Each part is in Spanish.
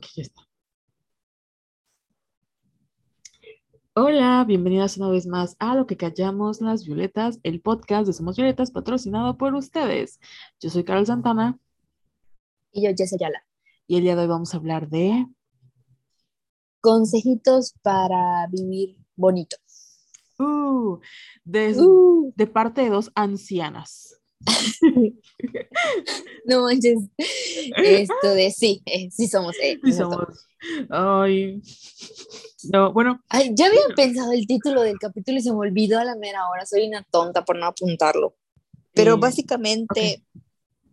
Ya está. Hola, bienvenidas una vez más a Lo que callamos las violetas, el podcast de Somos Violetas patrocinado por ustedes. Yo soy Carol Santana Y yo, Jess Ayala. y el día de hoy vamos a hablar de... Consejitos para vivir bonito. Uh, de, Uh, de parte de dos ancianas. no manches. Esto de sí, eh, sí somos. eh, Sí somos. Ay. No, bueno, Ay, ya había pensado el título del capítulo y se me olvidó a la mera hora. Soy una tonta por no apuntarlo. Pero Eh, básicamente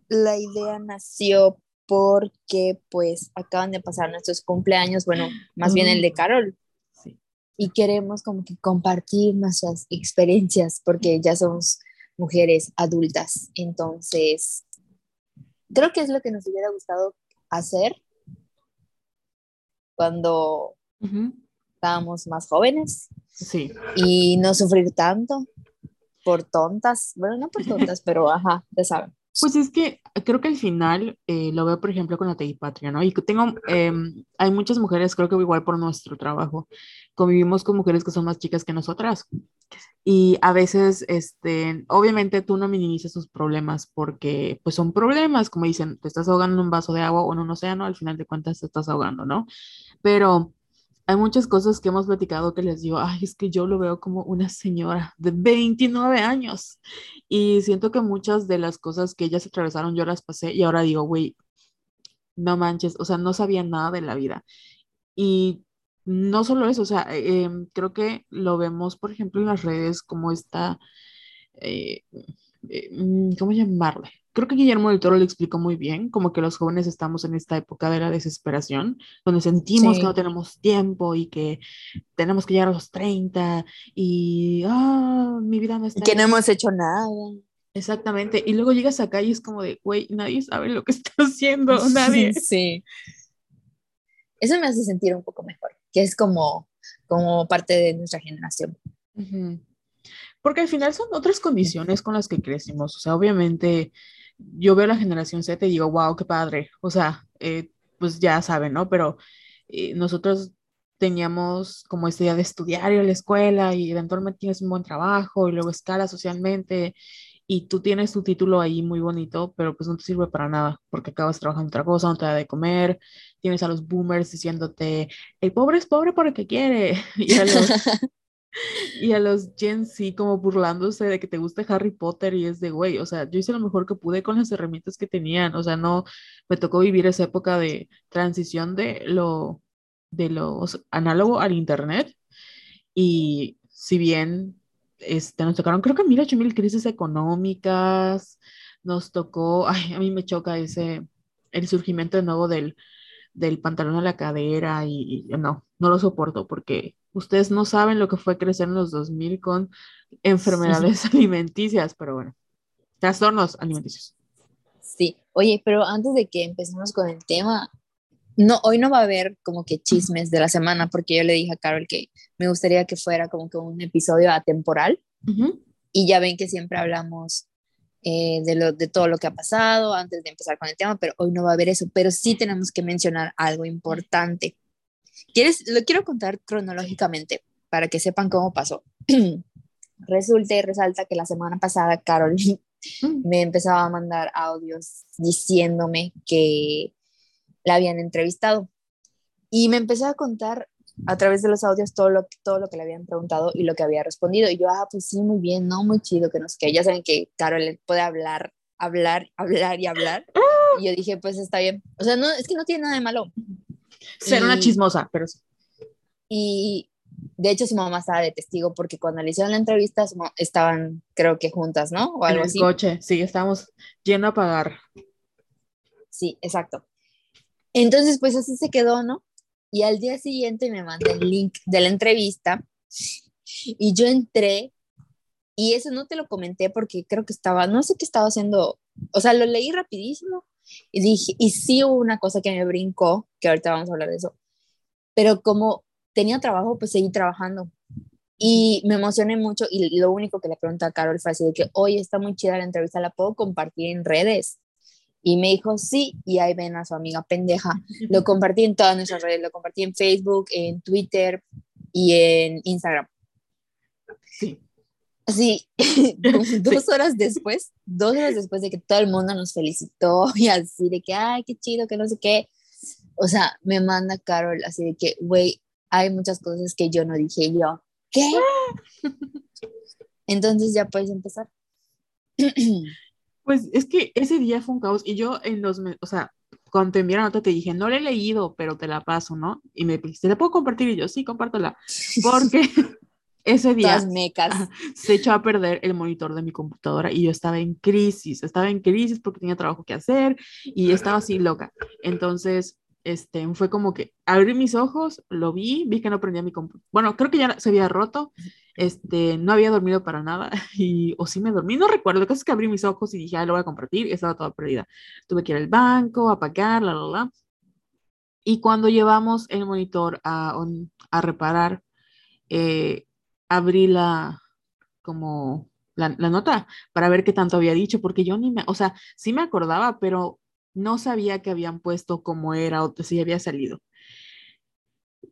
la idea nació porque pues acaban de pasar nuestros cumpleaños, bueno, más bien el de Mm. Carol. sí. y queremos como que compartir nuestras experiencias porque ya somos mujeres adultas. Entonces, creo que es lo que nos hubiera gustado hacer cuando estábamos más jóvenes Sí. y no sufrir tanto por tontas. Bueno, no por tontas, pero ajá, ya saben. Pues es que creo que al final eh, lo veo, por ejemplo, con la Patria, ¿no? Y tengo, em, hay muchas mujeres, creo que igual por nuestro trabajo, convivimos con mujeres que son más chicas que nosotras. Y a veces, este, obviamente tú no minimizas sus problemas porque, pues son problemas, como dicen, te estás ahogando en un vaso de agua o en un océano, al final de cuentas te estás ahogando, ¿no? Pero hay muchas cosas que hemos platicado que les digo, ay, es que yo lo veo como una señora de 29 años y siento que muchas de las cosas que ellas atravesaron yo las pasé y ahora digo, güey, no manches, o sea, no sabía nada de la vida. Y no solo eso, o sea, eh, em, creo que lo vemos, por ejemplo, en las redes como esta, eh, eh, mm, ¿cómo llamarle? Creo que Guillermo del Toro lo explicó muy bien, como que los jóvenes estamos en esta época de la desesperación, donde sentimos que no tenemos tiempo y que tenemos que llegar a los 30 y, ah, mi vida no está Que no hemos hecho nada. Exactamente, y luego llegas acá y es como de, güey, nadie sabe lo que está haciendo, nadie. Sí. Eso me hace sentir un poco mejor, que es como, como parte de nuestra generación. Porque al final son otras condiciones con las que crecimos. O sea, obviamente yo veo la generación Z y digo, wow, qué padre. O sea, eh, pues ya saben, ¿no? Pero eh, nosotros teníamos como esta idea de estudiar, ir a la escuela y eventualmente tienes un buen trabajo y luego escalas socialmente y tú tienes tu título ahí muy bonito, pero pues no te sirve para nada porque acabas trabajando otra cosa, no te da de comer, tienes a los boomers diciéndote, el pobre es pobre porque quiere, y a los, y a los Gen Z como burlándose de que te gusta Harry Potter y es de, güey, o sea, yo hice lo mejor que pude con las herramientas que tenían, o sea, no, me tocó vivir esa época de transición de lo, de los análogo al internet y si bien este, nos tocaron, creo que mil, ocho mil crisis económicas, nos tocó, ay, a mí me choca ese, el surgimiento de nuevo del, del pantalón a la cadera y, y no, no lo soporto porque ustedes no saben lo que fue crecer en los 2000 con enfermedades alimenticias, pero bueno, trastornos alimenticios. Sí, oye, pero antes de que empecemos con el tema, no, hoy no va a haber como que chismes de la semana, porque yo le dije a Carol que me gustaría que fuera como que un episodio atemporal, Ujú, y ya ven que siempre hablamos eh, de, lo, de todo lo que ha pasado antes de empezar con el tema, pero hoy no va a haber eso, pero sí tenemos que mencionar algo importante. ¿Quieres? Lo quiero contar cronológicamente para que sepan cómo pasó. Resulta y resalta que la semana pasada Carol me empezaba a mandar audios diciéndome que la habían entrevistado. Y me empezó a contar a través de los audios todo lo, todo lo que le habían preguntado y lo que había respondido. Y yo, ah, pues sí, muy bien, no, muy chido, que no sé qué. Ya saben que Carol puede hablar, hablar, hablar y hablar. Y yo dije, pues está bien. O sea, no, es que no tiene nada de malo. Ser una chismosa, pero sí. Y de hecho su mamá estaba de testigo porque cuando le hicieron la entrevista estaban, creo que juntas, ¿no? O En algo el así. coche, sí, estamos yendo a pagar. Sí, exacto. Entonces, pues así se quedó, ¿no? Y al día siguiente me mandé el link de la entrevista y yo entré y eso no te lo comenté porque creo que estaba, no sé qué estaba haciendo, o sea, lo leí rapidísimo y dije, y sí hubo una cosa que me brincó, que ahorita vamos a hablar de eso, pero como tenía trabajo, pues seguí trabajando. Y me emocioné mucho y lo único que le pregunté a Carol fue así de que, oye, está muy chida la entrevista, ¿la puedo compartir en redes? Y me dijo, sí, y ahí ven a su amiga pendeja. Lo compartí en todas nuestras redes, lo compartí en Facebook, en Twitter y en Instagram. Sí. Sí, dos horas después, dos horas después de que todo el mundo nos felicitó y así de que, ay, qué chido, que no sé qué. O sea, me manda Carol así de que, güey, hay muchas cosas que yo no dije yo. ¿Qué? Entonces ya puedes empezar. Pues es que ese día fue un caos y yo en los, o sea, cuando te envié la nota te dije, no la he leído, pero te la paso, ¿no? Y me dijiste, ¿te puedo compartir? Y yo, sí, compártela. Porque ese día se echó a perder el monitor de mi computadora y yo estaba en crisis, estaba en crisis porque tenía trabajo que hacer y estaba así loca. Entonces, este, fue como que abrí mis ojos, lo vi, vi que no prendía mi computadora. Bueno, creo que ya se había roto, este, no había dormido para nada, y, o sí me dormí, no recuerdo, lo que es que abrí mis ojos y dije, ah, lo voy a compartir, y estaba toda perdida. Tuve que ir al banco, a pagar, la, la, la. Y cuando llevamos el monitor a, a reparar, eh, abrí la, como, la, la, nota para ver qué tanto había dicho, porque yo ni me, o sea, sí me acordaba, pero no sabía que habían puesto cómo era o si había salido.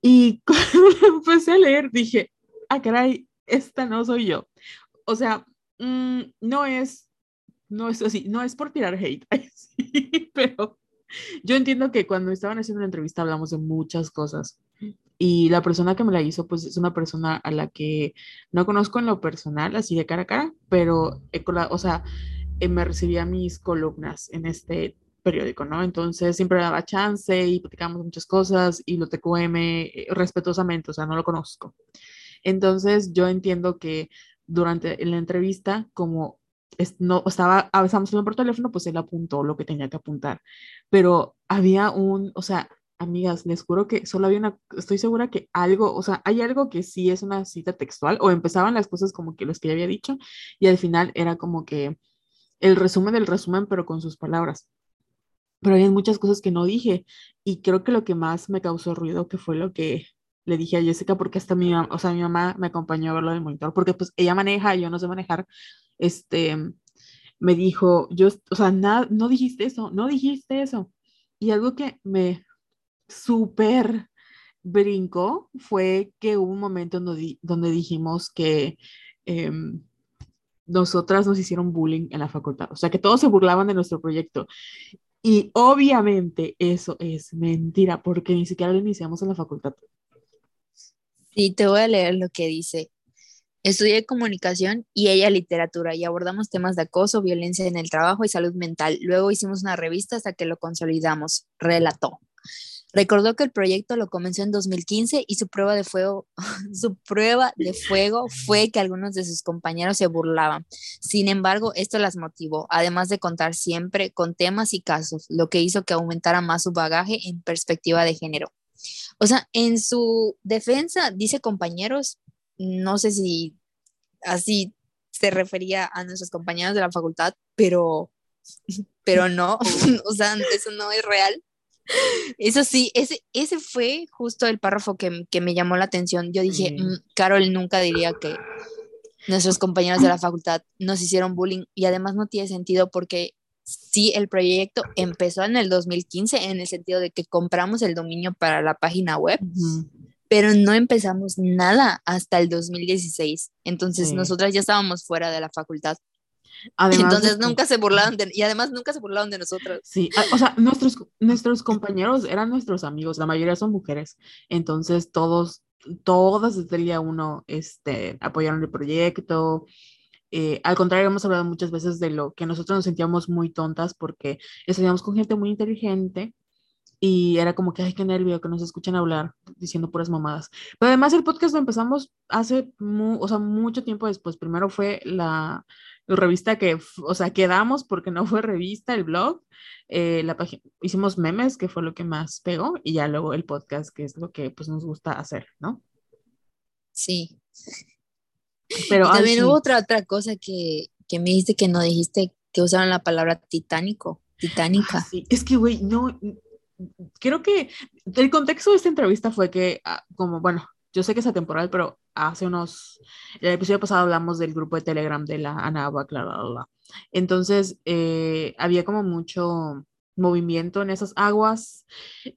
Y cuando empecé a leer, dije, ah, caray, esta no soy yo. O sea, mmm, no es, no es así, no es por tirar hate, pero yo entiendo que cuando estaban haciendo la entrevista hablamos de muchas cosas. Y la persona que me la hizo, pues es una persona a la que no conozco en lo personal, así de cara a cara, pero, o sea, eh, me recibía mis columnas en este periódico, ¿no? Entonces siempre daba chance y platicamos muchas cosas y lo TQM eh, respetuosamente, o sea, no lo conozco. Entonces yo entiendo que durante la entrevista, como no estaba, hablando por teléfono, pues él apuntó lo que tenía que apuntar. Pero había un, o sea, amigas, les juro que solo había una, estoy segura que algo, o sea, hay algo que sí es una cita textual, o empezaban las cosas como que los que ya había dicho, y al final era como que el resumen del resumen, pero con sus palabras pero hay muchas cosas que no dije y creo que lo que más me causó ruido que fue lo que le dije a Jessica porque hasta mi, o sea, mi mamá me acompañó a verlo del monitor porque pues ella maneja, yo no sé manejar, este, me dijo, yo, o sea, nada, no dijiste eso, no dijiste eso. Y algo que me súper brincó fue que hubo un momento donde, donde dijimos que eh, nosotras nos hicieron bullying en la facultad, o sea, que todos se burlaban de nuestro proyecto. Y obviamente eso es mentira, porque ni siquiera lo iniciamos en la facultad. Sí, te voy a leer lo que dice. Estudié comunicación y ella literatura y abordamos temas de acoso, violencia en el trabajo y salud mental. Luego hicimos una revista hasta que lo consolidamos, relató. Recordó que el proyecto lo comenzó en 2015 y su prueba de fuego, su prueba de fuego fue que algunos de sus compañeros se burlaban. Sin embargo, esto las motivó, además de contar siempre con temas y casos, lo que hizo que aumentara más su bagaje en perspectiva de género. O sea, en su defensa dice compañeros, no sé si así se refería a nuestros compañeros de la facultad, pero pero no, o sea, eso no es real. Eso sí, ese, ese fue justo el párrafo que, que me llamó la atención. Yo dije, mm, Carol nunca diría que nuestros compañeros de la facultad nos hicieron bullying y además no tiene sentido porque sí, el proyecto empezó en el 2015 en el sentido de que compramos el dominio para la página web, pero no empezamos nada hasta el 2016. Entonces nosotras ya estábamos fuera de la facultad. Entonces nunca se burlaron de, y además nunca se burlaron de nosotros. Sí, o sea, nuestros, nuestros compañeros eran nuestros amigos, la mayoría son mujeres, entonces todos, todas desde el día uno este, apoyaron el proyecto. Eh, al contrario, hemos hablado muchas veces de lo que nosotros nos sentíamos muy tontas porque estudiamos con gente muy inteligente y era como que, ay, qué nervio que nos escuchen hablar diciendo puras mamadas. Pero además el podcast lo empezamos hace, o sea, mucho tiempo después. Primero fue la, revista que, o sea, quedamos porque no fue revista, el blog, eh, la página, hicimos memes, que fue lo que más pegó, y ya luego el podcast, que es lo que pues nos gusta hacer, ¿no? Sí. Pero también hubo otra, otra cosa que, que me dijiste que no dijiste, que usaron la palabra titánico, titánica. Ah, sí. Es que, güey, no, creo que el contexto de esta entrevista fue que, ah, como, bueno, yo sé que es atemporal, pero hace unos, el episodio pasado hablamos del grupo de Telegram de la Anáhuac, bla, bla, bla. Entonces, eh, había como mucho movimiento en esas aguas.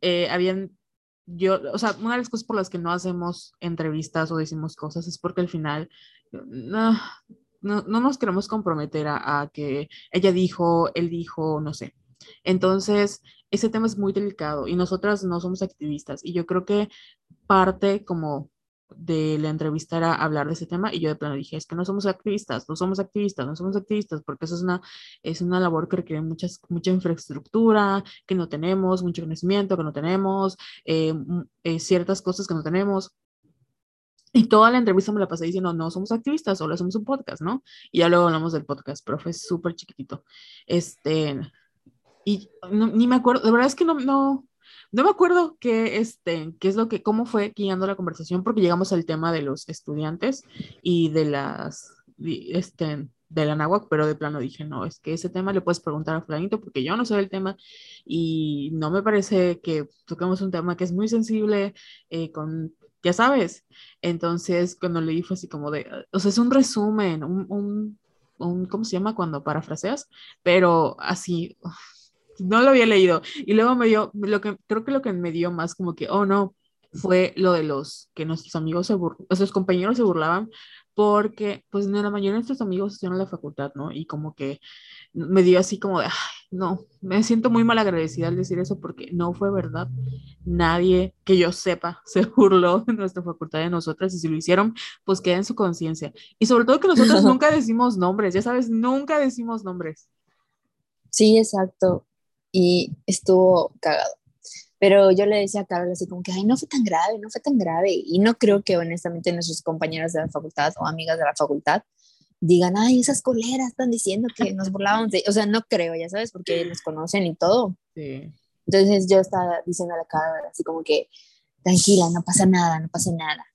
Eh, habían, yo, o sea, una de las cosas por las que no hacemos entrevistas o decimos cosas es porque al final no, no, nos queremos comprometer a, a, que ella dijo, él dijo, no sé. Entonces, ese tema es muy delicado y nosotras no somos activistas y yo creo que parte como de la entrevista era hablar de ese tema y yo de plano dije, es que no somos activistas, no somos activistas, no somos activistas, porque eso es una, es una labor que requiere muchas, mucha infraestructura, que no tenemos, mucho conocimiento que no tenemos, eh, eh, ciertas cosas que no tenemos. Y toda la entrevista me la pasé diciendo, no somos activistas, solo somos un podcast, ¿no? Y ya luego hablamos del podcast, pero fue súper chiquitito. Este, y ni me acuerdo, de verdad es que no, no, no me acuerdo qué, este, qué es lo que, cómo fue guiando la conversación, porque llegamos al tema de los estudiantes y de las, este, de la pero de plano dije, no, es que ese tema le puedes preguntar a Flanito porque yo no sé el tema y no me parece que toquemos un tema que es muy sensible, eh, con, ya sabes. Entonces, cuando leí fue así como de, o sea, es un resumen, un, un, un ¿cómo se llama? Cuando parafraseas, pero así, no lo había leído. Y luego me dio, lo que creo que lo que me dio más como que, oh no, fue lo de los que nuestros amigos se burlaban, nuestros compañeros se burlaban porque pues la mayoría de nuestros amigos están en la facultad, ¿no? Y como que me dio así como de, ay, no, me siento muy mal agradecida al decir eso porque no fue verdad. Nadie que yo sepa se burló de nuestra facultad de nosotras y si lo hicieron, pues queda en su conciencia. Y sobre todo que nosotros nunca decimos nombres, ya sabes, nunca decimos nombres. Sí, exacto y estuvo cagado. Pero yo le decía a Carol así como que, ay, no fue tan grave, no fue tan grave. Y no creo que honestamente nuestros compañeros de la facultad o amigas de la facultad digan, ay, esas coleras están diciendo que nos burlábamos de... O sea, no creo, ya sabes, porque nos conocen y todo. Sí. Entonces yo estaba diciendo a la Carol así como que, tranquila, no pasa nada, no pasa nada.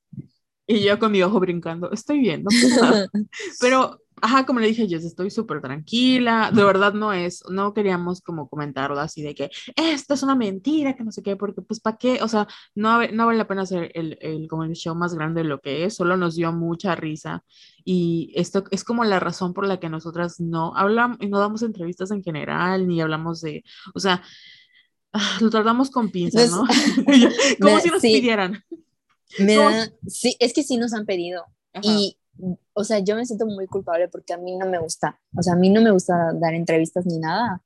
Y yo con mi ojo brincando, estoy bien, no pasa nada. Pero ajá, como le dije, yo estoy súper tranquila, de verdad no es, no queríamos como comentarlo así de que esto es una mentira, que no sé qué, porque pues para qué, o sea, no, no vale la pena hacer el, el, como el show más grande de lo que es, solo nos dio mucha risa y esto es como la razón por la que nosotras no hablamos, no damos entrevistas en general, ni hablamos de, o sea, ah, lo tratamos con pinzas, ¿no? como si nos pidieran. sí, es que sí nos han pedido. Y o sea, yo me siento muy culpable porque a mí no me gusta, o sea, a mí no me gusta dar entrevistas ni nada,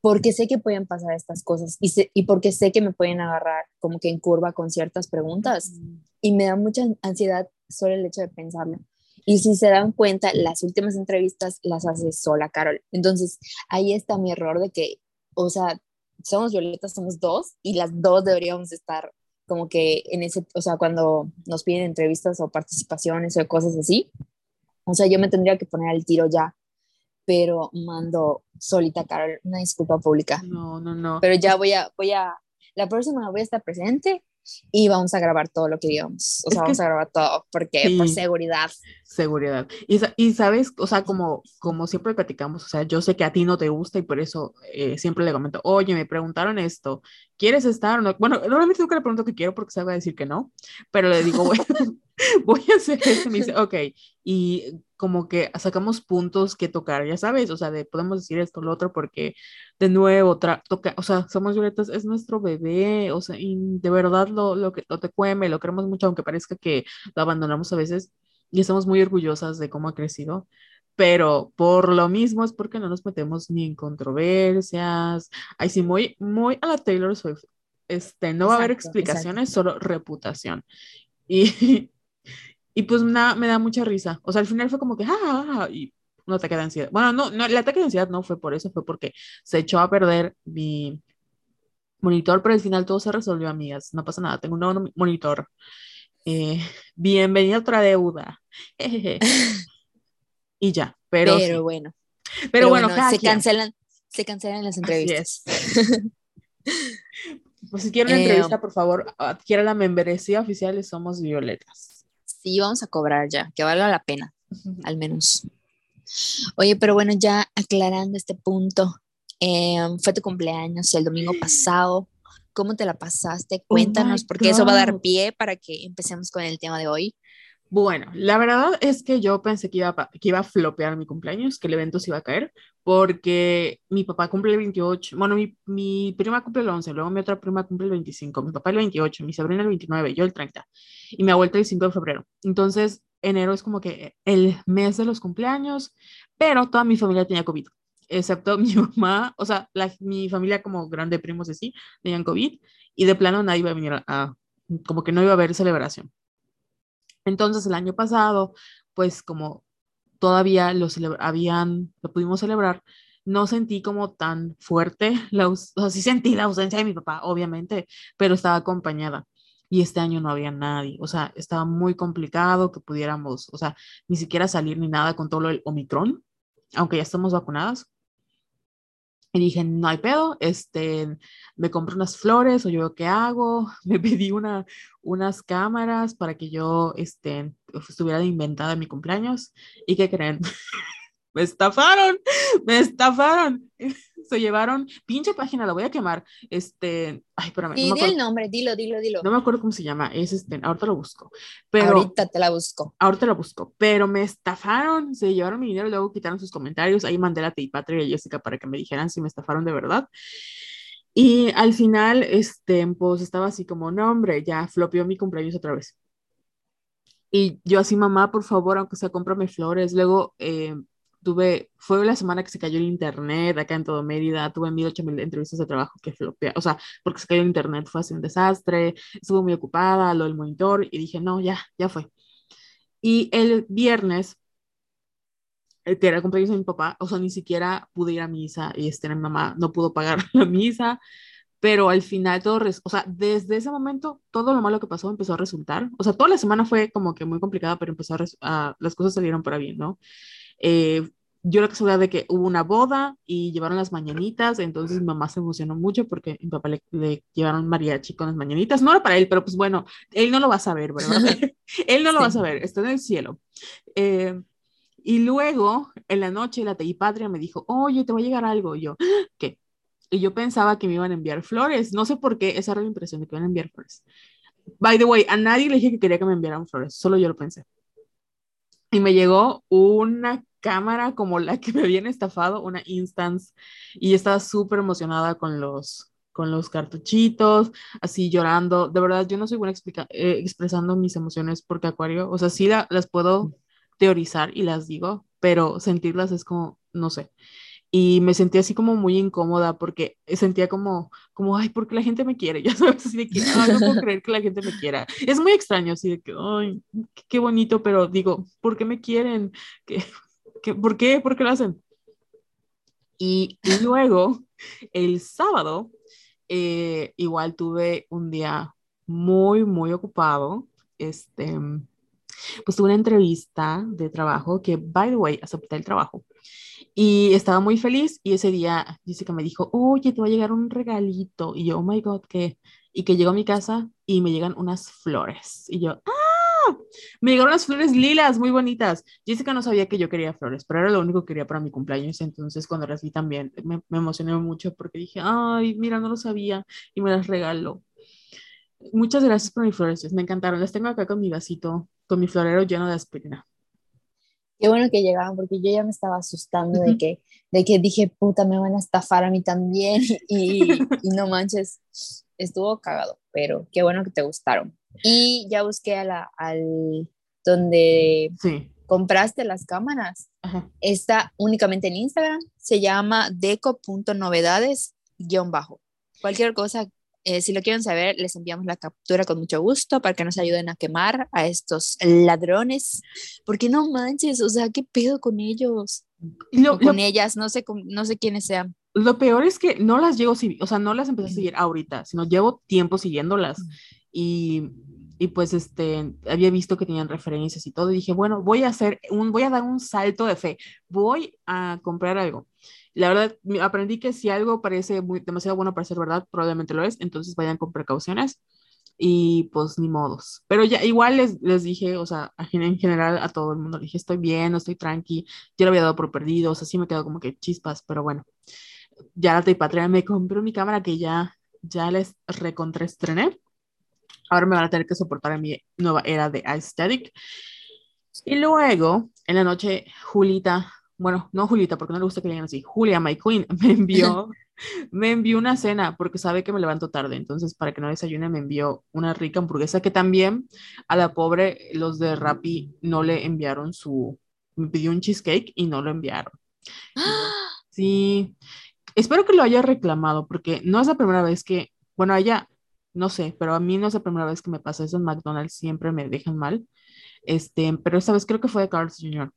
porque sé que pueden pasar estas cosas y, y porque sé que me pueden agarrar como que en curva con ciertas preguntas y me da mucha ansiedad solo el hecho de pensarlo. Y si se dan cuenta, las últimas entrevistas las hace sola Carol. Entonces, ahí está mi error de que, o sea, somos violetas, somos dos y las dos deberíamos estar como que en ese, o sea, cuando nos piden entrevistas o participaciones o cosas así, o sea, yo me tendría que poner al tiro ya, pero mando solita, Carol, una disculpa pública. No, no, no. Pero ya voy a, voy a, la próxima voy a estar presente y vamos a grabar todo lo que digamos. O sea, vamos a grabar todo porque por seguridad. Seguridad. Y, y, sabes, o sea, como, como siempre platicamos, o sea, yo sé que a ti no te gusta y por eso eh, siempre le comento, oye, me preguntaron esto, ¿quieres estar o no? Bueno, realmente nunca le pregunto que quiero porque se va a decir que no, pero le digo, bueno, voy a hacer esto. Me dice, ok, y como que sacamos puntos que tocar, ya sabes, o sea, de podemos decir esto, lo otro, porque de nuevo, toca, o sea, somos violetas, es nuestro bebé, o sea, y de verdad lo, lo que lo te cueme, lo queremos mucho, aunque parezca que lo abandonamos a veces, y estamos muy orgullosas de cómo ha crecido, pero por lo mismo es porque no nos metemos ni en controversias, ahí sí, muy, muy a la Taylor Swift, este, no va a haber explicaciones, solo reputación. Y, y pues me da mucha risa. O sea, al final fue como que, ah, y un ataque de ansiedad. Bueno, no, no, el ataque de ansiedad no fue por eso, fue porque se echó a perder mi monitor, pero al final todo se resolvió, amigas. No pasa nada, tengo un nuevo monitor. Eh, bienvenida a otra deuda. y ya, pero. Pero bueno. Pero, bueno, se cancelan, se cancelan las entrevistas. pues si quieren una eh, entrevista, por favor, adquiera la membresía oficial de Somos Violetas sí vamos a cobrar ya, que valga la pena, al menos. Oye, pero bueno, ya aclarando este punto, em, fue tu cumpleaños el domingo pasado. ¿Cómo te la pasaste? Oh Cuéntanos, porque eso va a dar pie para que empecemos con el tema de hoy. Bueno, la verdad es que yo pensé que iba, a, que iba a flopear mi cumpleaños, que el evento se iba a caer, porque mi papá cumple el 28, bueno, mi, mi prima cumple el 11, luego mi otra prima cumple el 25, mi papá el 28, mi sobrina el 29, yo el 30, y mi abuela el 5 de febrero. Entonces, enero es como que el mes de los cumpleaños, pero toda mi familia tenía COVID, excepto mi mamá, o sea, mi familia como grande primos así, tenían COVID, y de plano nadie iba a venir a, como que no iba a haber celebración. Entonces el año pasado, pues como todavía lo habían, lo pudimos celebrar, no sentí como tan fuerte, la, o sea, sí sentí la ausencia de mi papá, obviamente, pero estaba acompañada. Y este año no había nadie, o sea, estaba muy complicado que pudiéramos, o sea, ni siquiera salir ni nada con todo del Omicron, aunque ya estamos vacunadas. Y dije, no hay pedo, este, me compro unas flores o yo qué hago. Me pedí una, unas cámaras para que yo este, estuviera inventada en mi cumpleaños. ¿Y qué creen? me estafaron, me estafaron. Se llevaron, pinche página, la voy a quemar. Este, ay, espérame. Y di el nombre, dilo, dilo, dilo. No me acuerdo cómo se llama, es este, ahorita lo busco. Pero, ahorita te la busco. Ahorita la busco, pero me estafaron, se llevaron mi dinero, luego quitaron sus comentarios. Ahí mandé la Patria y a Jessica para que me dijeran si me estafaron de verdad. Y al final, este, pues estaba así como, no, hombre, ya flopió mi cumpleaños otra vez. Y yo así, mamá, por favor, aunque sea, cómprame flores. Luego, eh, tuve, fue la semana que se cayó el internet acá en todo Mérida, tuve mil, ocho mil entrevistas de trabajo que flopea, o sea, porque se cayó el internet, fue así un desastre, estuve muy ocupada, lo del monitor, y dije, no, ya, ya fue. Y el viernes, eh, que era cumpleaños de mi papá, o sea, ni siquiera pude ir a misa, y este, mi mamá no pudo pagar la misa, pero al final todo, o sea, desde ese momento todo lo malo que pasó empezó a resultar, o sea, toda la semana fue como que muy complicada, pero empezó a, las cosas salieron para bien, ¿no? Eh, yo la casualidad de que hubo una boda y llevaron las mañanitas, entonces mi mamá se emocionó mucho porque mi papá le, llevaron mariachi con las mañanitas. No era para él, pero pues bueno, él no lo va a saber, ¿verdad? él no lo va a saber, está en el cielo. Eh, y luego, en la noche, la Patria me dijo, oye, te va a llegar algo. Y yo, ¿qué? Y yo pensaba que me iban a enviar flores. No sé por qué, esa era la impresión de que iban a enviar flores. By the way, a nadie le dije que quería que me enviaran flores, solo yo lo pensé. Y me llegó una cámara como la que me habían estafado, una instance, y estaba súper emocionada con los, con los cartuchitos, así llorando. De verdad, yo no soy buena eh, expresando mis emociones porque Acuario, o sea, sí las puedo teorizar y las digo, pero sentirlas es como, no sé y me sentí así como muy incómoda porque sentía como, como, ay, porque la gente me quiere, ya sabes, así de que, ay, no puedo creer que la gente me quiera. Es muy extraño, así de que, ay, qué bonito, pero digo, ¿por qué me quieren? ¿Qué, ¿Por qué? ¿Por qué lo hacen? Y, luego, el sábado, eh, igual tuve un día muy, muy ocupado, este, pues tuve una entrevista de trabajo que, by the way, acepté el trabajo. Y estaba muy feliz y ese día Jessica me dijo, oye, te va a llegar un regalito. Y yo, oh my God, ¿qué? Y que llego a mi casa y me llegan unas flores. Y yo, ¡ah! Me llegaron unas flores lilas, muy bonitas. Jessica no sabía que yo quería flores, pero era lo único que quería para mi cumpleaños. Entonces, cuando las vi también, me, me emocioné mucho porque dije, ay, mira, no lo sabía y me las regaló. Muchas gracias por mis flores, me encantaron. Las tengo acá con mi vasito, con mi florero lleno de aspirina. Qué bueno que llegaron porque yo ya me estaba asustando de que, de que dije, puta, me van a estafar a mí también y, y no manches, estuvo cagado, pero qué bueno que te gustaron. Y ya busqué a la, al donde compraste las cámaras. Está únicamente en Instagram, se llama deco.novedades-bajo. Cualquier cosa eh, si lo quieren saber, les enviamos la captura con mucho gusto para que nos ayuden a quemar a estos ladrones. Porque no manches, o sea, ¿qué pedo con ellos? con ellas, no sé, no sé quiénes sean. Lo peor es que no las llevo, o sea, no las empecé a seguir ahorita, sino llevo tiempo siguiéndolas. Y, y, pues este, había visto que tenían referencias y todo. Y dije, bueno, voy a hacer un, voy a dar un salto de fe. Voy a comprar algo la verdad, aprendí que si algo parece muy, demasiado bueno para ser verdad, probablemente lo es, entonces vayan con precauciones y pues ni modos. Pero ya igual les, les dije, o sea, en general a todo el mundo, dije, estoy bien, estoy tranqui, yo lo había dado por perdido, o sea, sí me quedo como que chispas, pero bueno, ya la patria me compró mi cámara que ya, ya les recontraestrené. Ahora me van a tener que soportar en mi nueva era de aesthetic. Y luego, en la noche, Julita, bueno, no Julita, porque no le gusta que le digan así, Julia, my queen, me envió, me envió una cena porque sabe que me levanto tarde, entonces para que no desayune me envió una rica hamburguesa que también a la pobre los de Rappi no le enviaron su, me pidió un cheesecake y no lo enviaron. Sí, espero que lo haya reclamado porque no es la primera vez que, bueno, allá, no sé, pero a mí no es la primera vez que me pasa eso en McDonald's, siempre me dejan mal. Este, pero esta vez creo que fue de Carl's Jr.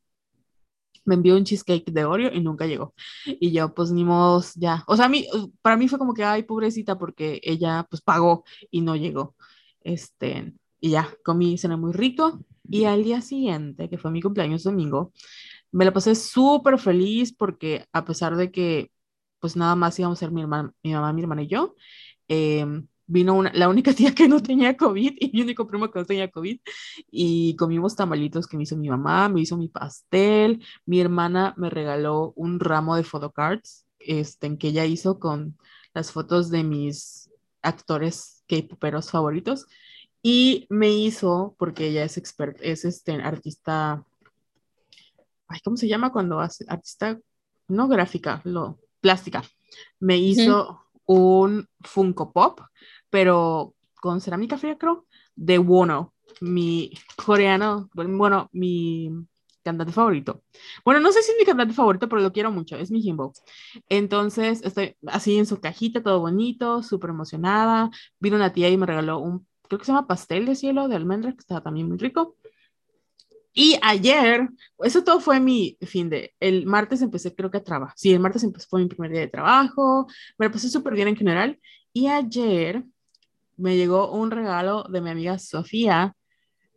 Me envió un cheesecake de Oreo y nunca llegó. Y yo, pues ni modo, ya. O sea, a mí, para mí fue como que, ay, pobrecita, porque ella, pues pagó y no llegó. Este, y ya, comí cena muy rico. Y al día siguiente, que fue mi cumpleaños domingo, me la pasé súper feliz porque a pesar de que, pues nada más íbamos a ser mi, hermana, mi mamá, mi hermana y yo, eh, vino una, la única tía que no tenía COVID y mi único primo que no tenía COVID y comimos tamalitos que me hizo mi mamá, me hizo mi pastel, mi hermana me regaló un ramo de photocards este, en que ella hizo con las fotos de mis actores K-poperos favoritos y me hizo, porque ella es experta, es este artista, ay, ¿cómo se llama cuando hace artista? No gráfica, lo plástica. Me hizo un Funko Pop pero con cerámica fría, creo, de Wono, mi coreano, bueno, mi cantante favorito. Bueno, no sé si es mi cantante favorito, pero lo quiero mucho, es mi Jimbo. Entonces, estoy así en su cajita, todo bonito, súper emocionada. Vino una tía y me regaló un, creo que se llama pastel de cielo de almendra, que estaba también muy rico. Y ayer, eso todo fue mi fin de, el martes empecé creo que a trabajar, sí, el martes empecé, fue mi primer día de trabajo, me lo pasé súper bien en general. Y ayer me llegó un regalo de mi amiga Sofía.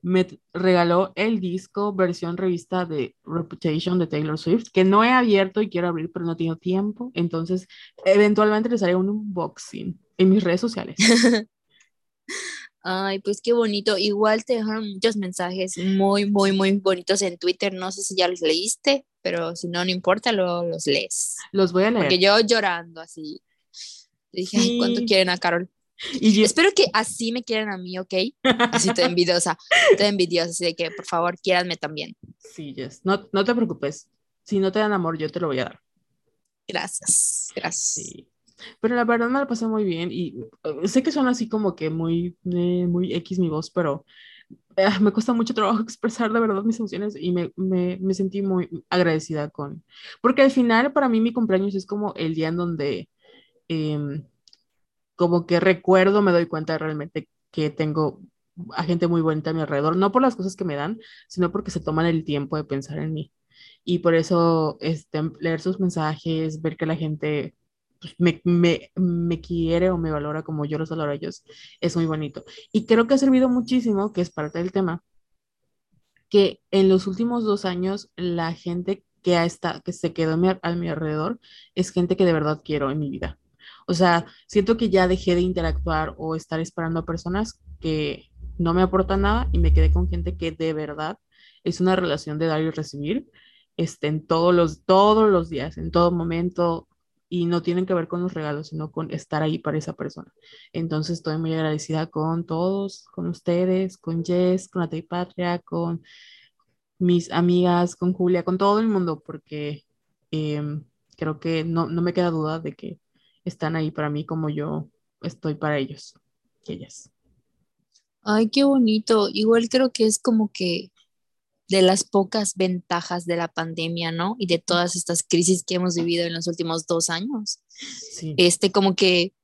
Me regaló el disco versión revista de Reputation de Taylor Swift, que no he abierto y quiero abrir, pero no tengo tiempo. Entonces, eventualmente les haré un unboxing en mis redes sociales. Ay, pues qué bonito. Igual te dejaron muchos mensajes muy, muy, muy bonitos en Twitter. No sé si ya los leíste, pero si no, no importa, lo, los lees. Los voy a leer. Porque yo llorando así. Dije, Ay, ¿cuánto quieren a Carol? Y Espero que así me quieran a mí, ¿ok? Así te envidiosa, te envidiosa, así de que por favor quieranme también. Sí, Jess, no, no te preocupes. Si no te dan amor, yo te lo voy a dar. Gracias, gracias. Sí. Pero la verdad me la pasé muy bien y uh, sé que suena así como que muy, eh, muy X mi voz, pero eh, me cuesta mucho trabajo expresar de verdad mis emociones y me, me, me, sentí muy agradecida con... Porque al final para mí mi cumpleaños es como el día en donde... Eh, como que recuerdo, me doy cuenta realmente que tengo a gente muy bonita a mi alrededor, no por las cosas que me dan, sino porque se toman el tiempo de pensar en mí. Y por eso este, leer sus mensajes, ver que la gente pues, me, me, me, quiere o me valora como yo los valoro a ellos, es muy bonito. Y creo que ha servido muchísimo, que es parte del tema, que en los últimos dos años la gente que, ha estado, que se quedó a mi, a mi alrededor es gente que de verdad quiero en mi vida. O sea, siento que ya dejé de interactuar o estar esperando a personas que no me aportan nada y me quedé con gente que de verdad es una relación de dar y recibir este, en todos los, todos los días, en todo momento, y no tienen que ver con los regalos, sino con estar ahí para esa persona. Entonces estoy muy agradecida con todos, con ustedes, con Jess, con Natalie Patria, con mis amigas, con Julia, con todo el mundo, porque em, creo que no, no me queda duda de que están ahí para mí como yo estoy para ellos ellas. Ay, qué bonito. Igual creo que es como que de las pocas ventajas de la pandemia, ¿no? Y de todas estas crisis que hemos vivido en los últimos dos años. Sí. Este como que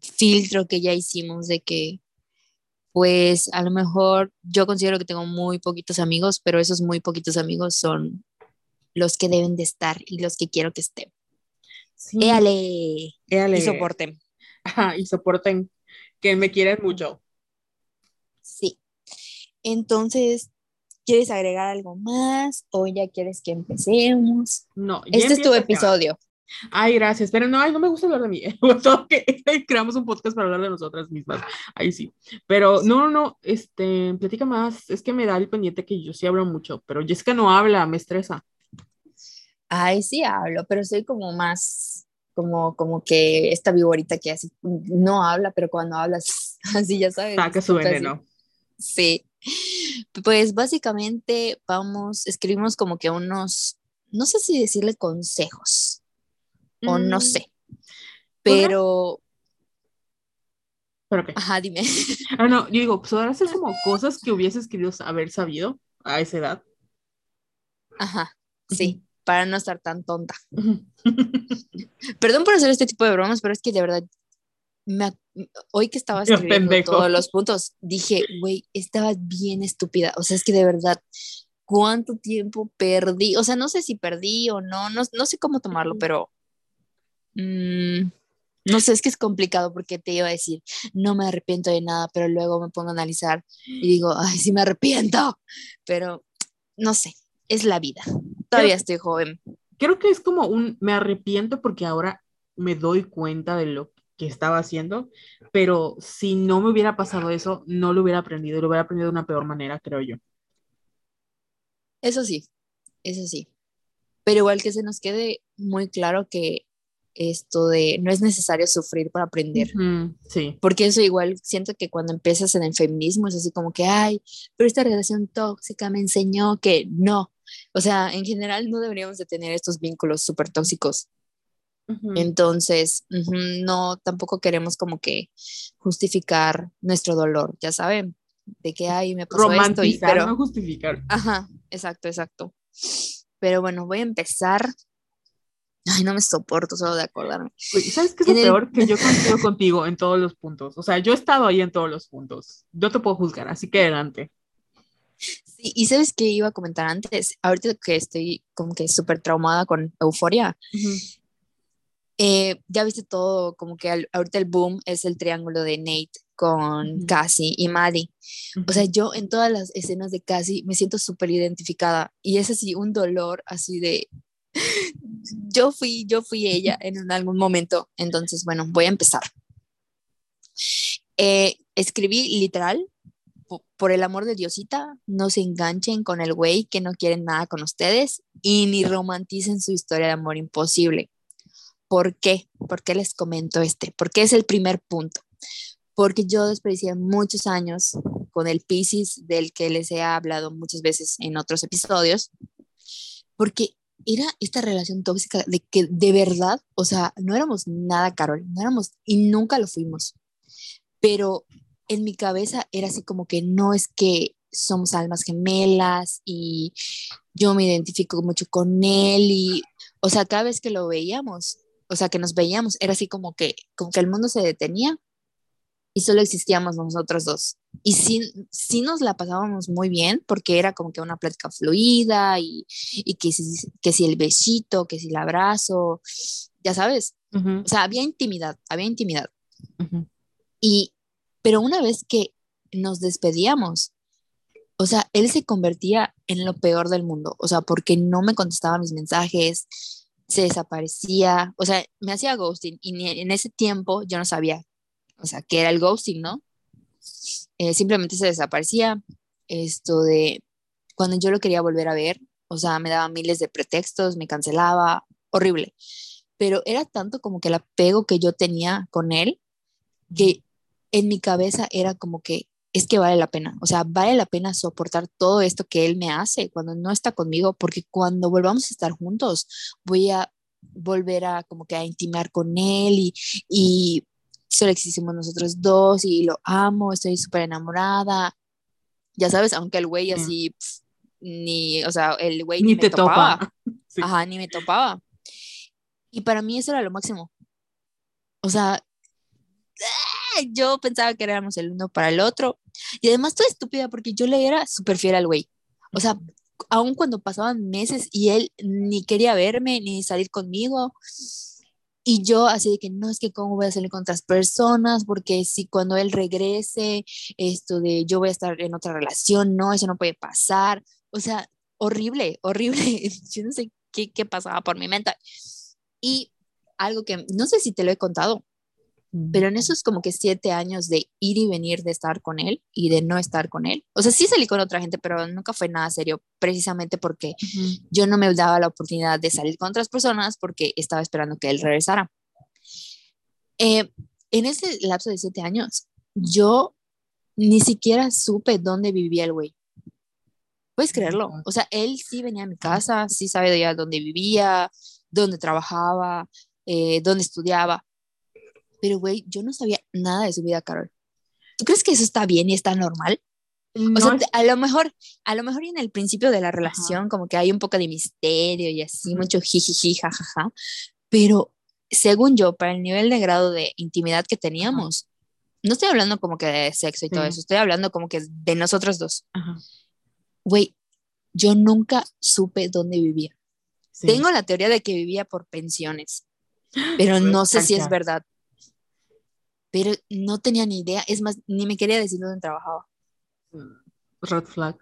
filtro que ya hicimos de que, pues a lo mejor yo considero que tengo muy poquitos amigos, pero esos muy poquitos amigos son los que deben de estar y los que quiero que estén. Sí. Éale. Y soporten. Ajá, y soporten que me quieren mucho. Sí. Entonces, ¿quieres agregar algo más o ya quieres que empecemos? No, este es tu episodio. Ay, gracias, pero no, ay, no me gusta hablar de mí. que creamos un podcast para hablar de nosotras mismas. Ahí sí. Pero no, no, no, este, platica más. Es que me da el pendiente que yo sí hablo mucho, pero Jessica no habla, me estresa. Ay, sí hablo, pero soy como más, como, como que esta viborita que así no habla, pero cuando hablas así ya sabes. Saca su veneno. Sí. Pues básicamente vamos, escribimos como que unos, no sé si decirle consejos o no Mm, sé, ¿podrá- pero, ¿Pero qué? ajá, dime. Ah, no, yo digo, pues ahora hacer como cosas que hubieses querido haber sabido a esa edad. Ajá, sí, para no estar tan tonta. Perdón por hacer este tipo de bromas, pero es que de verdad, me hoy que estaba escribiendo pendejo. todos los puntos, dije, güey, estaba bien estúpida. O sea, es que de verdad, ¿cuánto tiempo perdí? O sea, no sé si perdí o no, no, no sé cómo tomarlo, pero mm, no sé, es que es complicado porque te iba a decir, no me arrepiento de nada, pero luego me pongo a analizar y digo, ay, sí me arrepiento, pero no sé, es la vida. Todavía estoy joven. Creo que es como un, me arrepiento porque ahora me doy cuenta de lo que estaba haciendo, pero si no me hubiera pasado eso, no lo hubiera aprendido, lo hubiera aprendido de una peor manera, creo yo. Eso sí, eso sí. Pero igual que se nos quede muy claro que esto de no es necesario sufrir para aprender. Ujú, sí. Porque eso igual siento que cuando empiezas en el feminismo es así como que, ay, pero esta relación tóxica me enseñó que no. O sea, en general no deberíamos de tener estos vínculos súper tóxicos. Entonces, no, tampoco queremos como que justificar nuestro dolor, ya saben, de que, ay, me pasó esto, y, Romantizar, pero, no justificar. ajá, exacto, exacto. Pero bueno, voy a empezar. Ay, no me soporto solo de acordarme. Güey, ¿Sabes qué es lo el- peor? Que yo coincido contigo en todos los puntos. O sea, yo he estado ahí en todos los puntos. Yo te puedo juzgar, así que adelante. Sí, y sabes qué iba a comentar antes, ahorita que estoy como que súper traumada con euforia, Ujú. eh, ya viste todo, como que al- ahorita el boom es el triángulo de Nate con Ujú. Cassie y Maddie. O sea, yo en todas las escenas de Cassie me siento súper identificada y es así un dolor así de, yo fui, yo fui ella en un- algún momento. Entonces, bueno, voy a empezar. Eh, escribí literal, por el amor de Diosita, no se enganchen con el güey que no quiere nada con ustedes y ni romanticen su historia de amor imposible. ¿Por qué? ¿Por qué les comento este? Porque es el primer punto. Porque yo desperdicié muchos años con el Pisces del que les he hablado muchas veces en otros episodios, porque era esta relación tóxica de que de verdad, o sea, no éramos nada, Carol, no éramos y nunca lo fuimos, pero en mi cabeza era así como que no es que somos almas gemelas y yo me identifico mucho con él y, o sea, cada vez que lo veíamos, o sea, que nos veíamos, era así como que, como que el mundo se detenía y solo existíamos nosotros dos. Y sí, sí nos la pasábamos muy bien porque era como que una plática fluida y, y que, si, que si el besito, que si el abrazo, ya sabes, Ujú, o sea, había intimidad, había intimidad. ujú. Y, pero una vez que nos despedíamos, o sea, él se convertía en lo peor del mundo, o sea, porque no me contestaba mis mensajes, se desaparecía, o sea, me hacía ghosting y en ese tiempo yo no sabía, o sea, qué era el ghosting, ¿no? Eh, simplemente se desaparecía, esto de cuando yo lo quería volver a ver, o sea, me daba miles de pretextos, me cancelaba, horrible, pero era tanto como que el apego que yo tenía con él, que en mi cabeza era como que es que vale la pena, o sea, vale la pena soportar todo esto que él me hace cuando no está conmigo, porque cuando volvamos a estar juntos, voy a volver a como que a intimar con él y, y solo existimos nosotros dos y lo amo, estoy súper enamorada, ya sabes, aunque el güey Sí. así, pf, ni, o sea, el güey Ni ni, me te topaba, topa. Sí. ajá, ni me topaba. Y para mí eso era lo máximo. O sea, yo pensaba que éramos el uno para el otro. Y además, toda estúpida, porque yo le era súper fiel al güey. O sea, aun cuando pasaban meses y él ni quería verme ni salir conmigo. Y yo así de que no es que cómo voy a salir con otras personas, porque si cuando él regrese, esto de yo voy a estar en otra relación, no, eso no puede pasar. O sea, horrible, horrible. Yo no sé qué, qué pasaba por mi mente. Y algo que no sé si te lo he contado, pero en esos como que siete años de ir y venir de estar con él y de no estar con él, o sea, sí salí con otra gente, pero nunca fue nada serio, precisamente porque Ujú. yo no me daba la oportunidad de salir con otras personas porque estaba esperando que él regresara. Eh, en ese lapso de siete años, yo ni siquiera supe dónde vivía el güey. Puedes creerlo. O sea, él sí venía a mi casa, sí sabe ya dónde vivía, dónde trabajaba, eh, dónde estudiaba. Pero, güey, yo no sabía nada de su vida, Carol. ¿Tú crees que eso está bien y está normal? o sea, a lo mejor, a lo mejor en el principio de la relación, como que hay un poco de misterio y así, mucho jijiji, jajaja, pero según yo, para el nivel de grado de intimidad que teníamos, no estoy hablando como que de sexo y todo eso, estoy hablando como que de nosotros dos. Güey, yo nunca supe dónde vivía. Tengo la teoría de que vivía por pensiones, pero no sé si es verdad. Pero no tenía ni idea, es más, ni me quería decir dónde trabajaba. Red flag.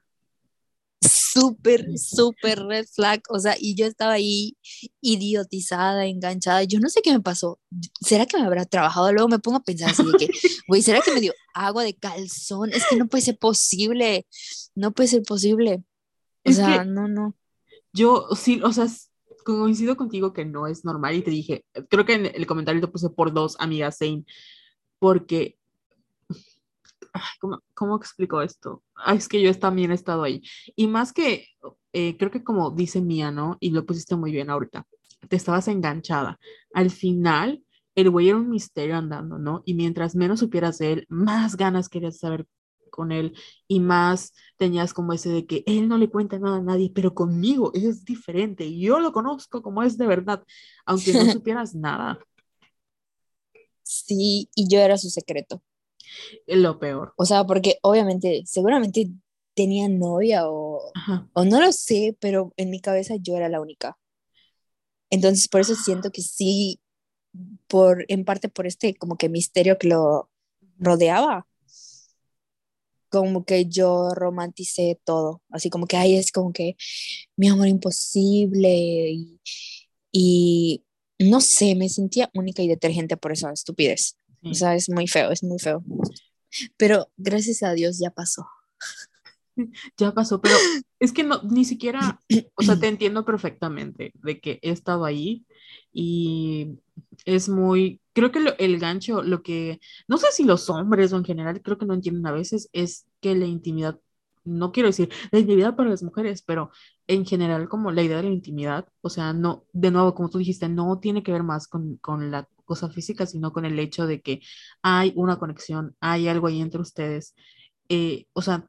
Súper, súper red flag. O sea, y yo estaba ahí idiotizada, enganchada. Yo no sé qué me pasó. ¿Será que me habrá trabajado? Luego me pongo a pensar así de que, güey, ¿será que me dio agua de calzón? Es que no puede ser posible. No puede ser posible. O sea, no, no. Yo sí, o sea, coincido contigo que no es normal y te dije, creo que en el comentario te puse por dos amigas Zane, porque ¿cómo, ¿cómo, explico esto? es que yo también he estado ahí. Y más que, eh, creo que como dice Mía, ¿no? Y lo pusiste muy bien ahorita, te estabas enganchada. Al final, el güey era un misterio andando, ¿no? Y mientras menos supieras de él, más ganas querías saber con él y más tenías como ese de que él no le cuenta nada a nadie, pero conmigo es diferente. Yo lo conozco como es de verdad, aunque no supieras nada. Sí, y yo era su secreto lo peor. O sea, porque obviamente, seguramente tenía novia o, o no lo sé, pero en mi cabeza yo era la única. Entonces, por eso siento que sí, por, en parte por este como que misterio que lo rodeaba, como que yo romanticé todo, así como que ahí es como que mi amor imposible y, y no sé, me sentía única y detergente por esa estupidez. O sea, es muy feo, es muy feo. Pero gracias a Dios ya pasó. Ya pasó, pero es que no, ni siquiera, o sea, te entiendo perfectamente de que he estado ahí y es muy, creo que el gancho, lo que, no sé si los hombres o en general, creo que no entienden a veces, es que la intimidad, no quiero decir la intimidad para las mujeres, pero en general como la idea de la intimidad, o sea, no, de nuevo, como tú dijiste, no tiene que ver más con, con la cosa física, sino con el hecho de que hay una conexión, hay algo ahí entre ustedes. Eh, o sea,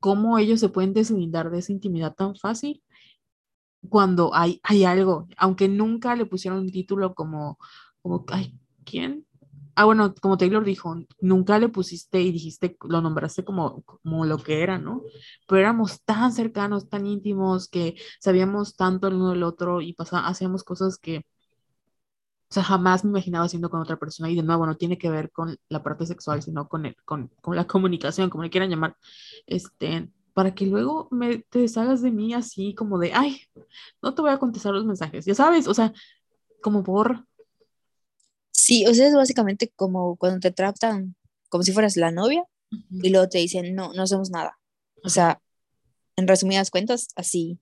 ¿cómo ellos se pueden deslindar de esa intimidad tan fácil? Cuando hay, hay algo, aunque nunca le pusieron un título como, como, ay, ¿quién? Ah, bueno, como Taylor dijo, nunca le pusiste y dijiste, lo nombraste como, como lo que era, ¿no? Pero éramos tan cercanos, tan íntimos, que sabíamos tanto el uno del otro y pasá, hacíamos cosas que o sea, jamás me imaginaba haciendo con otra persona. Y de nuevo no tiene que ver con la parte sexual, sino con, el, con, con la comunicación, como le quieran llamar, este, para que luego me, te deshagas de mí así como de, ay, no te voy a contestar los mensajes, ya sabes, o sea, como por... Sí, o sea, es básicamente como cuando te tratan como si fueras la novia y luego te dicen, no, no hacemos nada. O sea, en resumidas cuentas, así,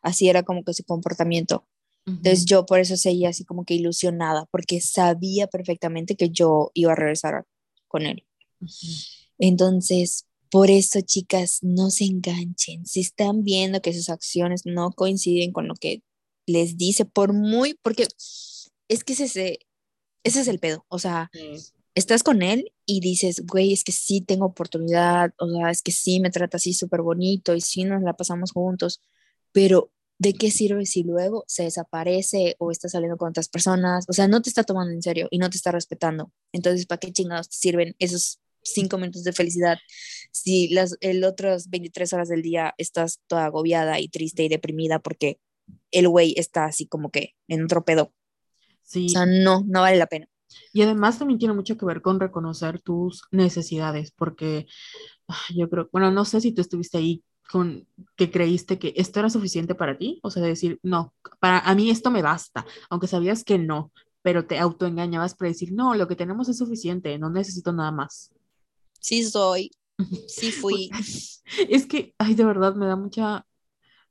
así era como que su comportamiento. Entonces yo por eso seguía así como que ilusionada, porque sabía perfectamente que yo iba a regresar con él. Entonces, por eso, chicas, no se enganchen. Si están viendo que sus acciones no coinciden con lo que les dice, por muy, porque es que ese, ese es el pedo. O sea, estás con él y dices, güey, es que sí tengo oportunidad, o sea, es que sí me trata así súper bonito y sí nos la pasamos juntos, pero ¿de qué sirve si luego se desaparece o está saliendo con otras personas? O sea, no te está tomando en serio y no te está respetando. Entonces, ¿para qué chingados te sirven esos cinco minutos de felicidad si las el otras 23 horas del día estás toda agobiada y triste y deprimida porque el güey está así como que en otro pedo? Sí. O sea, no, no vale la pena. Y además también tiene mucho que ver con reconocer tus necesidades, porque ah, yo creo, bueno, no sé si tú estuviste ahí con que creíste que esto era suficiente para ti, o sea, decir, no, para a mí esto me basta, aunque sabías que no, pero te autoengañabas para decir, no, lo que tenemos es suficiente, no necesito nada más. Sí soy, sí fui. es que, ay, de verdad, me da mucha,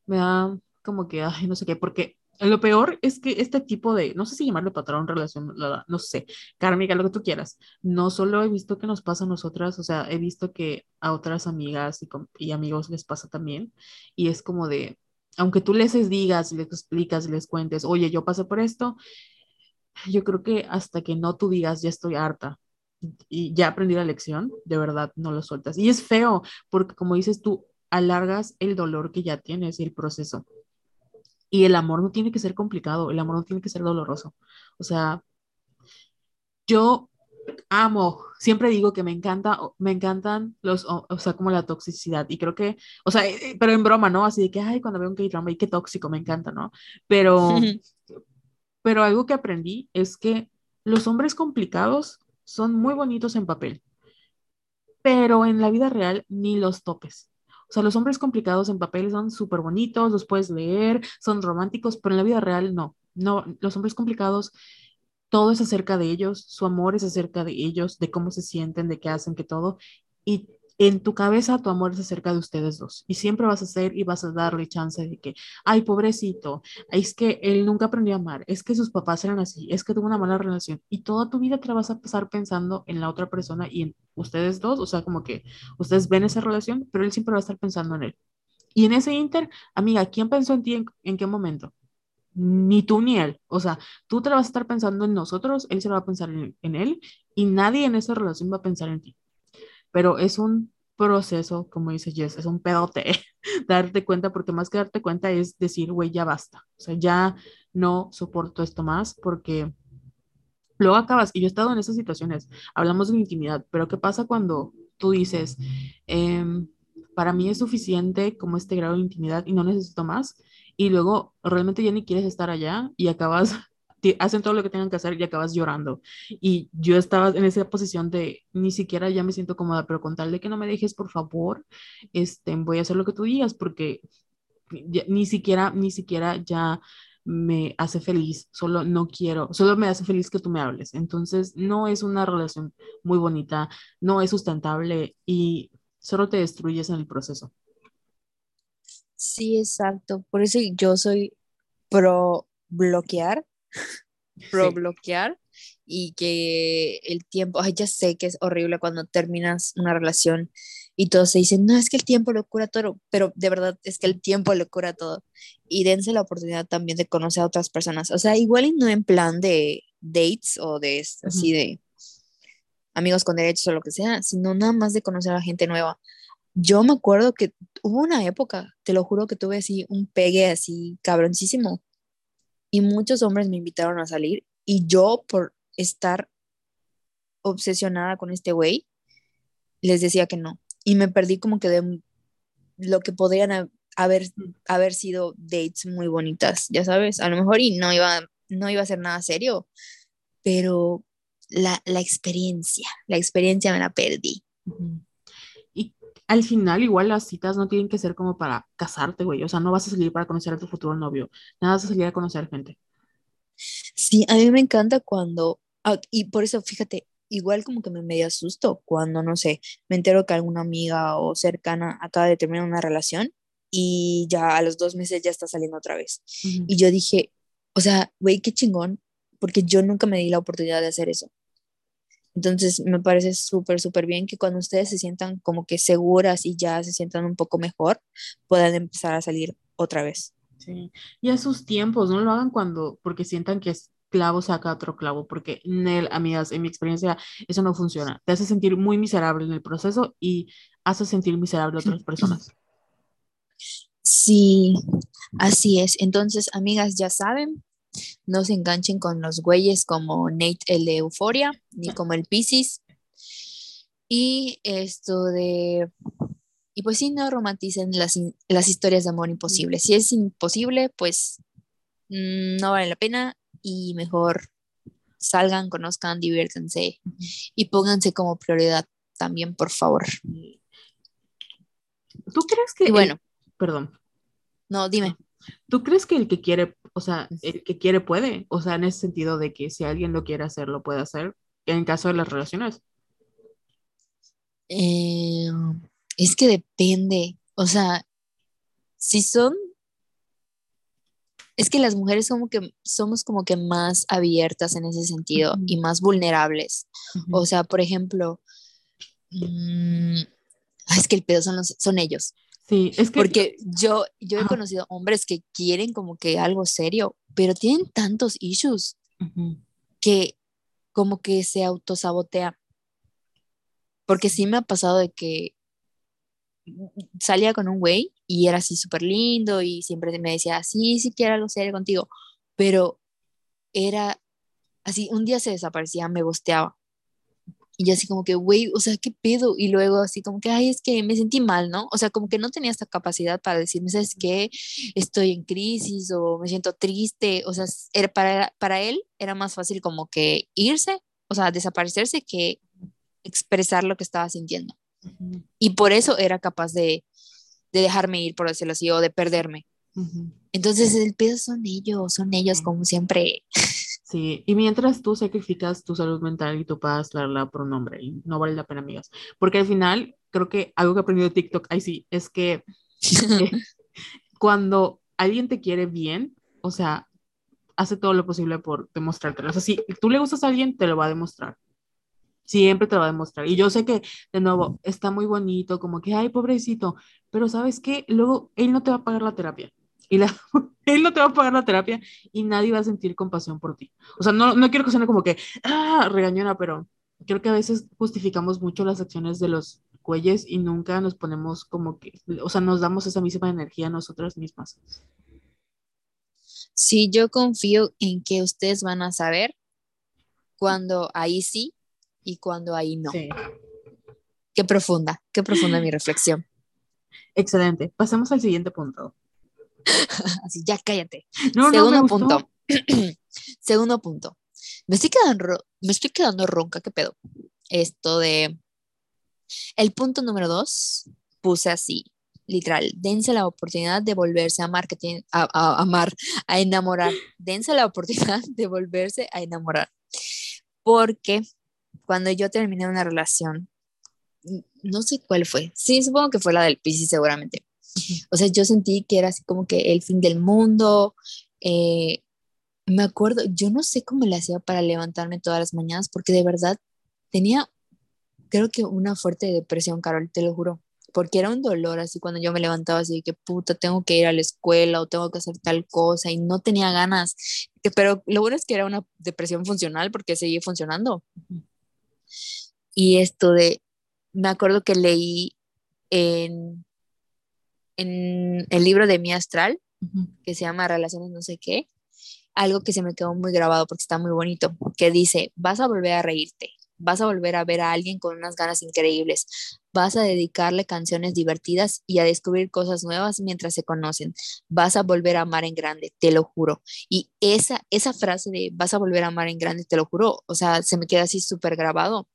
me da como que, ay, no sé qué, porque Lo peor es que este tipo de, no sé si llamarlo patrón, relación, no sé, kármica, lo que tú quieras, no solo he visto que nos pasa a nosotras, o sea, he visto que a otras amigas y, y amigos les pasa también, y es como de, aunque tú les digas, les explicas, les cuentes, oye, yo pasé por esto, yo creo que hasta que no tú digas, ya estoy harta y ya aprendí la lección, de verdad no lo sueltas. Y es feo, porque como dices tú, alargas el dolor que ya tienes el proceso. Y el amor no tiene que ser complicado, el amor no tiene que ser doloroso. O sea, yo amo, siempre digo que me encanta, me encantan los, o, sea, como la toxicidad. Y creo que, o sea, eh, eh, pero en broma, ¿no? Así de que, ay, cuando veo un K-drama, y qué tóxico, me encanta, ¿no? Pero, pero algo que aprendí es que los hombres complicados son muy bonitos en papel, pero en la vida real ni los topes. O sea, los hombres complicados en papel son súper bonitos, los puedes leer, son románticos, pero en la vida real no. No, los hombres complicados, todo es acerca de ellos, su amor es acerca de ellos, de cómo se sienten, de qué hacen, que todo. Y en tu cabeza tu amor es acerca de ustedes dos y siempre vas a ser y vas a darle chance de que, ay, pobrecito, es que él nunca aprendió a amar, es que sus papás eran así, es que tuvo una mala relación y toda tu vida te vas a pasar pensando en la otra persona y en ustedes dos, o sea, como que ustedes ven esa relación, pero él siempre va a estar pensando en él. Y en ese inter, amiga, ¿quién pensó en ti en, qué momento? Ni tú ni él. O sea, tú te vas a estar pensando en nosotros, él se va a pensar en, en él y nadie en esa relación va a pensar en ti pero es un proceso, como dice Jess, es un pedote darte cuenta, porque más que darte cuenta es decir, güey, ya basta, o sea, ya no soporto esto más porque luego acabas, y yo he estado en esas situaciones, hablamos de intimidad, pero ¿qué pasa cuando tú dices, em, para mí es suficiente como este grado de intimidad y no necesito más? Y luego realmente ya ni quieres estar allá y acabas hacen todo lo que tengan que hacer y acabas llorando. Y yo estaba en esa posición de ni siquiera ya me siento cómoda, pero con tal de que no me dejes, por favor, este, voy a hacer lo que tú digas porque ni siquiera, ni siquiera ya me hace feliz, solo no quiero, solo me hace feliz que tú me hables. Entonces, no es una relación muy bonita, no es sustentable y solo te destruyes en el proceso. Sí, exacto. Por eso yo soy pro bloquear pro bloquear y que el tiempo, ay, ya sé que es horrible cuando terminas una relación y todos se dicen, no, es que el tiempo lo cura todo, pero de verdad es que el tiempo lo cura todo. Y dense la oportunidad también de conocer a otras personas. O sea, igual y no en plan de dates o de así de amigos con derechos o lo que sea, sino nada más de conocer a gente nueva. Yo me acuerdo que hubo una época, te lo juro que tuve así un pegue así cabroncísimo y muchos hombres me invitaron a salir y yo por estar obsesionada con este güey, les decía que no. Y me perdí como que de lo que podrían haber, haber sido dates muy bonitas, ya sabes, a lo mejor y no iba, no iba a ser nada serio, pero la, la experiencia, la experiencia me la perdí al final igual las citas no tienen que ser como para casarte, güey. O sea, no vas a salir para conocer a tu futuro novio. Nada, vas a salir a conocer gente. Sí, a mí me encanta cuando, ah, y por eso, fíjate, igual como que me medio asusto cuando, no sé, me entero que alguna amiga o cercana acaba de terminar una relación y ya a los dos meses ya está saliendo otra vez. Y yo dije, o sea, güey, qué chingón, porque yo nunca me di la oportunidad de hacer eso. Entonces, me parece súper, súper bien que cuando ustedes se sientan como que seguras y ya se sientan un poco mejor, puedan empezar a salir otra vez. Sí, y a sus tiempos, no lo hagan cuando, porque sientan que es clavo saca otro clavo, porque, Nel, amigas, en mi experiencia, eso no funciona. Te hace sentir muy miserable en el proceso y hace sentir miserable a otras personas. Sí, así es. Entonces, amigas, ya saben, no se enganchen con los güeyes como Nate el de Euforia, ni como el Pisces. Y esto de... Y pues sí, no romanticen las, las historias de amor imposibles. Si es imposible, pues mm, no vale la pena y mejor salgan, conozcan, diviértanse y pónganse como prioridad también, por favor. ¿Tú crees que... bueno. perdón. No, dime. ¿Tú crees que el que quiere o sea, el que quiere puede, o sea, en ese sentido de que si alguien lo quiere hacer, lo puede hacer, en caso de las relaciones. Eh, es que depende, o sea, si son, Es que las mujeres como que somos como que más abiertas en ese sentido y más vulnerables. O sea, por ejemplo, mm, es que el pedo son, son ellos. Sí, es que... Porque yo, yo he conocido hombres que quieren como que algo serio, pero tienen tantos issues que como que se autosabotean. Porque sí me ha pasado de que salía con un güey y era así súper lindo y siempre me decía, sí, sí quiero algo serio contigo, pero era así, un día se desaparecía, me gusteaba. Y yo así como que, güey, o sea, ¿qué pedo? Y luego así como que, ay, es que me sentí mal, ¿no? O sea, como que no tenía esta capacidad para decirme, ¿sabes qué? Estoy en crisis o me siento triste. O sea, era para, para él era más fácil como que irse, o sea, desaparecerse que expresar lo que estaba sintiendo. Y por eso era capaz de, de, dejarme ir, por decirlo así, o de perderme. Entonces, el pedo son ellos, son ellos, como siempre. Sí, y mientras tú sacrificas tu salud mental y tu paz, la, por un hombre, y no vale la pena, amigas. Porque al final, creo que algo que he aprendido de TikTok, ahí sí, es que cuando alguien te quiere bien, o sea, hace todo lo posible por demostrártelo. O sea, si tú le gustas a alguien, te lo va a demostrar. Siempre te lo va a demostrar. Y yo sé que, de nuevo, está muy bonito, como que, ay, pobrecito, pero ¿sabes qué? Luego él no te va a pagar la terapia. Y la, él no te va a pagar la terapia y nadie va a sentir compasión por ti. O sea, no, no quiero que suene como que, ah, regañona, pero creo que a veces justificamos mucho las acciones de los cuelles y nunca nos ponemos como que, o sea, nos damos esa misma energía a nosotras mismas. Sí, yo confío en que ustedes van a saber cuando ahí sí y cuando ahí no. Sí. Qué profunda, qué profunda mi reflexión. Excelente. Pasemos al siguiente punto. Así, ya cállate. Segundo punto. Segundo punto. Me estoy, quedando, me estoy quedando ronca, ¿qué pedo? Esto de... El punto número dos, puse así, literal, dense la oportunidad de volverse a marketing, a, a, amar, a enamorar. Dense la oportunidad de volverse a enamorar. Porque cuando yo terminé una relación, no sé cuál fue, sí, supongo que fue la del Piscis seguramente. O sea, yo sentí que era así como que el fin del mundo. Eh, me acuerdo, yo no sé cómo le hacía para levantarme todas las mañanas, porque de verdad tenía, creo que una fuerte depresión, Carol, te lo juro, porque era un dolor así cuando yo me levantaba así que puta, tengo que ir a la escuela o tengo que hacer tal cosa y no tenía ganas. Pero lo bueno es que era una depresión funcional porque seguía funcionando. Y esto de, me acuerdo que leí en, en el libro de mi astral, que se llama Relaciones no sé qué, algo que se me quedó muy grabado porque está muy bonito, que dice, vas a volver a reírte, vas a volver a ver a alguien con unas ganas increíbles, vas a dedicarle canciones divertidas y a descubrir cosas nuevas mientras se conocen, vas a volver a amar en grande, te lo juro. Y esa, esa frase de vas a volver a amar en grande, te lo juro, o sea, se me queda así súper grabado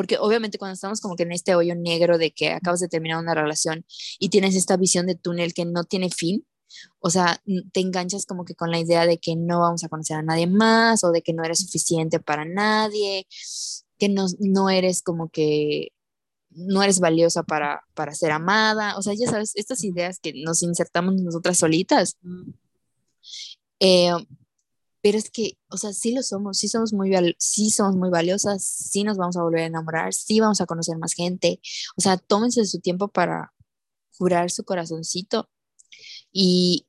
porque obviamente cuando estamos como que en este hoyo negro de que acabas de terminar una relación y tienes esta visión de túnel que no tiene fin, o sea, te enganchas como que con la idea de que no vamos a conocer a nadie más o de que no eres suficiente para nadie, que no, no eres como que no eres valiosa para, para ser amada, o sea, ya sabes, estas ideas que nos insertamos nosotras solitas. Eh, pero es que, o sea, sí lo somos, sí somos muy, sí somos muy valiosas, sí nos vamos a volver a enamorar, sí vamos a conocer más gente, o sea, tómense su tiempo para curar su corazoncito y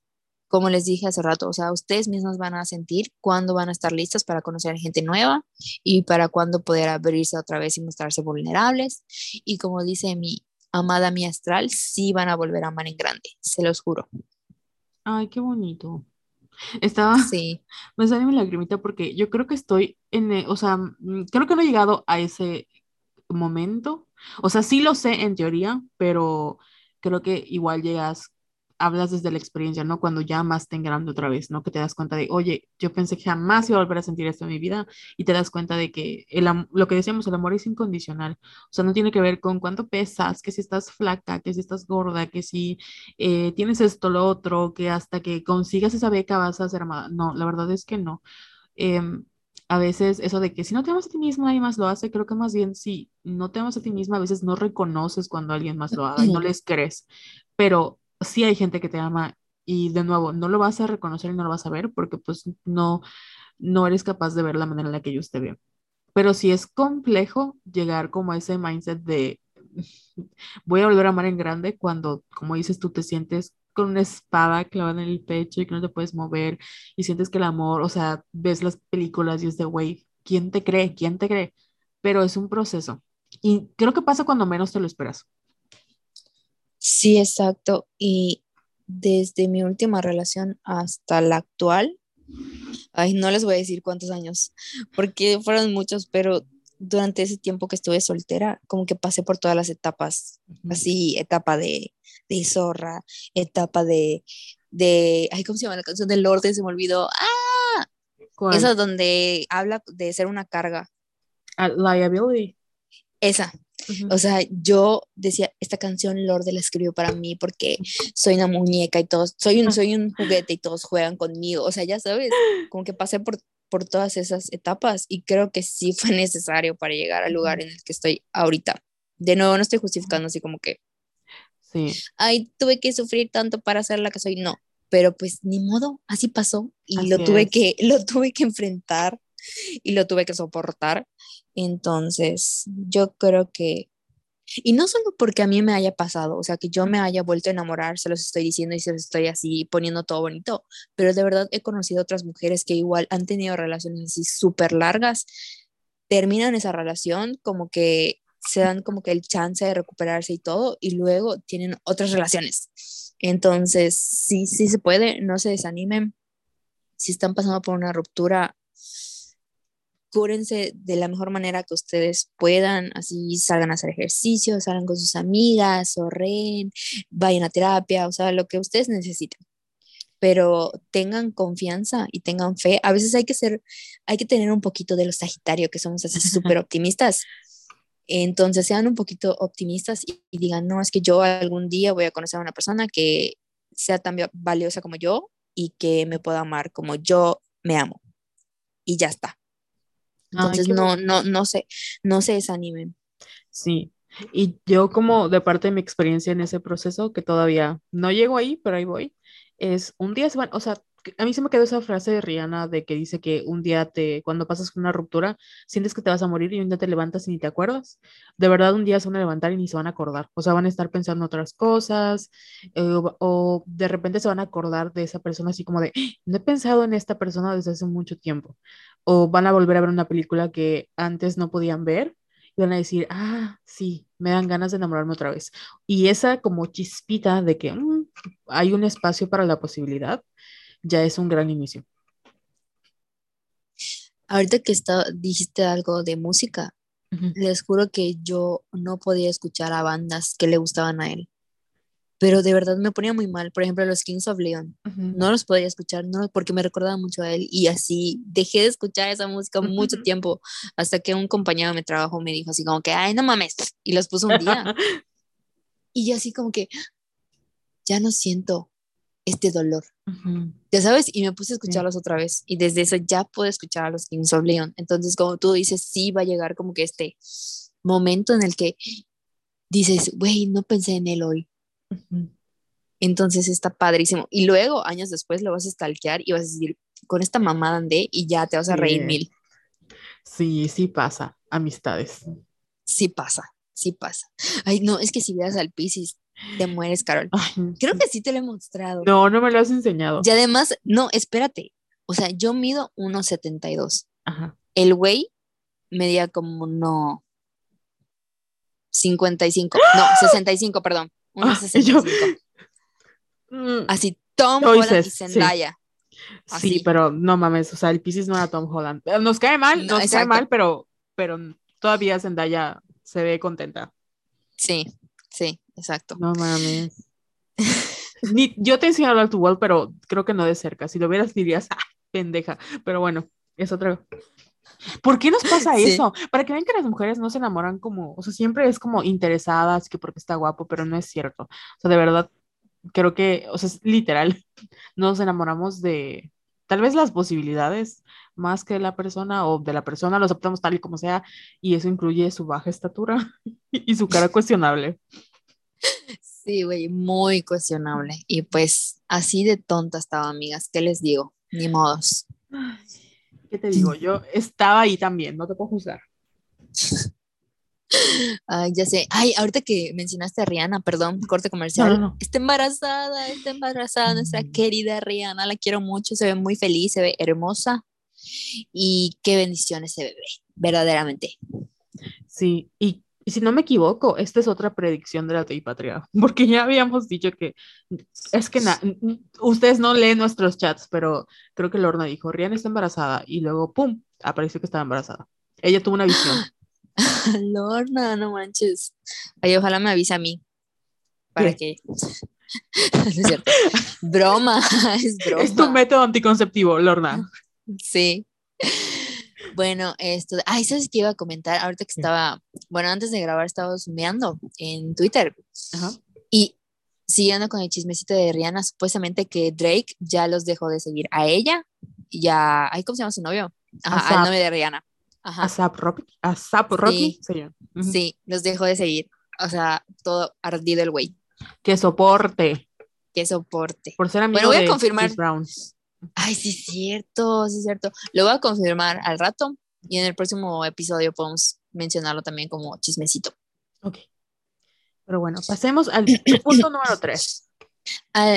como les dije hace rato, o sea, ustedes mismos van a sentir cuándo van a estar listas para conocer gente nueva y para cuándo poder abrirse otra vez y mostrarse vulnerables. Y como dice mi amada mi astral, sí van a volver a amar en grande, se los juro. Ay, qué bonito. Estaba, sí. me sale mi lagrimita porque yo creo que estoy en, o sea, mm, creo que no he llegado a ese momento. O sea, sí lo sé en teoría, pero creo que igual llegas hablas desde la experiencia, ¿no? Cuando ya más te grande otra vez, ¿no? Que te das cuenta de, oye, yo pensé que jamás iba a volver a sentir esto en mi vida y te das cuenta de que el, lo que decíamos, el amor es incondicional. O sea, no tiene que ver con cuánto pesas, que si estás flaca, que si estás gorda, que si eh, tienes esto, lo otro, que hasta que consigas esa beca vas a ser amada. No, la verdad es que no. Em, a veces eso de que si no te amas a ti misma, nadie más lo hace, creo que más bien si no te amas a ti misma, a veces no reconoces cuando alguien más lo haga y no les crees. Pero sí hay gente que te ama Y de nuevo, no lo vas a reconocer y no lo vas a ver porque pues no, no eres capaz de ver la manera en la que ellos te ven. Pero sí es complejo llegar como a ese mindset de voy a volver a amar en grande cuando, como dices, tú te sientes con una espada clavada en el pecho y que no te puedes mover y sientes que el amor, o sea, ves las películas y es de, güey, ¿quién te cree? ¿Quién te cree? Pero es un proceso. Y creo que pasa cuando menos te lo esperas. Sí, exacto. Y desde mi última relación hasta la actual, ay, no les voy a decir cuántos años, porque fueron muchos, pero durante ese tiempo que estuve soltera, como que pasé por todas las etapas, así, etapa de, de zorra, etapa de, de, ay, ¿cómo se llama la canción del orden? Se me olvidó. ¡Ah! Esa donde habla de ser una carga. Ah, liability. Esa. O sea, yo decía, esta canción Lorde la escribió para mí porque soy una muñeca y todos, soy un, soy un juguete y todos juegan conmigo. O sea, ya sabes, como que pasé por, por todas esas etapas y creo que sí fue necesario para llegar al lugar en el que estoy ahorita. De nuevo, no estoy justificando así como que, sí. ay, tuve que sufrir tanto para ser la que soy. No, pero pues ni modo, así pasó y lo tuve que, lo tuve que enfrentar y lo tuve que soportar. Entonces, yo creo que, y no solo porque a mí me haya pasado, o sea, que yo me haya vuelto a enamorar, se los estoy diciendo y se los estoy así poniendo todo bonito, pero de verdad he conocido otras mujeres que igual han tenido relaciones así súper largas, terminan esa relación como que se dan como que el chance de recuperarse y todo, y luego tienen otras relaciones. Entonces, sí, sí se puede, no se desanimen. Si están pasando por una ruptura, cúrense de la mejor manera que ustedes puedan, así salgan a hacer ejercicio, salgan con sus amigas, sorren, vayan a terapia, o sea, lo que ustedes necesiten. Pero tengan confianza y tengan fe. A veces hay que ser, hay que tener un poquito de los Sagitario, que somos así súper optimistas. Entonces sean un poquito optimistas y, y, digan, no, es que yo algún día voy a conocer a una persona que sea tan valiosa como yo y que me pueda amar como yo me amo. Y ya está. Entonces, no, no, no se, no se desanimen. Sí, y yo como de parte de mi experiencia en ese proceso, que todavía no llego ahí, pero ahí voy, es un día se van, o sea, a mí se me quedó esa frase de Rihanna de que dice que un día te, cuando pasas una ruptura, sientes que te vas a morir y un día te levantas y ni te acuerdas. De verdad, un día se van a levantar y ni se van a acordar. O sea, van a estar pensando otras cosas eh, o, o, de repente se van a acordar de esa persona así como de, no he pensado en esta persona desde hace mucho tiempo o van a volver a ver una película que antes no podían ver y van a decir, ah, sí, me dan ganas de enamorarme otra vez. Y esa como chispita de que mmm, hay un espacio para la posibilidad, ya es un gran inicio. Ahorita que está, dijiste algo de música, uh -huh. les juro que yo no podía escuchar a bandas que le gustaban a él pero de verdad me ponía muy mal. Por ejemplo, los Kings of Leon, uh -huh. no los podía escuchar, no, porque me recordaba mucho a él y así dejé de escuchar esa música uh -huh. mucho tiempo hasta que un compañero de mi trabajo me dijo así como que, ay, no mames, y los puso un día. y yo así como que, ya no siento este dolor, uh -huh. ya sabes, y me puse a escucharlos sí. otra vez y desde eso ya puedo escuchar a los Kings of Leon. Entonces, como tú dices, sí va a llegar como que este momento en el que dices, güey, no pensé en él hoy entonces está padrísimo. Y luego, años después, lo vas a stalkear y vas a decir, con esta mamada andé y ya te vas a reír mil. Sí, sí pasa. Amistades. Sí pasa, sí pasa. Ay, no, es que si veas al Pisces, te mueres, Carol. Ay, Creo que sí te lo he mostrado. No, no me lo has enseñado. Y además, no, espérate. O sea, yo mido 1,72. El güey medía como no 55, no, 65, perdón. 1.65. Ah, Así, Tom Holland dices, y Zendaya. Sí. sí. pero no mames, o sea, el Pisces no era Tom Holland. Nos cae mal, no, nos exacto. cae mal, pero, pero todavía Zendaya se ve contenta. Sí, sí, exacto. No mames. Ni, yo te enseñé a hablar tu wall, pero creo que no de cerca. Si lo vieras dirías, ah, pendeja. Pero bueno, es otra. ¿Por qué nos pasa sí. eso? Para que vean que las mujeres no se enamoran como, o sea, siempre es como interesadas, que porque está guapo, pero no es cierto. O sea, de verdad, creo que, o sea, es literal, nos enamoramos de tal vez las posibilidades más que de la persona o de la persona, lo aceptamos tal y como sea, y eso incluye su baja estatura y su cara cuestionable. Sí, güey, muy cuestionable. Y pues así de tonta estaba, amigas. ¿Qué les digo? Ni modos. ¿Qué te digo? Yo estaba ahí también, no te puedo juzgar. Ay, ya sé. Ay, ahorita que mencionaste a Rihanna, perdón, corte comercial. Está embarazada, está embarazada nuestra mm. querida Rihanna. La quiero mucho, se ve muy feliz, se ve hermosa. Y qué bendiciones ese bebé, verdaderamente. Sí, y, si no me equivoco, esta es otra predicción de la Patria, porque ya habíamos dicho que es que ustedes no leen nuestros chats, pero creo que Lorna dijo, Rihanna está embarazada y luego, ¡pum!, apareció que estaba embarazada. Ella tuvo una visión. Lorna, no manches. Ay, ojalá me avise a mí. Para que. es cierto. broma, es broma. Es tu método anticonceptivo, Lorna. Sí. Bueno, esto, ay, ¿sabes qué iba a comentar? Ahorita que estaba, bueno, antes de grabar estaba sumeando en Twitter. Ajá. Y siguiendo con el chismecito de Rihanna, supuestamente que Drake ya los dejó de seguir a ella ya, ay, ¿cómo se llama su novio? Ajá, al novio de Rihanna. Ajá. A Rocky. A Rocky. Sí, sí, los dejó de seguir. O sea, todo ardido el güey. Que soporte. Que soporte. Por ser amigo bueno, voy a confirmar. Brown. Ay, sí es cierto, sí es cierto. Lo voy a confirmar al rato y en el próximo episodio podemos mencionarlo también como chismecito. Ok. Pero bueno, pasemos al punto número tres.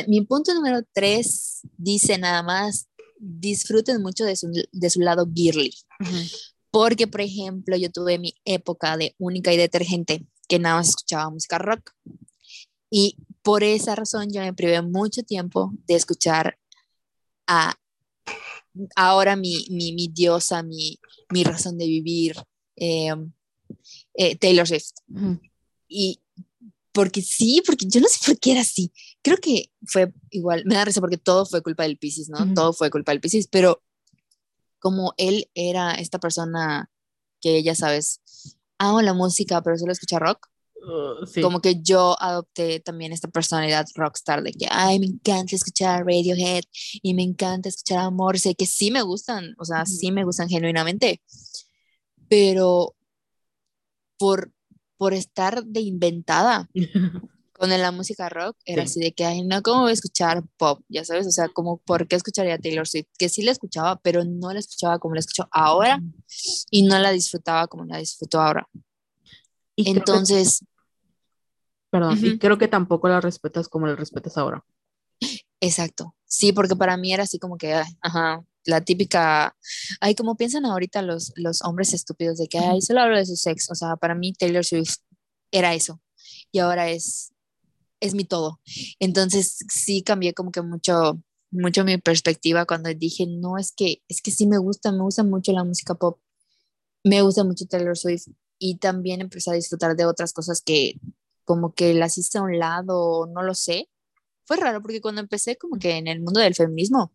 mi punto número tres dice nada más, disfruten mucho de su, de su lado girly. Porque, por ejemplo, yo tuve mi época de única y detergente, que nada más escuchaba música rock. Y por esa razón yo me privé mucho tiempo de escuchar a ahora mi, mi, mi diosa, mi, mi, razón de vivir, em, eh, Taylor Swift. Y porque sí, porque yo no sé por qué era así. Creo que fue igual, me da risa porque todo fue culpa del Pisces, ¿no? Todo fue culpa del Pisces, pero como él era esta persona que ya sabes, amo la música, pero solo escucha rock. Uh, como que yo adopté también esta personalidad rockstar de que, ay, me encanta escuchar Radiohead y me encanta escuchar Amor, sé que sí me gustan, o sea, sí me gustan genuinamente, pero por, por estar de inventada, con la música rock era así de que, ay, no, ¿cómo voy a escuchar pop? Ya sabes, o sea, como, ¿por qué escucharía Taylor Swift? Que sí la escuchaba, pero no la escuchaba como la escucho ahora y no la disfrutaba como la disfruto ahora. Y Entonces... perdón, y creo que tampoco la respetas como la respetas ahora. Exacto, sí, porque para mí era así como que, ajá, la típica, ay, como piensan ahorita los, los hombres estúpidos de que, ay, solo hablo de su sexo, o sea, para mí Taylor Swift era eso, y ahora es es mi todo. Entonces sí cambié como que mucho, mucho mi perspectiva cuando dije, no, es que, es que sí me gusta, me gusta mucho la música pop, me gusta mucho Taylor Swift. Y también empecé a disfrutar de otras cosas que como que las hice a un lado, no lo sé. Fue raro porque cuando empecé como que en el mundo del feminismo,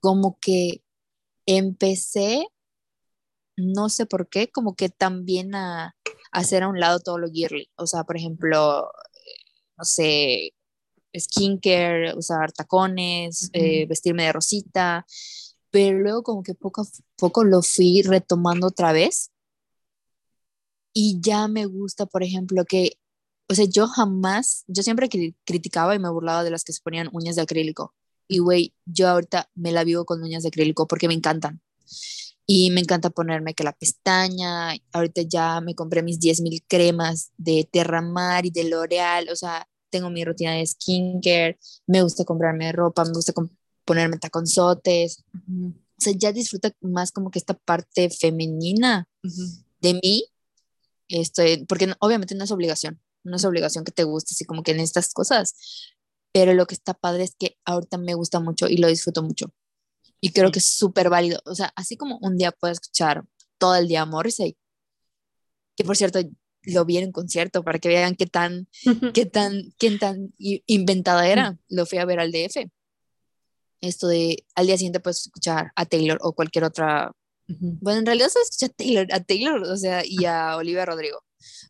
como que empecé, no sé por qué, como que también a, hacer a un lado todo lo girly. O sea, por ejemplo, no sé, skincare, usar tacones, eh, vestirme de rosita, pero luego como que poco a poco lo fui retomando otra vez y ya me gusta, por ejemplo, que, o sea, yo jamás, yo siempre criticaba y me burlaba de las que se ponían uñas de acrílico. Y, güey, yo ahorita me la vivo con uñas de acrílico porque me encantan. Y me encanta ponerme que la pestaña, ahorita ya me compré mis 10.000 cremas de Terramar y de L'Oreal, o sea, tengo mi rutina de skincare, me gusta comprarme ropa, me gusta ponerme taconzotes. O sea, ya disfruta más como que esta parte femenina de mí, estoy, porque obviamente no es obligación, no es obligación que te guste así como que en estas cosas, pero lo que está padre es que ahorita me gusta mucho y lo disfruto mucho. Y creo que es súper válido. O sea, así como un día puedo escuchar todo el día Morrissey, que por cierto lo vi en concierto para que vean qué tan, qué tan, qué tan inventada era. Lo fui a ver al DF. Esto de al día siguiente puedes escuchar a Taylor o cualquier otra. Bueno, en realidad se escucha a Taylor, a Taylor, o sea, y a Olivia Rodrigo.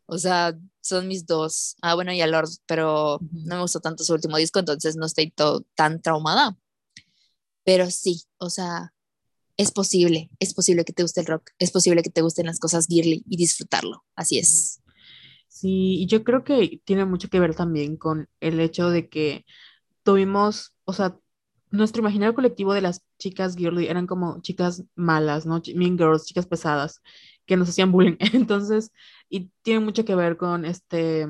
O sea, son mis dos. Ah, bueno, y a Lord, pero no me gustó tanto su último disco, entonces no estoy todo tan traumada. Pero sí, o sea, es posible, es posible que te guste el rock, es posible que te gusten las cosas girly y disfrutarlo. Así es. Sí, y yo creo que tiene mucho que ver también con el hecho de que tuvimos, o sea, nuestro imaginario colectivo de las chicas girly eran como chicas malas, ¿no? Mean girls, chicas pesadas, que nos hacían bullying. Entonces, y tiene mucho que ver con este,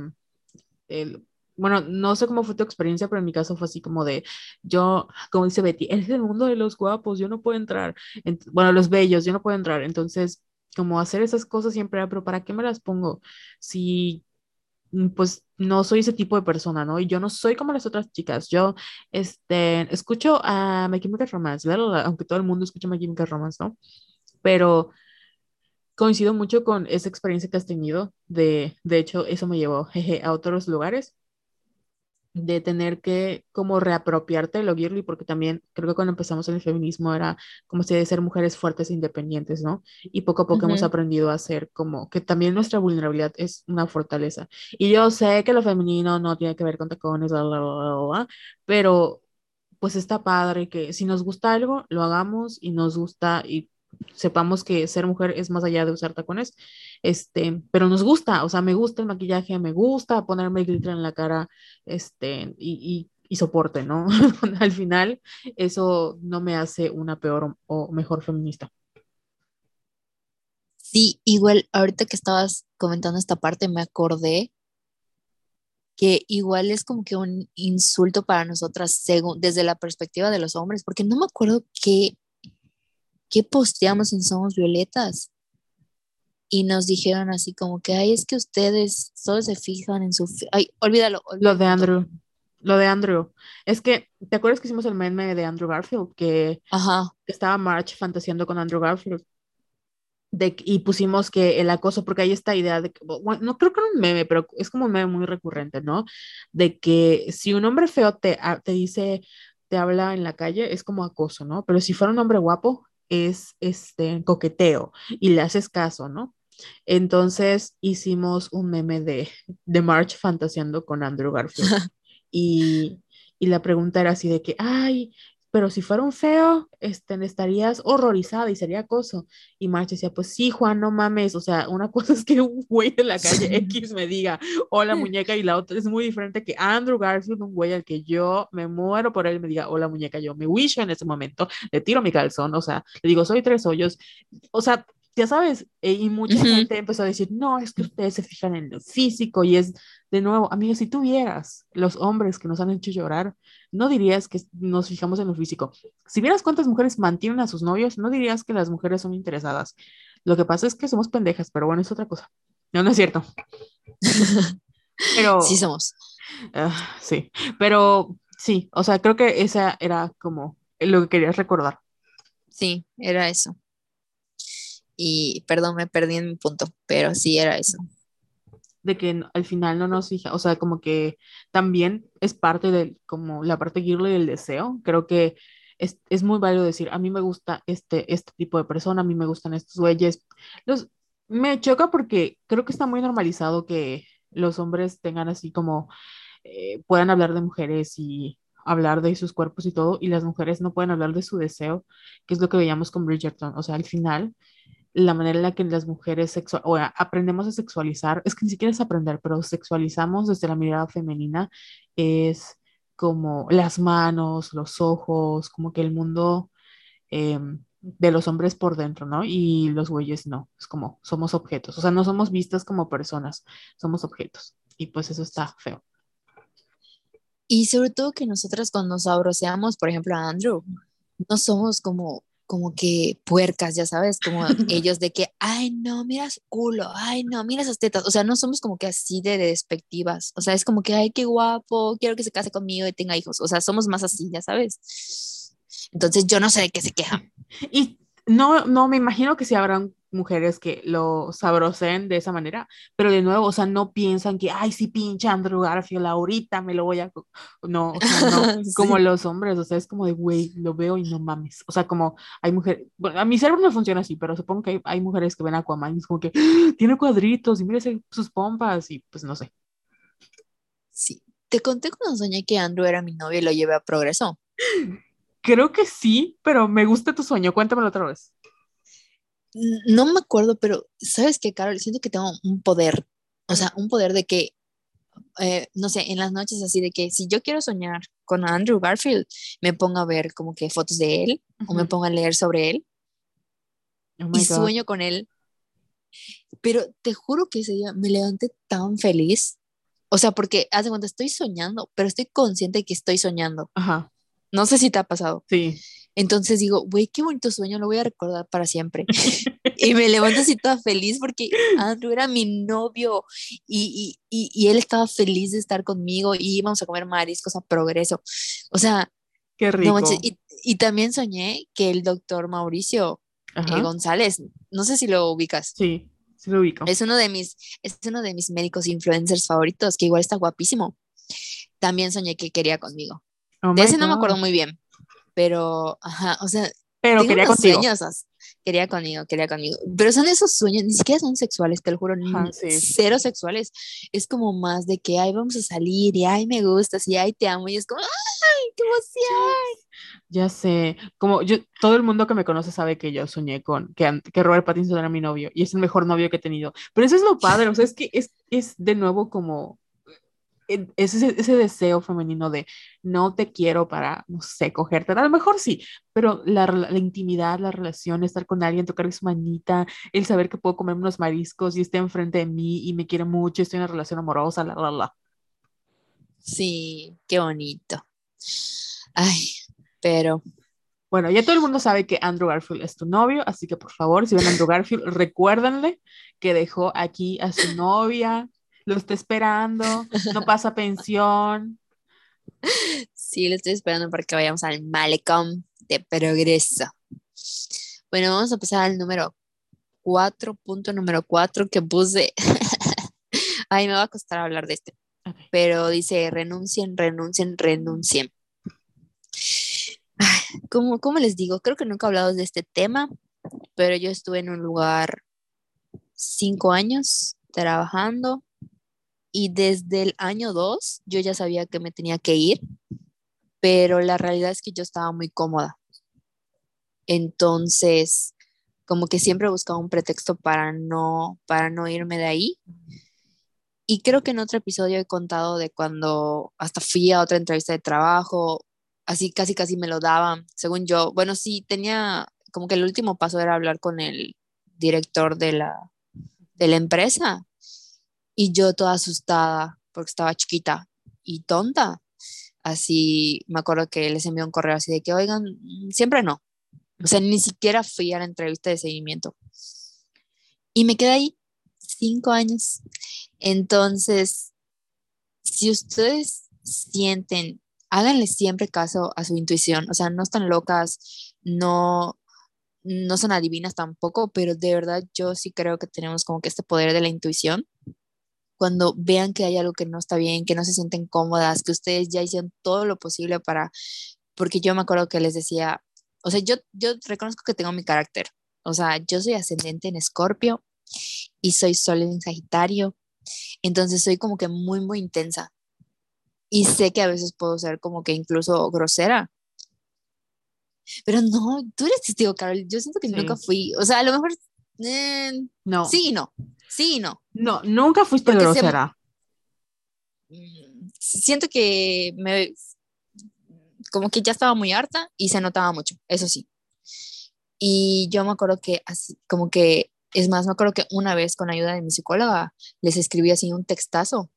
el, bueno, no sé cómo fue tu experiencia, pero en mi caso fue así como de, yo, como dice Betty, es el mundo de los guapos, yo no puedo entrar. Ent- bueno, los bellos, yo no puedo entrar. Entonces, como hacer esas cosas siempre pero ¿para qué me las pongo? Si pues no soy ese tipo de persona, ¿no? Y yo no soy como las otras chicas. Yo, este, escucho a My Chemical Romance, la, aunque todo el mundo escucha My Chemical Romance, ¿no? Pero coincido mucho con esa experiencia que has tenido. De, de hecho, eso me llevó, a otros lugares de tener que como reapropiarte de lo girly, porque también creo que cuando empezamos en el feminismo era como si de ser mujeres fuertes e independientes, ¿no? Y poco a poco hemos aprendido a ser como que también nuestra vulnerabilidad es una fortaleza. Y yo sé que lo femenino no tiene que ver con tacones, bla, bla, bla, pero pues está padre que si nos gusta algo, lo hagamos y nos gusta y sepamos que ser mujer es más allá de usar tacones, este, pero nos gusta, o sea, me gusta el maquillaje, me gusta ponerme glitter en la cara, este, y, y, y soporte, ¿no? Al final, eso no me hace una peor o, mejor feminista. Sí, igual ahorita que estabas comentando esta parte me acordé que igual es como que un insulto para nosotras según, desde la perspectiva de los hombres, porque no me acuerdo qué, qué posteamos en Somos Violetas y nos dijeron así como que, ay, es que ustedes solo se fijan en su... fi-". Ay, olvídalo, olvídalo Lo de. Andrew, lo de Andrew, es que, ¿te acuerdas que hicimos el meme de Andrew Garfield? Que Ajá, estaba March fantaseando con Andrew Garfield. de, y pusimos que el acoso, porque hay esta idea de que, bueno, no creo que era un meme, pero es como un meme muy recurrente, ¿no? De que si un hombre feo te, te dice, te habla en la calle, es como acoso, ¿no? Pero si fuera un hombre guapo, es este coqueteo y le haces caso, ¿no? Entonces hicimos un meme de, de March fantaseando con Andrew Garfield. Y, y la pregunta era así de que, ay, pero si fuera un feo, este, estarías horrorizada y sería acoso. Y March decía, pues sí, Juan, no mames. O sea, una cosa es que un güey de la calle X me diga, hola muñeca, y la otra es muy diferente que Andrew Garfield, un güey al que yo me muero por él, me diga, hola muñeca, yo me wisho en ese momento, le tiro mi calzón, o sea, le digo, soy tres hoyos. O sea, ya sabes, eh, y mucha ujú, gente empezó a decir, no, es que ustedes se fijan en lo físico y es, de nuevo, amigos, si tú vieras los hombres que nos han hecho llorar, no dirías que nos fijamos en lo físico. Si vieras cuántas mujeres mantienen a sus novios, no dirías que las mujeres son interesadas. Lo que pasa es que somos pendejas, pero bueno, es otra cosa. No, no es cierto. Sí somos. ah, sí, pero sí, o sea, creo que esa era como lo que querías recordar. Sí, era eso. Y perdón, me perdí en mi punto, pero sí era eso. De que al final no nos fija, o sea, como que también es parte del, como la parte girly del deseo. Creo que es, es muy válido decir, a mí me gusta este, este tipo de persona, a mí me gustan estos güeyes. Los, me choca porque creo que está muy normalizado que los hombres tengan así como, eh, puedan hablar de mujeres y hablar de sus cuerpos y todo, y las mujeres no pueden hablar de su deseo, que es lo que veíamos con Bridgerton. O sea, al final la manera en la que las mujeres sexual, o a- aprendemos a sexualizar, es que ni siquiera es aprender, pero sexualizamos desde la mirada femenina, es como las manos, los ojos, como que el mundo eh, de los hombres por dentro, ¿no? Y los güeyes no, es como somos objetos, o sea, no somos vistas como personas, somos objetos. Y pues eso está feo. Y sobre todo que nosotras cuando nos por ejemplo, a Andrew, no somos como, como que puercas, ya sabes, como ellos de que, ay, no, mira su culo, ay, no, mira esas tetas. O sea, no somos como que así de despectivas. O sea, es como que, ay, qué guapo, quiero que se case conmigo y tenga hijos. O sea, somos más así, ya sabes. Entonces, yo no sé de qué se queja. Y no, no, me imagino que sí habrán mujeres que lo sabroseen de esa manera, pero de nuevo, o sea, no piensan que, ay, sí, pinche Andrew Garfield, ahorita me lo voy a... co-". No, o sea, no, como los hombres, o sea, es como de, güey, lo veo y no mames. O sea, como hay mujeres, bueno, a mi cerebro no funciona así, pero supongo que hay, hay mujeres que ven a Aquaman y es como que, "Ah, tiene cuadritos y mira sus pompas y pues no sé. Sí. Te conté cuando soñé que Andrew era mi novio y lo llevé a Progreso. Creo que sí, pero me gusta tu sueño, cuéntamelo otra vez. No me acuerdo, pero ¿sabes qué, Carol? Siento que tengo un poder O sea, un poder de que, eh, no sé, en las noches así de que si yo quiero soñar con Andrew Garfield, me pongo a ver como que fotos de él o me pongo a leer sobre él Oh y God. sueño con él. Pero te juro que ese día me levanté tan feliz. O sea, porque haz de cuenta, estoy soñando, pero estoy consciente de que estoy soñando. Ajá, No sé si te ha pasado. sí. Entonces digo, güey, qué bonito sueño, lo voy a recordar para siempre. y me levanto así toda feliz porque Andrew era mi novio y, y, y, él estaba feliz de estar conmigo y íbamos a comer mariscos a progreso. O sea, Qué no rico. manches, y, y también soñé que el doctor Mauricio eh. González, no sé si lo ubicas, Sí, sí lo ubico. es uno de mis, es uno de mis médicos influencers favoritos, que igual está guapísimo. También soñé que quería conmigo. Oh De ese no me God. acuerdo muy bien, pero, ajá, o sea, Pero tengo quería unos contigo. sueños, quería conmigo, quería conmigo, pero son esos sueños, ni siquiera son sexuales, te lo juro, ni- Ajá, sí. cero sexuales, es como más de que, ay, vamos a salir, y ay, me gustas, y ay, te amo, y es como, ay, qué emoción. Ya sé, como yo, todo el mundo que me conoce sabe que yo soñé con que, que Robert Pattinson era mi novio y es el mejor novio que he tenido. Pero eso es lo padre, o sea, es que es, es de nuevo como es ese, ese deseo femenino de no te quiero para, no sé, cogerte. A lo mejor sí, pero la, la intimidad, la relación, estar con alguien, tocarle su manita, el saber que puedo comer unos mariscos y esté enfrente de mí y me quiere mucho, estoy en una relación amorosa, la, la, la. Sí, qué bonito. Ay, pero Bueno, ya todo el mundo sabe que Andrew Garfield es tu novio, así que por favor, si ven a Andrew Garfield, recuérdenle que dejó aquí a su novia, lo está esperando, no pasa pensión. sí, lo estoy esperando para que vayamos al malecón de progreso. Bueno, vamos a pasar al número cuatro, punto número cuatro que puse. Ay, me va a costar hablar de este. Pero dice renuncien, renuncien, renuncien. Ay, ¿Cómo, cómo les digo? Creo que nunca he hablado de este tema, pero yo estuve en un lugar cinco años trabajando y desde el año dos yo ya sabía que me tenía que ir, pero la realidad es que yo estaba muy cómoda. Entonces, como que siempre buscaba un pretexto para no, para no irme de ahí. Y creo que en otro episodio he contado de cuando hasta fui a otra entrevista de trabajo, así casi casi me lo daban, según yo. Bueno, sí, tenía como que el último paso era hablar con el director de la, de la empresa y yo toda asustada porque estaba chiquita y tonta. Así me acuerdo que les envió un correo así de que, oigan, mm, siempre no. O sea, ni siquiera fui a la entrevista de seguimiento. Y me quedé ahí cinco años. Entonces, si ustedes sienten, háganle siempre caso a su intuición. O sea, no están locas, no, no son adivinas tampoco, pero de verdad yo sí creo que tenemos como que este poder de la intuición. Cuando vean que hay algo que no está bien, que no se sienten cómodas, que ustedes ya hicieron todo lo posible para, porque yo me acuerdo que les decía, o sea, yo, yo reconozco que tengo mi carácter. O sea, yo soy ascendente en Escorpio y soy sol en Sagitario. Entonces soy como que muy, muy intensa. Y sé que a veces puedo ser como que incluso grosera. Pero no, tú eres testigo, Carol. Yo siento que Sí. nunca fui. O sea, a lo mejor eh, No, sí y no. Sí y no. no, nunca fuiste Porque se- grosera. Mm, Siento que me como que ya estaba muy harta y se notaba mucho, eso sí. Y yo me acuerdo que así, como que, es más, me acuerdo que una vez con ayuda de mi psicóloga les escribí así un textazo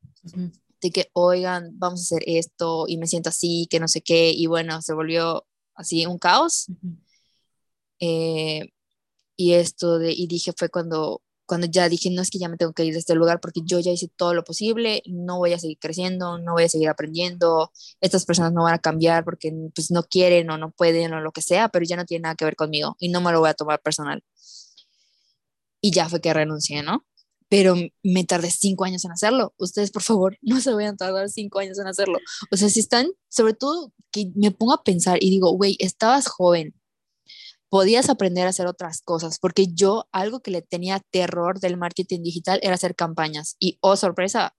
de que, oigan, vamos a hacer esto y me siento así, que no sé qué, y bueno, se volvió así un caos. Eh, y esto de, y dije, fue cuando, cuando ya dije, no es que ya me tengo que ir de este lugar porque yo ya hice todo lo posible, no voy a seguir creciendo, no voy a seguir aprendiendo, estas personas no van a cambiar porque pues no quieren o no pueden o lo que sea, pero ya no tiene nada que ver conmigo y no me lo voy a tomar personal. Y ya fue que renuncié, ¿no? Pero me tardé cinco años en hacerlo. Ustedes, por favor, no se vayan a tardar cinco años en hacerlo. O sea, si están, sobre todo que me pongo a pensar y digo, güey, estabas joven, podías aprender a hacer otras cosas, porque yo algo que le tenía terror del marketing digital era hacer campañas. Y, oh, sorpresa,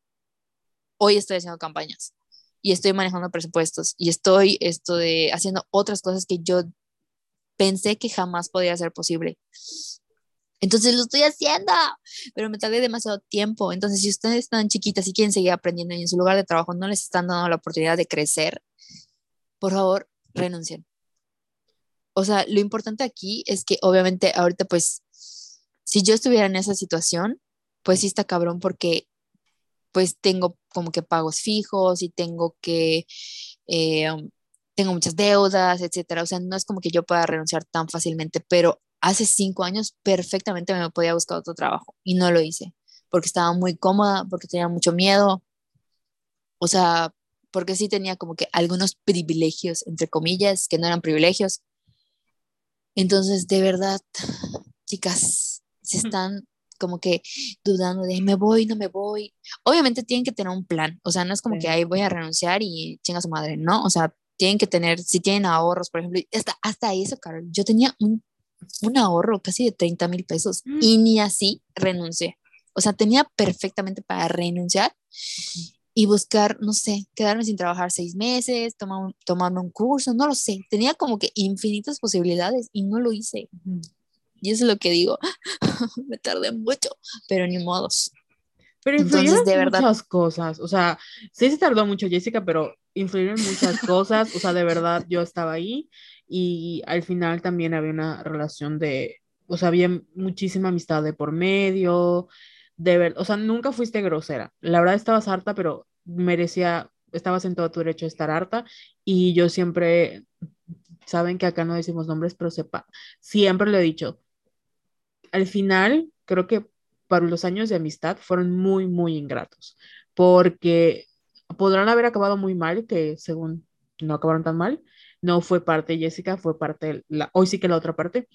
hoy estoy haciendo campañas y estoy manejando presupuestos y estoy esto de haciendo otras cosas que yo pensé que jamás podía ser posible. Entonces lo estoy haciendo, pero me tardé demasiado tiempo. Entonces, si ustedes están chiquitas y quieren seguir aprendiendo y en su lugar de trabajo no les están dando la oportunidad de crecer, por favor, renuncien. O sea, lo importante aquí es que obviamente ahorita pues, si yo estuviera en esa situación, pues sí está cabrón porque pues tengo como que pagos fijos y tengo que, eh, tengo muchas deudas, etcétera. O sea, no es como que yo pueda renunciar tan fácilmente, pero hace cinco años perfectamente me podía buscar otro trabajo y no lo hice porque estaba muy cómoda, porque tenía mucho miedo, o sea, porque sí tenía como que algunos privilegios, entre comillas, que no eran privilegios. Entonces, de verdad, chicas, se están como que dudando de me voy, no me voy. Obviamente tienen que tener un plan, o sea, no es como que ahí voy a renunciar y chinga su madre, no, o sea, tienen que tener, si tienen ahorros, por ejemplo, hasta, hasta eso, Carol, yo tenía un un ahorro casi de 30 mil pesos mm. y ni así renuncié. O sea, tenía perfectamente para renunciar y buscar, no sé, quedarme sin trabajar seis meses, tomar tomarme un curso, no lo sé. Tenía como que infinitas posibilidades y no lo hice. Y eso es lo que digo, me tardé mucho, pero ni modos. Pero influyeron de verdad... muchas cosas, o sea, sí se tardó mucho Jessica, pero influyeron muchas cosas, o sea, de verdad yo estaba ahí y al final también había una relación de, o sea, había muchísima amistad de por medio, de ver, o sea, nunca fuiste grosera. La verdad estabas harta, pero merecía, estabas en todo tu derecho de estar harta. Y yo siempre, saben que acá no decimos nombres, pero sepa, siempre le he dicho, al final creo que para los años de amistad fueron muy, muy ingratos, porque podrán haber acabado muy mal, que según no acabaron tan mal, no fue parte Jessica, fue parte, la, hoy sí que la otra parte,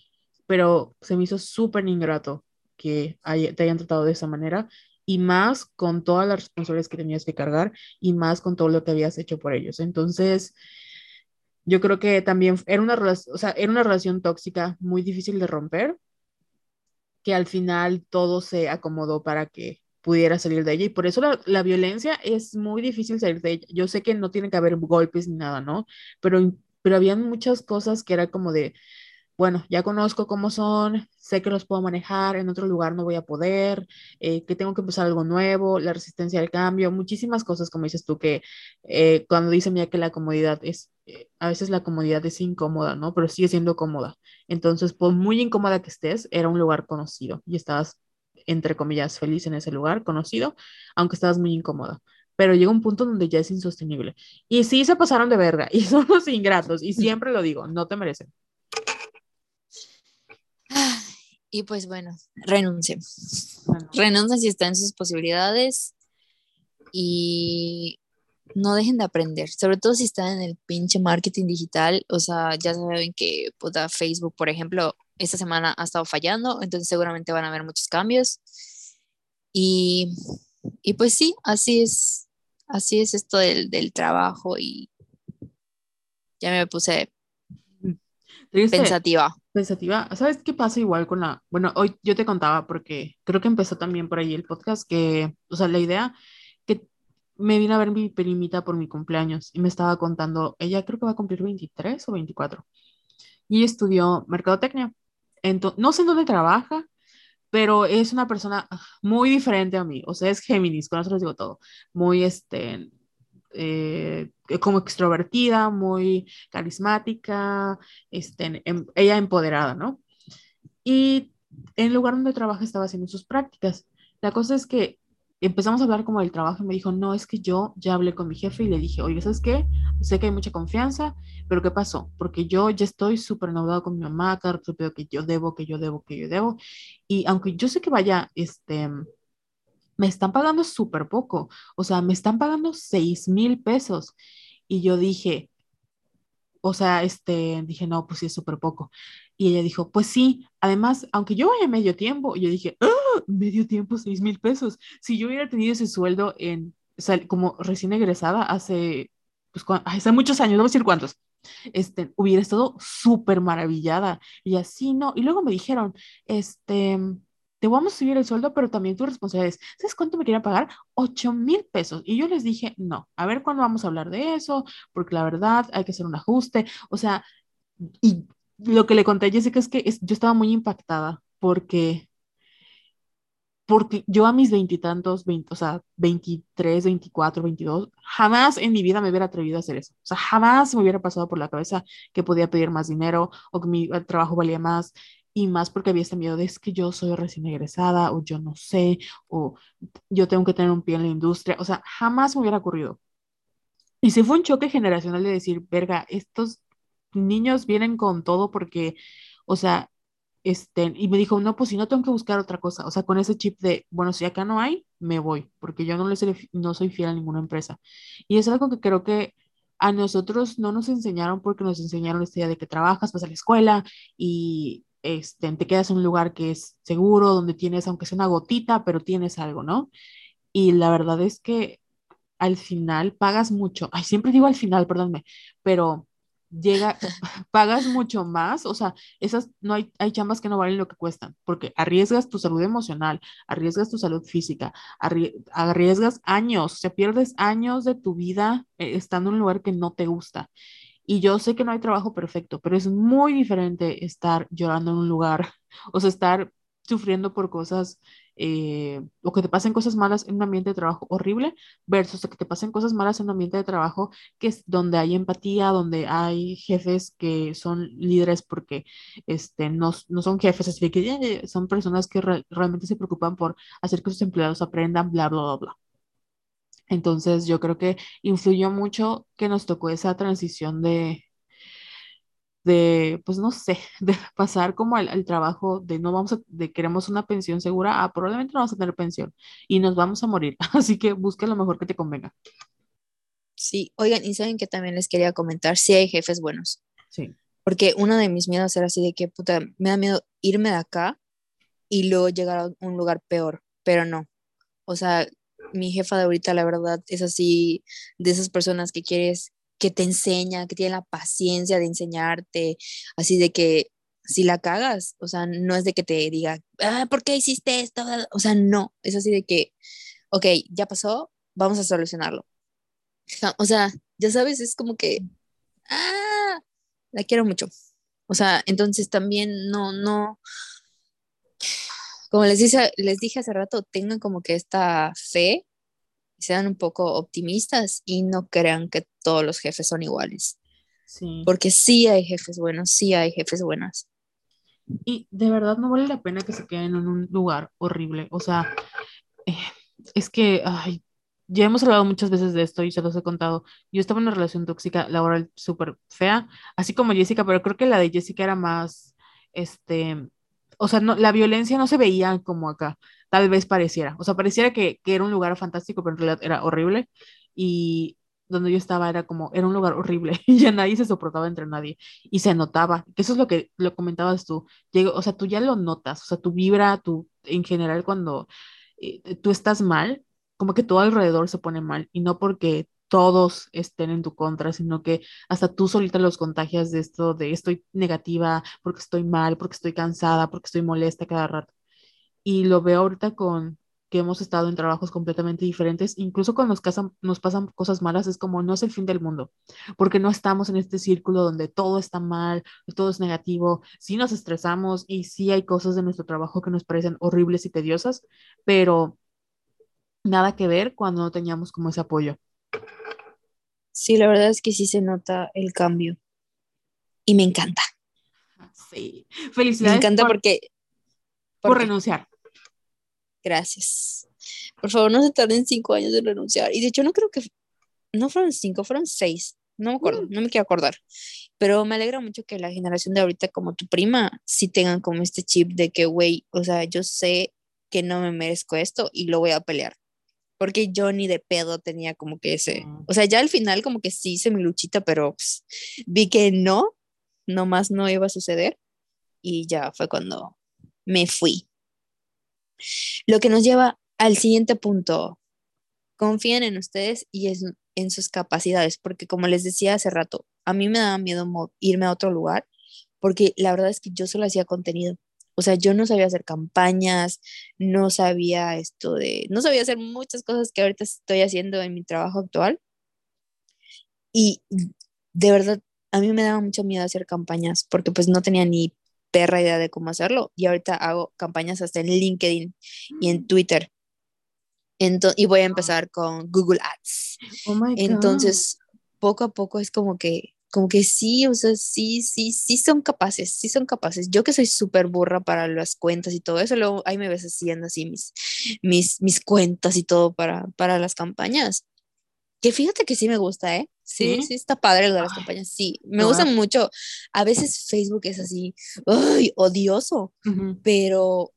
pero se me hizo súper ingrato que te hayan tratado de esa manera y más con todas las responsabilidades que tenías que cargar y más con todo lo que habías hecho por ellos. Entonces, yo creo que también era una, o sea, era una relación tóxica muy difícil de romper, que al final todo se acomodó para que pudiera salir de ella. Y por eso la, la, violencia es muy difícil salir de ella. Yo sé que no tiene que haber golpes ni nada, ¿no? Pero pero había muchas cosas que era como de, bueno, ya conozco cómo son, sé que los puedo manejar, en otro lugar no voy a poder, eh, que tengo que empezar algo nuevo, la resistencia al cambio, muchísimas cosas, como dices tú, que eh, cuando dice mía que la comodidad es, eh, a veces la comodidad es incómoda, ¿no? Pero sigue siendo cómoda. Entonces, por muy incómoda que estés, era un lugar conocido y estabas, entre comillas, feliz en ese lugar conocido, aunque estabas muy incómoda pero llega un punto donde ya es insostenible. Y sí se pasaron de verga, y son los ingratos, y siempre lo digo, no te merecen. Y pues bueno, renuncien. Renuncien si están en sus posibilidades y no dejen de aprender, sobre todo si están en el pinche marketing digital, o sea, ya saben que puta, Facebook, por ejemplo, esta semana ha estado fallando, entonces seguramente van a haber muchos cambios. Y, y pues sí, así es, así es esto del, trabajo y ya me puse pensativa. Pensativa. ¿Sabes qué pasa igual con la... Bueno, hoy yo te contaba porque creo que empezó también por ahí el podcast que, o sea, la idea que me vino a ver mi primita por mi cumpleaños y me estaba contando, ella creo que va a cumplir 23 o 24 y estudió mercadotecnia. Entonces, no sé en dónde trabaja, pero es una persona muy diferente a mí, o sea, es Géminis, con eso les digo todo, muy, este, eh, como extrovertida, muy carismática, este, em, ella empoderada, ¿no? Y en el lugar donde trabaja estaba haciendo sus prácticas. La cosa es que empezamos a hablar como del trabajo y me dijo, no, es que yo ya hablé con mi jefe y le dije, oye, ¿sabes qué? Sé que hay mucha confianza, pero ¿qué pasó? Porque yo ya estoy súper endeudado con mi mamá, cada que yo debo, que yo debo, que yo debo. Y aunque yo sé que vaya, este, me están pagando súper poco, o sea, me están pagando seis mil pesos. Y yo dije, o sea, este, dije, no, pues sí es súper poco. Y ella dijo, pues sí, además, aunque yo vaya medio tiempo, yo dije, ¡Ah! medio tiempo, seis mil pesos. Si yo hubiera tenido ese sueldo en, como recién egresada hace, pues, hace muchos años, no voy a decir cuántos, este, hubiera estado súper maravillada. Y así, no. Y luego me dijeron, este, te vamos a subir el sueldo, pero también tu responsabilidad es, ¿sabes cuánto me quería pagar? 8 mil pesos. Y yo les dije, no, a ver cuándo vamos a hablar de eso, porque la verdad hay que hacer un ajuste. O sea, y lo que le conté a Jessica es que yo estaba muy impactada porque porque yo a mis veintitantos, o sea, 23, 24, 22, jamás en mi vida me hubiera atrevido a hacer eso. O sea, jamás me hubiera pasado por la cabeza que podía pedir más dinero o que mi trabajo valía más y más porque había este miedo de es que yo soy recién egresada o yo no sé o yo tengo que tener un pie en la industria. O sea, jamás me hubiera ocurrido. Y sí fue un choque generacional de decir, verga, estos niños vienen con todo porque, o sea, este, y me dijo, no, pues si no tengo que buscar otra cosa, o sea, con ese chip de, bueno, si acá no hay, me voy, porque yo no, les, no soy fiel a ninguna empresa. Y es algo que creo que a nosotros no nos enseñaron porque nos enseñaron esta idea de que trabajas, vas a la escuela y este, te quedas en un lugar que es seguro, donde tienes, aunque sea una gotita, pero tienes algo, ¿no? Y la verdad es que al final pagas mucho. Ay, siempre digo al final, perdónme, pero llega, pagas mucho más, o sea, esas, no hay, hay chambas que no valen lo que cuestan, porque arriesgas tu salud emocional, arriesgas tu salud física, arriesgas años, o sea, pierdes años de tu vida eh, estando en un lugar que no te gusta. Y yo sé que no hay trabajo perfecto, pero es muy diferente estar llorando en un lugar, o sea, estar sufriendo por cosas eh, o que te pasen cosas malas en un ambiente de trabajo horrible versus que te pasen cosas malas en un ambiente de trabajo que es donde hay empatía, donde hay jefes que son líderes porque este, no, no son jefes, así que son personas que realmente se preocupan por hacer que sus empleados aprendan, bla, bla, bla, bla. Entonces yo creo que influyó mucho que nos tocó esa transición de, de, pues no sé, de pasar como al, trabajo de no vamos a, de queremos una pensión segura, ah, probablemente no vamos a tener pensión y nos vamos a morir. Así que busca lo mejor que te convenga. Sí, oigan, y saben que también les quería comentar, si hay jefes buenos. Sí. Porque uno de mis miedos era así de que, puta, me da miedo irme de acá y luego llegar a un lugar peor, pero no. O sea, mi jefa de ahorita, la verdad, es así de esas personas que quieres que te enseña, que tiene la paciencia de enseñarte, así de que si la cagas, o sea, no es de que te diga, ah, ¿por qué hiciste esto? O sea, no, es así de que, ok, ya pasó, vamos a solucionarlo. O sea, ya sabes, es como que, ah, la quiero mucho. O sea, entonces también no, no, como les, dice, les dije hace rato, tengan como que esta fe sean un poco optimistas y no crean que todos los jefes son iguales. Sí. Porque sí hay jefes buenos, sí hay jefes buenas. Y de verdad no vale la pena que se queden en un lugar horrible. O sea, eh, es que, ay, ya hemos hablado muchas veces de esto y se los he contado. Yo estaba en una relación tóxica laboral súper fea, así como Jessica, pero creo que la de Jessica era más, este, o sea, no, la violencia no se veía como acá tal vez pareciera. O sea, pareciera que, que, era un lugar fantástico, pero en realidad era horrible. Y donde yo estaba era como, era un lugar horrible y ya nadie se soportaba entre nadie. Y se notaba, eso es lo que lo comentabas tú. Llego, o sea, tú ya lo notas, o sea, tu vibra, tú, en general, cuando eh, tú estás mal, como que todo alrededor se pone mal. Y no porque todos estén en tu contra, sino que hasta tú solita los contagias de esto, de estoy negativa, porque estoy mal, porque estoy cansada, porque estoy molesta cada rato y lo veo ahorita con que hemos estado en trabajos completamente diferentes, incluso cuando nos, casan, nos pasan cosas malas, es como no es el fin del mundo, porque no estamos en este círculo donde todo está mal, todo es negativo, sí nos estresamos y sí hay cosas de nuestro trabajo que nos parecen horribles y tediosas, pero nada que ver cuando no teníamos como ese apoyo. Sí, la verdad es que sí se nota el cambio y me encanta. Sí, felicidades. Me encanta porque... Por renunciar. Gracias. Por favor, no se tarden cinco años en renunciar. Y de hecho, no creo que, no fueron cinco, fueron seis. No me acuerdo, mm. no me quiero acordar. Pero me alegra mucho que la generación de ahorita, como tu prima, sí tengan como este chip de que, güey, o sea, yo sé que no me merezco esto y lo voy a pelear. Porque yo ni de pedo tenía como que ese. Mm. O sea, ya al final, como que sí hice mi luchita, pero pues, vi que no, nomás no iba a suceder. Y ya fue cuando me fui. Lo que nos lleva al siguiente punto. Confíen en ustedes y en, sus capacidades, porque como les decía hace rato, a mí me daba miedo irme a otro lugar, porque la verdad es que yo solo hacía contenido. O sea, yo no sabía hacer campañas, no sabía esto de, no sabía hacer muchas cosas que ahorita estoy haciendo en mi trabajo actual. Y de verdad, a mí me daba mucho miedo hacer campañas porque pues no tenía ni perra idea de cómo hacerlo. Y ahorita hago campañas hasta en LinkedIn y en Twitter. y voy a empezar con Google Ads. Oh my God. Entonces, poco a poco es como que, como que sí, o sea, sí, sí, sí son capaces, sí son capaces. Yo que soy súper burra para las cuentas y todo eso, luego ahí me ves haciendo así mis, mis, mis cuentas y todo para, para las campañas. Que fíjate que sí me gusta, ¿eh? Sí, ¿Sí? sí, está padre lo de las Ay, campañas, sí. Me gusta mucho. A veces Facebook es así, ¡ay! odioso, pero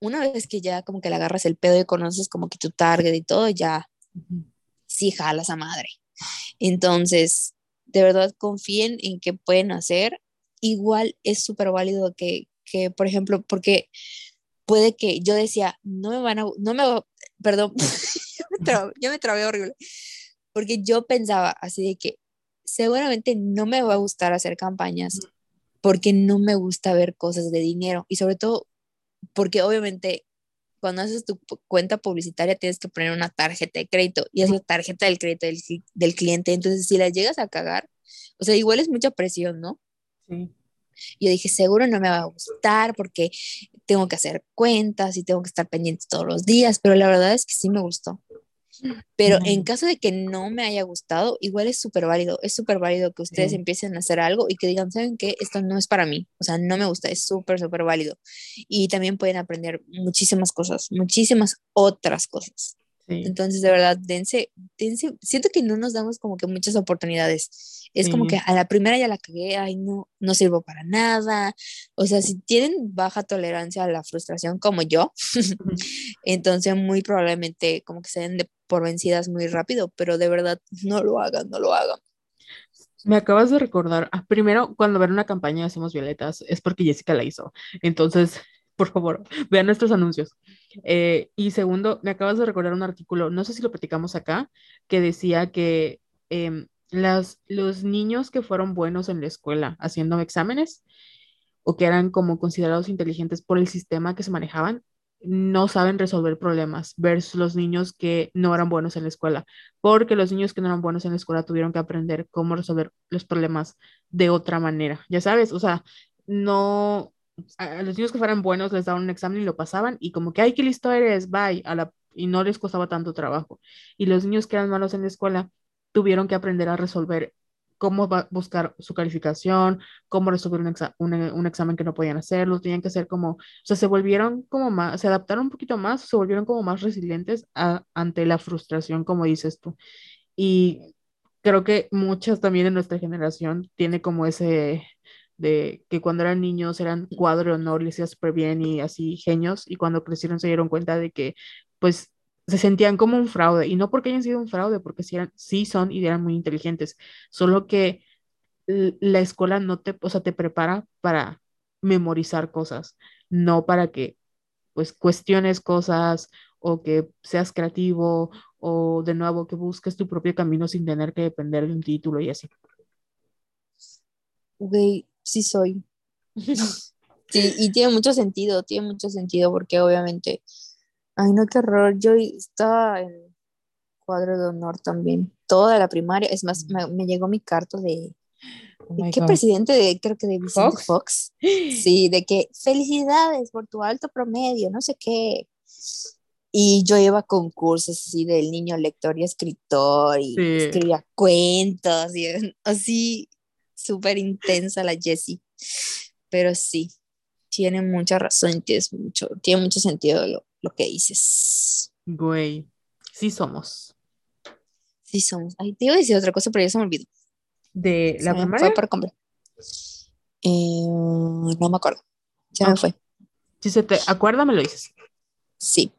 una vez que ya como que le agarras el pedo y conoces como que tu target y todo, ya ujú. sí jalas a madre. Entonces, de verdad confíen en que pueden hacer. Igual es súper válido que, que, por ejemplo, porque puede que yo decía, no me van a, no me, perdón, yo me trabé, yo me trabé horrible, porque yo pensaba así de que seguramente no me va a gustar hacer campañas porque no me gusta ver cosas de dinero. Y sobre todo porque obviamente cuando haces tu cuenta publicitaria tienes que poner una tarjeta de crédito y es la tarjeta del crédito del, del cliente, entonces si la llegas a cagar, o sea, igual es mucha presión, ¿no? Sí. Yo dije, seguro no me va a gustar porque tengo que hacer cuentas y tengo que estar pendiente todos los días, pero la verdad es que sí me gustó. Pero en caso de que no me haya gustado, igual es súper válido, es súper válido que ustedes Sí. empiecen a hacer algo y que digan, ¿saben qué? Esto no es para mí, o sea, no me gusta, es súper, súper válido. Y también pueden aprender muchísimas cosas, muchísimas otras cosas. Sí. Entonces, de verdad, dense, dense, siento que no nos damos como que muchas oportunidades. Es como Sí. que a la primera ya la cagué, ay, no, no sirvo para nada. O sea, si tienen baja tolerancia a la frustración como yo, entonces muy probablemente como que se den de por vencidas muy rápido, pero de verdad no lo hagan, no lo hagan. Me acabas de recordar, ah, primero, cuando ven una campaña Hacemos Violetas, es porque Jessica la hizo. Entonces, por favor, vean nuestros anuncios. Eh, y segundo, me acabas de recordar un artículo, no sé si lo platicamos acá, que decía que em, las, los niños que fueron buenos en la escuela haciendo exámenes o que eran como considerados inteligentes por el sistema que se manejaban, no saben resolver problemas versus los niños que no eran buenos en la escuela, porque los niños que no eran buenos en la escuela tuvieron que aprender cómo resolver los problemas de otra manera, ya sabes, o sea, no, a los niños que fueran buenos les daban un examen y lo pasaban y como que, ay, qué listo eres, bye, a la, y no les costaba tanto trabajo. Y los niños que eran malos en la escuela tuvieron que aprender a resolver cómo va- buscar su calificación, cómo resolver un, exa- un, eh, un examen que no podían hacerlo, tenían que hacer como, o sea, se volvieron como más, se adaptaron un poquito más, se volvieron como más resilientes a- ante la frustración, como dices tú. Y creo que muchas también de nuestra generación tiene como ese de que cuando eran niños eran cuadro de honor, les iba súper bien y así genios, y cuando crecieron se dieron cuenta de que pues se sentían como un fraude, y no porque hayan sido un fraude, porque sí, eran, sí son y eran muy inteligentes, solo que la escuela no te, o sea, te prepara para memorizar cosas, no para que pues cuestiones cosas o que seas creativo o de nuevo que busques tu propio camino sin tener que depender de un título y así. Güey, sí soy. Sí, y tiene mucho sentido, tiene mucho sentido porque obviamente, ay no, qué horror, yo estaba en cuadro de honor también, toda la primaria, es más, me, me llegó mi carta de, Oh ¿de my qué God. presidente? De, creo que de Vicente Fox. Fox. Sí, de que felicidades por tu alto promedio, no sé qué. Y yo iba a concursos así del niño lector y escritor y Sí. escribía cuentos y así súper intensa la Jessie. Pero sí, tiene mucha razón, tienes mucho, tiene mucho sentido lo, lo que dices. Güey, sí somos. Sí, somos. Ay, te iba a decir otra cosa, pero ya se me olvidó. ¿De Se la primaria? fue por completo. Eh, no me acuerdo. Se me fue. Si se te acuerda, me lo dices. Sí.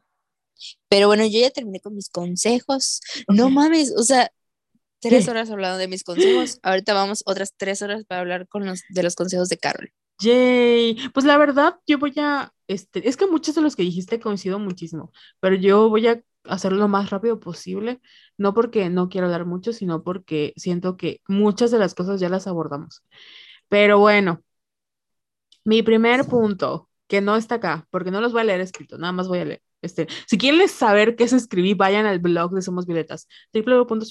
Pero bueno, yo ya terminé con mis consejos. No mames, o sea, tres horas hablando de mis consejos. Ahorita vamos otras tres horas para hablar con los, de los consejos de Carol. Yay. Pues la verdad, yo voy a, este, es que muchos de los que dijiste coincido muchísimo, pero yo voy a hacerlo lo más rápido posible, no porque no quiero hablar mucho, sino porque siento que muchas de las cosas ya las abordamos. Pero bueno, mi primer punto, que no está acá, porque no los voy a leer escrito, nada más voy a leer. Este, si quieren saber qué se escribí, vayan al blog de Somos Violetas.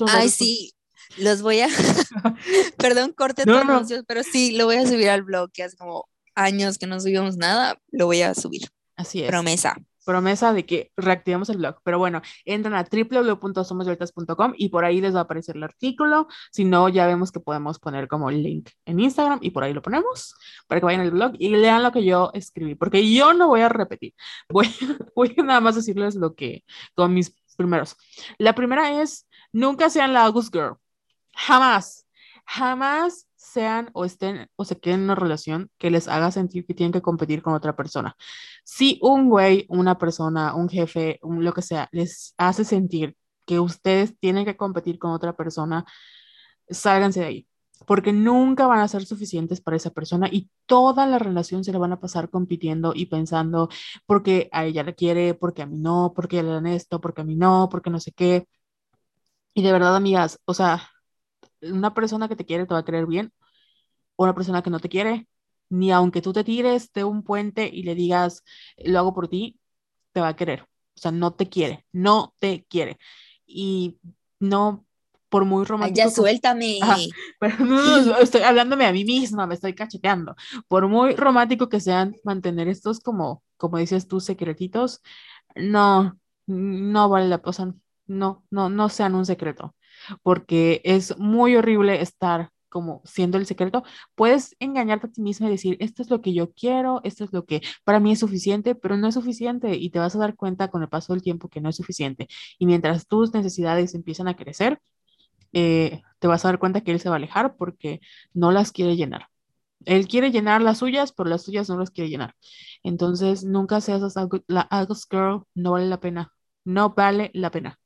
Ay, sí, los voy a. Perdón, corte No, tu no, no. anuncios, pero sí, lo voy a subir al blog, que es como años que no subimos nada, lo voy a subir. Así es. Promesa promesa de que reactivamos el blog. Pero bueno, entran a www.somosvueltas.com y por ahí les va a aparecer el artículo. Si no, ya vemos que podemos poner como link en Instagram y por ahí lo ponemos para que vayan al blog y lean lo que yo escribí, porque yo no voy a repetir. Voy, voy a nada más decirles lo que, con mis primeros. La primera es, nunca sean la August Girl. Jamás, jamás sean o estén o se queden en una relación que les haga sentir que tienen que competir con otra persona. Si un güey, una persona, un jefe, un, lo que sea, les hace sentir que ustedes tienen que competir con otra persona, sálganse de ahí, porque nunca van a ser suficientes para esa persona y toda la relación se la van a pasar compitiendo y pensando porque a ella le quiere, porque a mí no, porque le dan esto, porque a mí no, porque no sé qué. Y de verdad, amigas, o sea, una persona que te quiere te va a querer bien, o una persona que no te quiere, ni aunque tú te tires de un puente y le digas, lo hago por ti, te va a querer. O sea, no te quiere, no te quiere. Y no, por muy romántico. ya suéltame. pero no, estoy hablándome a mí misma, me estoy cacheteando. Por muy romántico que sean mantener estos como, como dices tú, secretitos, no, no vale la pena. No, no, no sean un secreto porque es muy horrible estar como siendo el secreto, puedes engañarte a ti misma y decir, esto es lo que yo quiero, esto es lo que para mí es suficiente, pero no es suficiente y te vas a dar cuenta con el paso del tiempo que no es suficiente. Y mientras tus necesidades empiezan a crecer, eh, te vas a dar cuenta que él se va a alejar porque no las quiere llenar. Él quiere llenar las suyas, pero las suyas no las quiere llenar. Entonces, nunca seas la August Girl, no vale la pena. No vale la pena.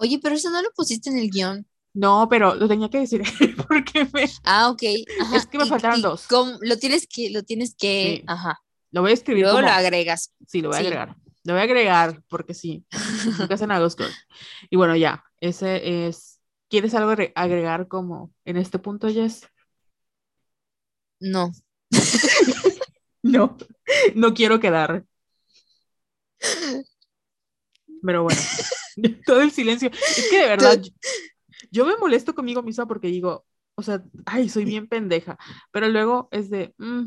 Oye, pero eso no lo pusiste en el guion. No, pero lo tenía que decir porque me... Ah, ok. Es que me faltaron dos. Lo tienes que, lo tienes que, ajá. Lo voy a escribir. Luego lo agregas. Sí, lo voy a agregar. Lo voy a agregar porque sí. Nunca hacen agosto. Y bueno, ya. Ese es. ¿Quieres algo agregar como en este punto, Jess? No. no. No quiero quedar. Pero bueno. todo el silencio. Es que de verdad, yo, me molesto conmigo misma porque digo, o sea, ay, soy bien pendeja, pero luego es de, mm".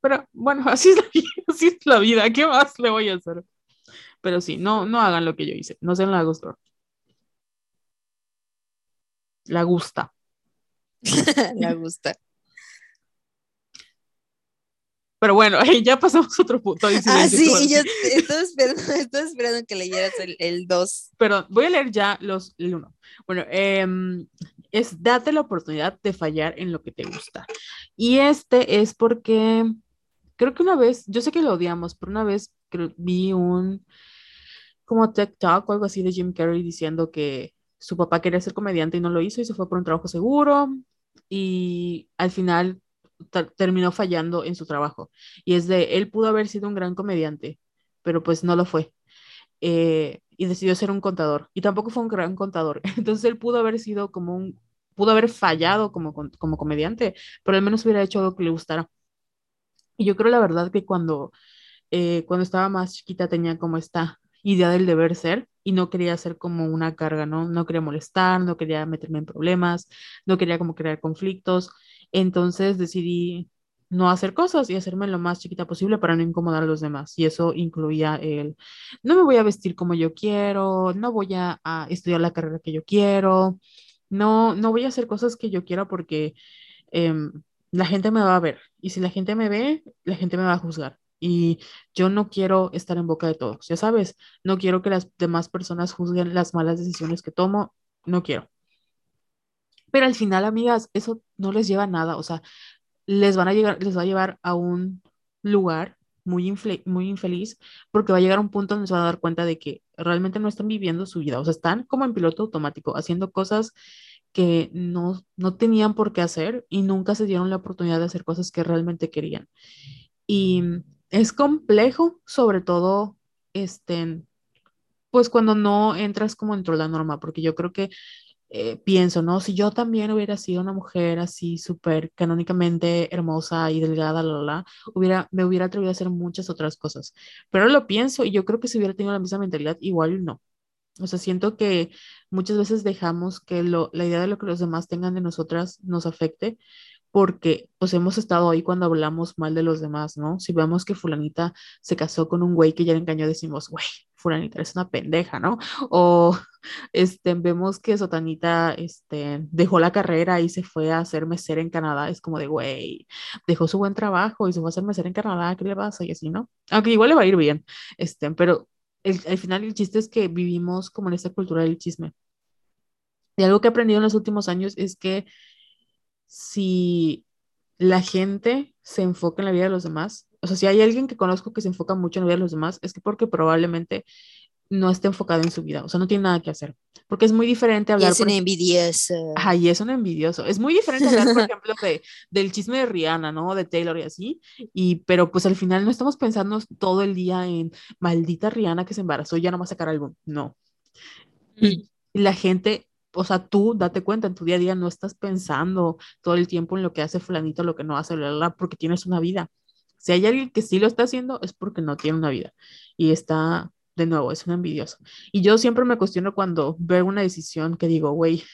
pero bueno, así es, la vida, así es la vida, ¿qué más le voy a hacer? Pero sí, no, no hagan lo que yo hice, no sean la gusto. La gusta. la gusta. Pero bueno, ya pasamos a otro punto. Ah, sí, yo estoy esperando, que leyeras el 2. Perdón, voy a leer ya los, el 1. Bueno, em, es date la oportunidad de fallar en lo que te gusta. Y este es porque creo que una vez, yo sé que lo odiamos, pero una vez vi un como TikTok o algo así de Jim Carrey diciendo que su papá quería ser comediante y no lo hizo y se fue por un trabajo seguro y al final terminó fallando en su trabajo. Y es de, él pudo haber sido un gran comediante, pero pues no lo fue. Eh, y decidió ser un contador. Y tampoco fue un gran contador. Entonces él pudo haber sido como un, pudo haber fallado como, como comediante, pero al menos hubiera hecho algo que le gustara. Y yo creo la verdad que cuando, eh, cuando estaba más chiquita tenía como esta idea del deber ser y no quería ser como una carga, ¿no? No quería molestar, no quería meterme en problemas, no quería como crear conflictos. Entonces decidí no hacer cosas y hacerme lo más chiquita posible para no incomodar a los demás. Y eso incluía el, no me voy a vestir como yo quiero, no voy a, estudiar la carrera que yo quiero, no, no voy a hacer cosas que yo quiera porque em, la gente me va a ver. Y si la gente me ve, la gente me va a juzgar. Y yo no quiero estar en boca de todos, ya sabes, no quiero que las demás personas juzguen las malas decisiones que tomo, no quiero. Pero al final, amigas, eso no les lleva a nada, o sea, les van a llegar, les va a llevar a un lugar muy, muy infeliz porque va a llegar un punto donde se van a dar cuenta de que realmente no están viviendo su vida, o sea, están como en piloto automático, haciendo cosas que no, no tenían por qué hacer y nunca se dieron la oportunidad de hacer cosas que realmente querían. Y es complejo, sobre todo, este, pues cuando no entras como dentro de la norma, porque yo creo que eh, pienso, ¿no? Si yo también hubiera sido una mujer así súper canónicamente hermosa y delgada, la, la, hubiera, me hubiera atrevido a hacer muchas otras cosas. Pero lo pienso y yo creo que si hubiera tenido la misma mentalidad, igual no. O sea, siento que muchas veces dejamos que lo, la idea de lo que los demás tengan de nosotras nos afecte porque pues hemos estado ahí cuando hablamos mal de los demás, ¿no? Si vemos que fulanita se casó con un güey que ya le engañó, decimos, güey, fulanita es una pendeja, ¿no? O este, vemos que Sotanita este, dejó la carrera y se fue a hacer mesera en Canadá, es como de, güey, dejó su buen trabajo y se fue a hacer mesera en Canadá, ¿qué le pasa? Y así, ¿no? Aunque igual le va a ir bien, este, pero el, al final el chiste es que vivimos como en esta cultura del chisme. Y algo que he aprendido en los últimos años es que si la gente se enfoca en la vida de los demás, o sea, si hay alguien que conozco que se enfoca mucho en la vida de los demás, es que porque probablemente no esté enfocado en su vida, o sea, no tiene nada que hacer. Porque es muy diferente hablar. Y es un envidioso. Ay, es un envidioso. Es muy diferente hablar, por ejemplo, de, del chisme de Rihanna, ¿no? De Taylor y así. Y, pero pues al final no estamos pensando todo el día en maldita Rihanna que se embarazó y ya no va a sacar algo. No. Y la gente o sea, tú date cuenta, en tu día a día no estás pensando todo el tiempo en lo que hace fulanito, lo que no hace, bla, porque tienes una vida. Si hay alguien que sí lo está haciendo, es porque no tiene una vida. Y está, de nuevo, es un envidioso. Y yo siempre me cuestiono cuando veo una decisión que digo, güey,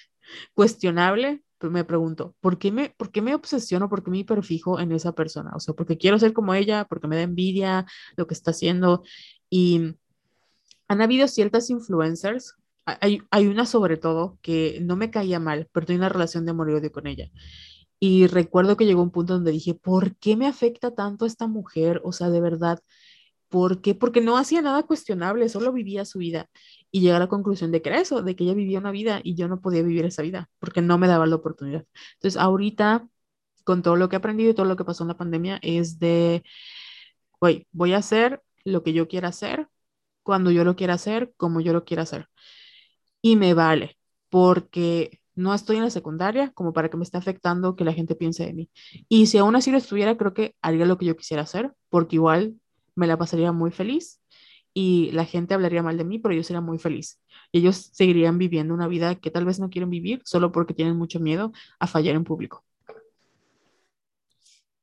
cuestionable, me pregunto, ¿por qué me, ¿por qué me obsesiono, por qué me hiperfijo en esa persona? O sea, porque quiero ser como ella, porque me da envidia lo que está haciendo. Y han habido ciertas influencers hay, hay, una sobre todo que no me caía mal, pero tenía una relación de amor y odio con ella. Y recuerdo que llegó un punto donde dije, ¿por qué me afecta tanto esta mujer? O sea, de verdad, ¿por qué? Porque no hacía nada cuestionable, solo vivía su vida. Y llegué a la conclusión de que era eso, de que ella vivía una vida y yo no podía vivir esa vida, porque no me daba la oportunidad. Entonces, ahorita, con todo lo que he aprendido y todo lo que pasó en la pandemia, es de, oye, voy a hacer lo que yo quiera hacer, cuando yo lo quiera hacer, como yo lo quiera hacer y me vale, porque no estoy en la secundaria como para que me esté afectando que la gente piense de mí. Y si aún así lo estuviera, creo que haría lo que yo quisiera hacer, porque igual me la pasaría muy feliz y la gente hablaría mal de mí, pero yo sería muy feliz. Y ellos seguirían viviendo una vida que tal vez no quieren vivir solo porque tienen mucho miedo a fallar en público.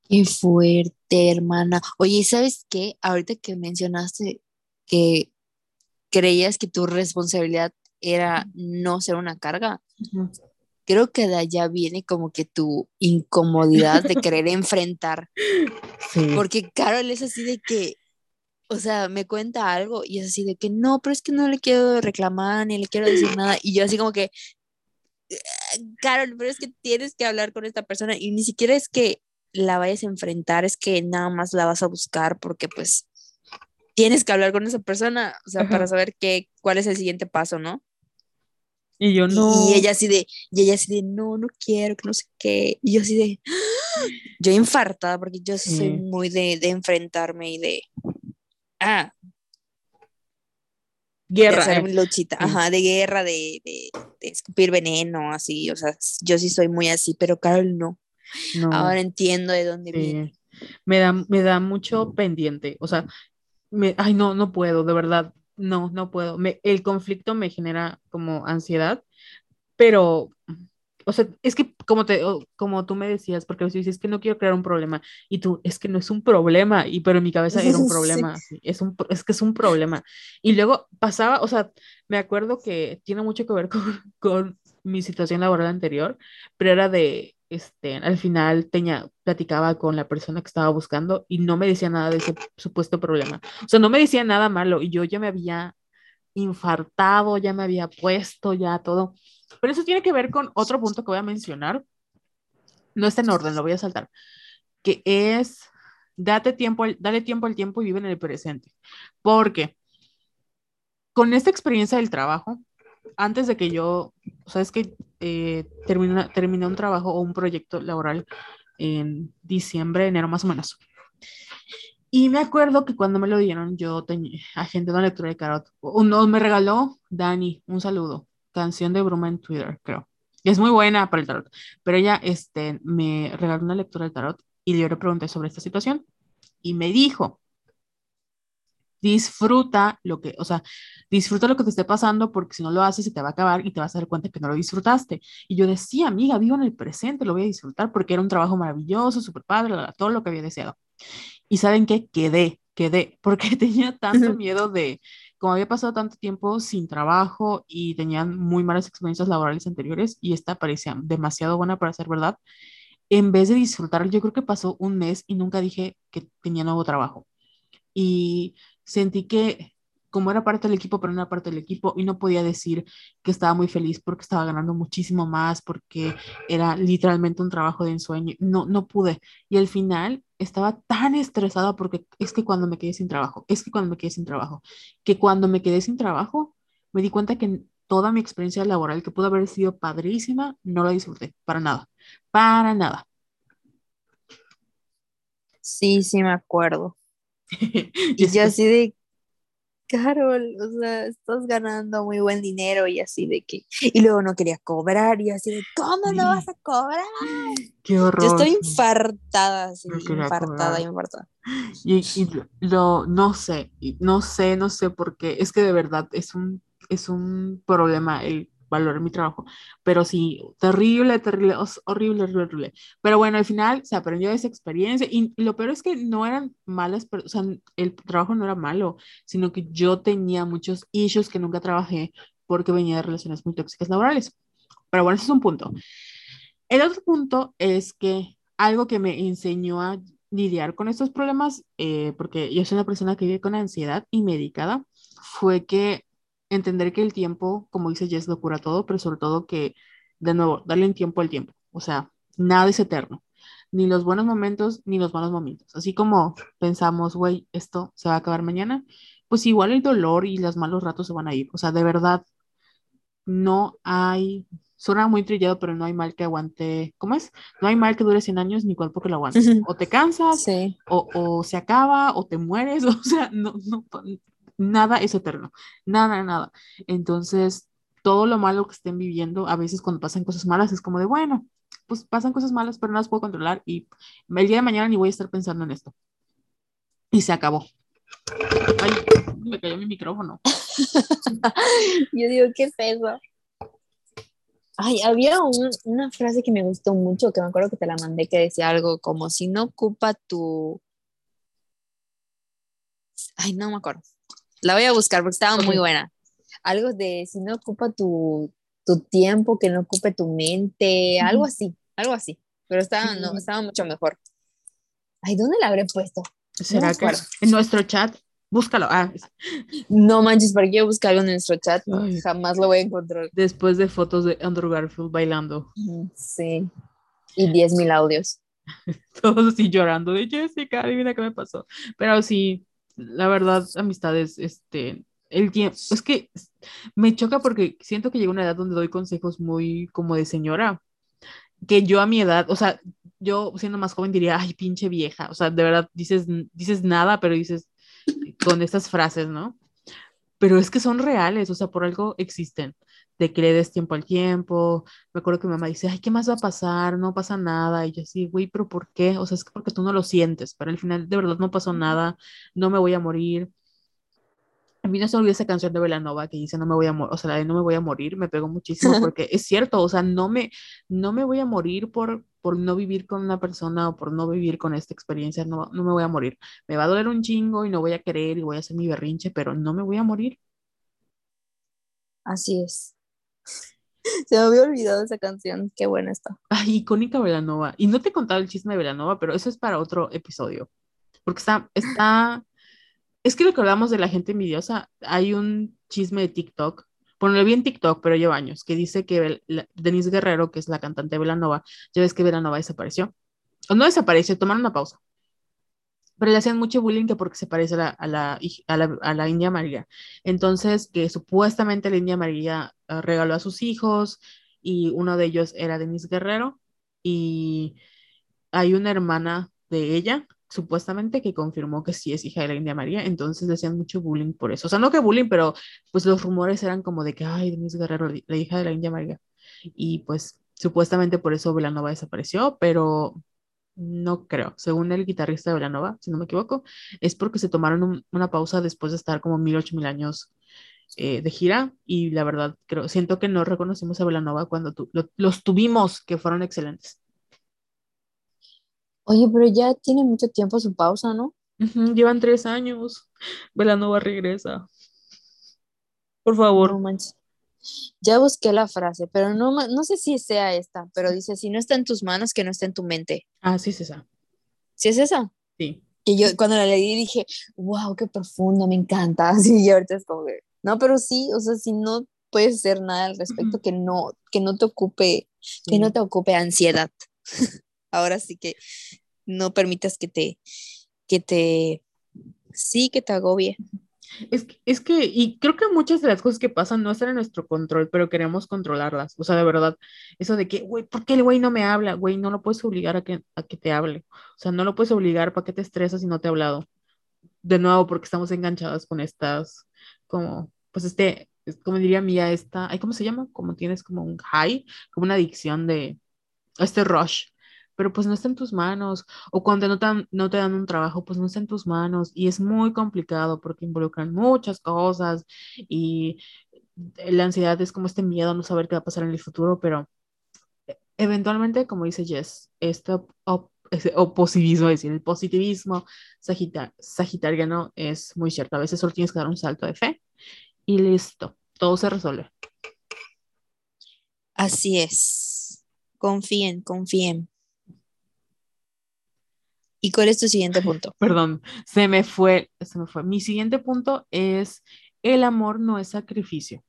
Qué fuerte, hermana. Oye, ¿sabes qué? Ahorita que mencionaste que creías que tu responsabilidad era no ser una carga. Creo que de allá viene como que tu incomodidad de querer enfrentar. Porque Carol es así de que, o sea, me cuenta algo y es así de que no, pero es que no le quiero reclamar ni le quiero decir nada. Y yo así como que, Carol, pero es que tienes que hablar con esta persona y ni siquiera es que la vayas a enfrentar, es que nada más la vas a buscar porque pues tienes que hablar con esa persona, o sea, para saber qué, cuál es el siguiente paso, ¿no? Y yo no. Y ella así de, y ella así de, no, no quiero, que no sé qué. Y yo así de, yo infartada, porque yo soy muy de, de, enfrentarme y de, ah. Guerra. De eh. luchita, ajá, de guerra, de, de, escupir veneno, así, o sea, yo sí soy muy así, pero Carol no. no. Ahora entiendo de dónde viene. Me da, me da mucho pendiente, o sea, me, ay, no, no puedo, de verdad no, no puedo. Me, el conflicto me genera como ansiedad, pero, o sea, es que como, te, como tú me decías, porque si dices que no quiero crear un problema y tú, es que no es un problema, y pero en mi cabeza era un problema, es, un, es que es un problema. Y luego pasaba, o sea, me acuerdo que tiene mucho que ver con, con mi situación laboral anterior, pero era de, este, al final tenía, platicaba con la persona que estaba buscando y no me decía nada de ese supuesto problema. O sea, no me decía nada malo y yo ya me había infartado, ya me había puesto, ya todo. Pero eso tiene que ver con otro punto que voy a mencionar. No está en orden, lo voy a saltar. Que es, date tiempo, dale tiempo al tiempo y vive en el presente. Porque con esta experiencia del trabajo, antes de que yo, o sea, es que eh, terminé, un trabajo o un proyecto laboral en diciembre, enero más o menos. Y me acuerdo que cuando me lo dieron, yo tenía agente de una lectura de tarot. Uno me regaló Dani, un saludo, canción de Bruma en Twitter, creo. Es muy buena para el tarot. Pero ella este, me regaló una lectura de tarot y yo le pregunté sobre esta situación y me dijo, disfruta lo que, o sea, disfruta lo que te esté pasando porque si no lo haces se te va a acabar y te vas a dar cuenta que no lo disfrutaste. Y yo decía, amiga, vivo en el presente, lo voy a disfrutar porque era un trabajo maravilloso, súper padre, todo lo que había deseado. Y saben qué, quedé, quedé, porque tenía tanto miedo de, como había pasado tanto tiempo sin trabajo y tenían muy malas experiencias laborales anteriores y esta parecía demasiado buena para ser verdad, en vez de disfrutar, yo creo que pasó un mes y nunca dije que tenía nuevo trabajo. Y sentí que como era parte del equipo, pero no era parte del equipo, y no podía decir que estaba muy feliz porque estaba ganando muchísimo más, porque era literalmente un trabajo de ensueño. No, no pude. Y al final estaba tan estresada porque es que cuando me quedé sin trabajo, es que cuando me quedé sin trabajo, que cuando me quedé sin trabajo, me di cuenta que toda mi experiencia laboral, que pudo haber sido padrísima, no la disfruté, para nada, para nada. Sí, sí me acuerdo. y yo así de, Carol, o sea, estás ganando muy buen dinero y así de que, y luego no quería cobrar y así de, ¿cómo no vas a cobrar? Qué horror. Yo estoy infartada, así, infartada, infartada. Y, y, lo, no sé, no sé, no sé por qué, es que de verdad es un, es un problema el valorar mi trabajo. Pero sí, terrible, terrible, horrible, horrible, horrible. Pero bueno, al final se aprendió de esa experiencia y lo peor es que no eran malas, o sea, el trabajo no era malo, sino que yo tenía muchos issues que nunca trabajé porque venía de relaciones muy tóxicas laborales. Pero bueno, ese es un punto. El otro punto es que algo que me enseñó a lidiar con estos problemas, eh, porque yo soy una persona que vive con ansiedad y medicada, fue que entender que el tiempo, como dice Jess, lo cura todo, pero sobre todo que, de nuevo, darle un tiempo al tiempo. O sea, nada es eterno. Ni los buenos momentos, ni los malos momentos. Así como pensamos, güey, esto se va a acabar mañana, pues igual el dolor y los malos ratos se van a ir. O sea, de verdad, no hay, suena muy trillado, pero no hay mal que aguante, ¿cómo es? No hay mal que dure 100 años ni cuerpo que lo aguante. O te cansas, o, o, se acaba, o te mueres, o sea, no, no, nada es eterno, nada, nada. Entonces, todo lo malo que estén viviendo, a veces cuando pasan cosas malas, es como de, bueno, pues pasan cosas malas, pero no las puedo controlar y el día de mañana ni voy a estar pensando en esto. Y se acabó. Ay, me cayó mi micrófono. Yo digo, qué peso. Ay, había una frase que me gustó mucho, que me acuerdo que te la mandé, que decía algo como, si no ocupa tu... Ay, no me acuerdo. La voy a buscar porque estaba muy buena. Algo de si no ocupa tu, tu tiempo, que no ocupe tu mente, algo así, algo así. Pero estaba, no, estaba mucho mejor. Ay, ¿dónde la habré puesto? ¿Será que en nuestro chat? Búscalo. Ah. No manches, para qué buscar algo en nuestro chat, jamás lo voy a encontrar. Después de fotos de Andrew Garfield bailando. Sí. Y 10.000 audios. Todos así llorando de Jessica, adivina qué me pasó. Pero sí, la verdad, amistades, este, el tiempo, es que me choca porque siento que llega una edad donde doy consejos muy como de señora, que yo a mi edad, o sea, yo siendo más joven diría, ay, pinche vieja, o sea, de verdad dices, dices nada, pero dices con estas frases, ¿no? Pero es que son reales, o sea, por algo existen de que le des tiempo al tiempo. Me acuerdo que mi mamá dice, ay, ¿qué más va a pasar? No pasa nada. Y yo así, güey, pero ¿por qué? O sea, es que porque tú no lo sientes, pero al final de verdad no pasó nada, no me voy a morir. A mí no se olvidó esa canción de Velanova que dice no me voy a morir, o sea, la de no me voy a morir, me pegó muchísimo porque es cierto, o sea, no me, no me voy a morir por, por no vivir con una persona o por no vivir con esta experiencia, no, no me voy a morir. Me va a doler un chingo y no voy a querer y voy a hacer mi berrinche, pero no me voy a morir. Así es. Se me había olvidado esa canción, qué buena está. Ay, icónica Velanova. Y no te he contado el chisme de Velanova, pero eso es para otro episodio. Porque está, está, es que hablamos de la gente envidiosa, hay un chisme de TikTok, bueno, lo vi en TikTok, pero lleva años, que dice que Denise Guerrero, que es la cantante de Velanova, ya ves que Velanova desapareció. O no desapareció, tomaron una pausa pero le hacían mucho bullying que porque se parece a la, a la, a la, India María. Entonces, que supuestamente la India María eh, regaló a sus hijos y uno de ellos era Denise Guerrero y hay una hermana de ella, supuestamente, que confirmó que sí es hija de la India María, entonces le hacían mucho bullying por eso. O sea, no que bullying, pero pues los rumores eran como de que, ay, Denise Guerrero, la hija de la India María. Y pues supuestamente por eso Velanova desapareció, pero no creo, según el guitarrista de Velanova, si no me equivoco, es porque se tomaron una pausa después de estar como mil, ocho mil años eh, de gira y la verdad, creo, siento que no reconocimos a Velanova cuando los tuvimos, que fueron excelentes. Oye, pero ya tiene mucho tiempo su pausa, ¿no? llevan tres años. Velanova regresa. Por favor. Ya busqué la frase, pero no, no sé si sea esta, pero dice, si no está en tus manos, que no esté en tu mente. Ah, sí, es esa. ¿Sí es esa? Sí. Que yo cuando la leí dije, wow, qué profundo, me encanta. Así, y ahorita es como que, no, pero sí, o sea, si no puedes hacer nada al respecto, que no, que no te ocupe, que Sí. no te ocupe ansiedad. Ahora sí que no permitas que te, que te, sí, que te agobie. Es que, es que, y creo que muchas de las cosas que pasan no están en nuestro control, pero queremos controlarlas. O sea, de verdad, eso de que, güey, ¿por qué el güey no me habla? Güey, no lo puedes obligar a que, a que te hable. O sea, no lo puedes obligar para que te estresas si no te ha hablado. De nuevo, porque estamos enganchadas con estas, como, pues este, es- como diría Mía, esta, ¿cómo se llama? Como tienes como un high, como una adicción de, este rush. Pero pues no está en tus manos. O cuando no te no te dan un trabajo, pues no está en tus manos. Y es muy complicado porque involucran muchas cosas y la ansiedad es como este miedo a no saber qué va a pasar en el futuro, pero eventualmente, como dice Jess, este op- ese opositivismo, es decir, el positivismo sagita- sagitariano es muy cierto. A veces solo tienes que dar un salto de fe y listo, todo se resuelve. Así es. Confíen, confíen. ¿Y cuál es tu siguiente punto? Perdón, se me fue, se me fue. Mi siguiente punto es el amor no es sacrificio.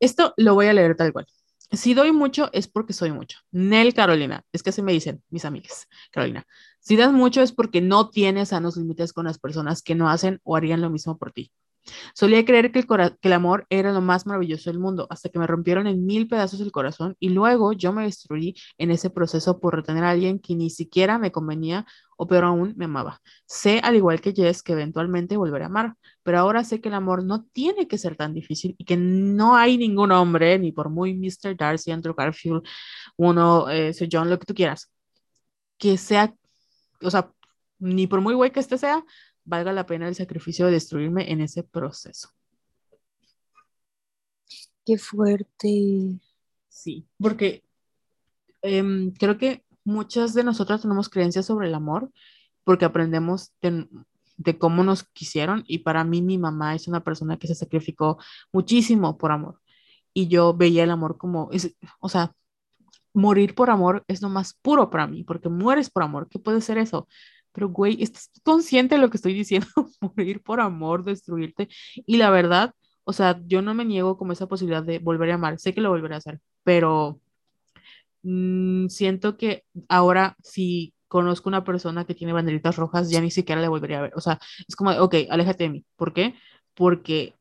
Esto lo voy a leer tal cual. Si doy mucho es porque soy mucho. Nel Carolina, es que así me dicen mis amigas. Carolina, si das mucho es porque no tienes sanos límites con las personas que no hacen o harían lo mismo por ti. Solía creer que el, amor era lo más maravilloso del mundo, hasta que me rompieron en mil pedazos el corazón y luego yo me destruí en ese proceso por retener a alguien que ni siquiera me convenía o peor aún me amaba. Sé, al igual que Jess, que eventualmente volveré a amar, pero ahora sé que el amor no tiene que ser tan difícil y que no hay ningún hombre, ni por muy Mr. Darcy, Andrew Garfield, uno, eh, Sir John, lo que tú quieras, que sea, o sea, ni por muy güey que este sea, valga la pena el sacrificio de destruirme en ese proceso. Qué fuerte. Sí, porque em, creo que muchas de nosotras tenemos creencias sobre el amor porque aprendemos de, de cómo nos quisieron y para mí mi mamá es una persona que se sacrificó muchísimo por amor y yo veía el amor como, es, o sea, morir por amor es lo más puro para mí porque mueres por amor, ¿qué puede ser eso? Pero, güey, ¿estás consciente de lo que estoy diciendo? Morir por amor, destruirte. Y la verdad, o sea, yo no me niego como esa posibilidad de volver a amar. Sé que lo volveré a hacer, pero mm, siento que ahora si conozco una persona que tiene banderitas rojas, ya ni siquiera le volvería a ver. O sea, es como, ok, aléjate de mí. ¿Por qué? Porque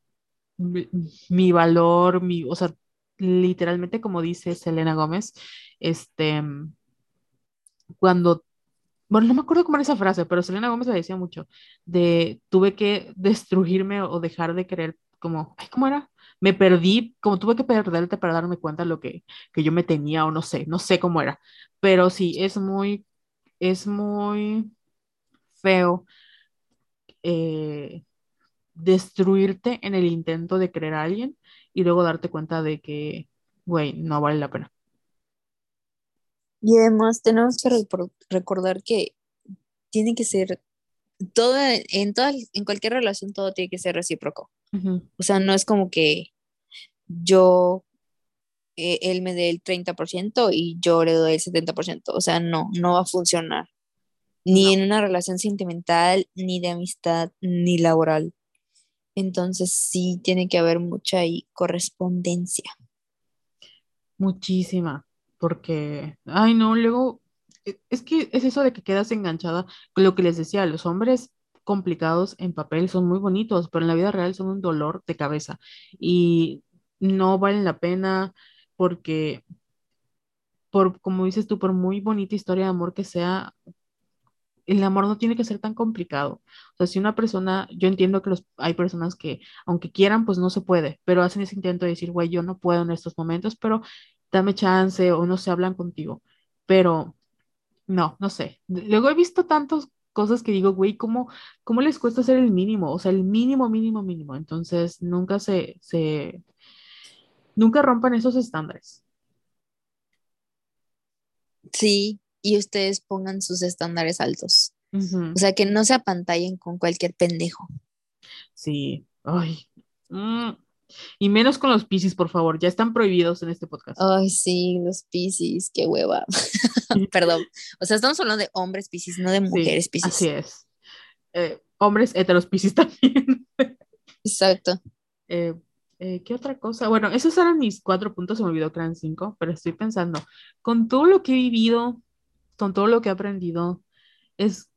mi, mi valor, mi, o sea, literalmente como dice Selena Gómez, este, cuando, bueno, no me acuerdo cómo era esa frase, pero Selena Gómez la decía mucho, de tuve que destruirme o dejar de querer, como, ay, ¿cómo era? Me perdí, como tuve que perderte para darme cuenta de lo que, que yo me tenía o no sé, no sé cómo era, pero sí, es muy, es muy feo eh, destruirte en el intento de querer a alguien y luego darte cuenta de que, güey, no vale la pena. Y además tenemos que recordar que tiene que ser todo en todas en cualquier relación todo tiene que ser recíproco. O sea, no es como que yo eh, él me dé el 30% y yo le doy el 70%. O sea, no, no va a funcionar. Ni No. en una relación sentimental, ni de amistad, ni laboral. Entonces sí tiene que haber mucha ahí correspondencia. Muchísima, porque, ay no, luego, e- es que es eso de que quedas enganchada lo que les decía, los hombres complicados en papel son muy bonitos, pero en la vida real son un dolor de cabeza y no valen la pena porque, por, como dices tú, por muy bonita historia de amor que sea, el amor no tiene que ser tan complicado. O sea, si una persona, yo entiendo que los, hay personas que, aunque quieran, pues no se puede, pero hacen ese intento de decir, güey, yo no puedo en estos momentos, pero dame chance o no se hablan contigo. Pero no, no sé. Luego he visto tantas cosas que digo, güey, ¿cómo, cómo les cuesta hacer el mínimo? O sea, el mínimo, mínimo, mínimo. Entonces, nunca se, se, nunca rompan esos estándares. Sí, y ustedes pongan sus estándares altos. Ujú, O sea, que no se apantallen con cualquier pendejo. Sí, ay. mm. Y menos con los piscis, por favor, ya están prohibidos en este podcast. Ay, sí, los piscis, qué hueva. Perdón. O sea, estamos hablando de hombres piscis, no de mujeres piscis. Así es. Eh, hombres heteros piscis también. Exacto. Eh, eh, ¿Qué otra cosa? Bueno, esos eran mis cuatro puntos, se me olvidó que eran cinco, pero estoy pensando, con todo lo que he vivido, con todo lo que he aprendido, es,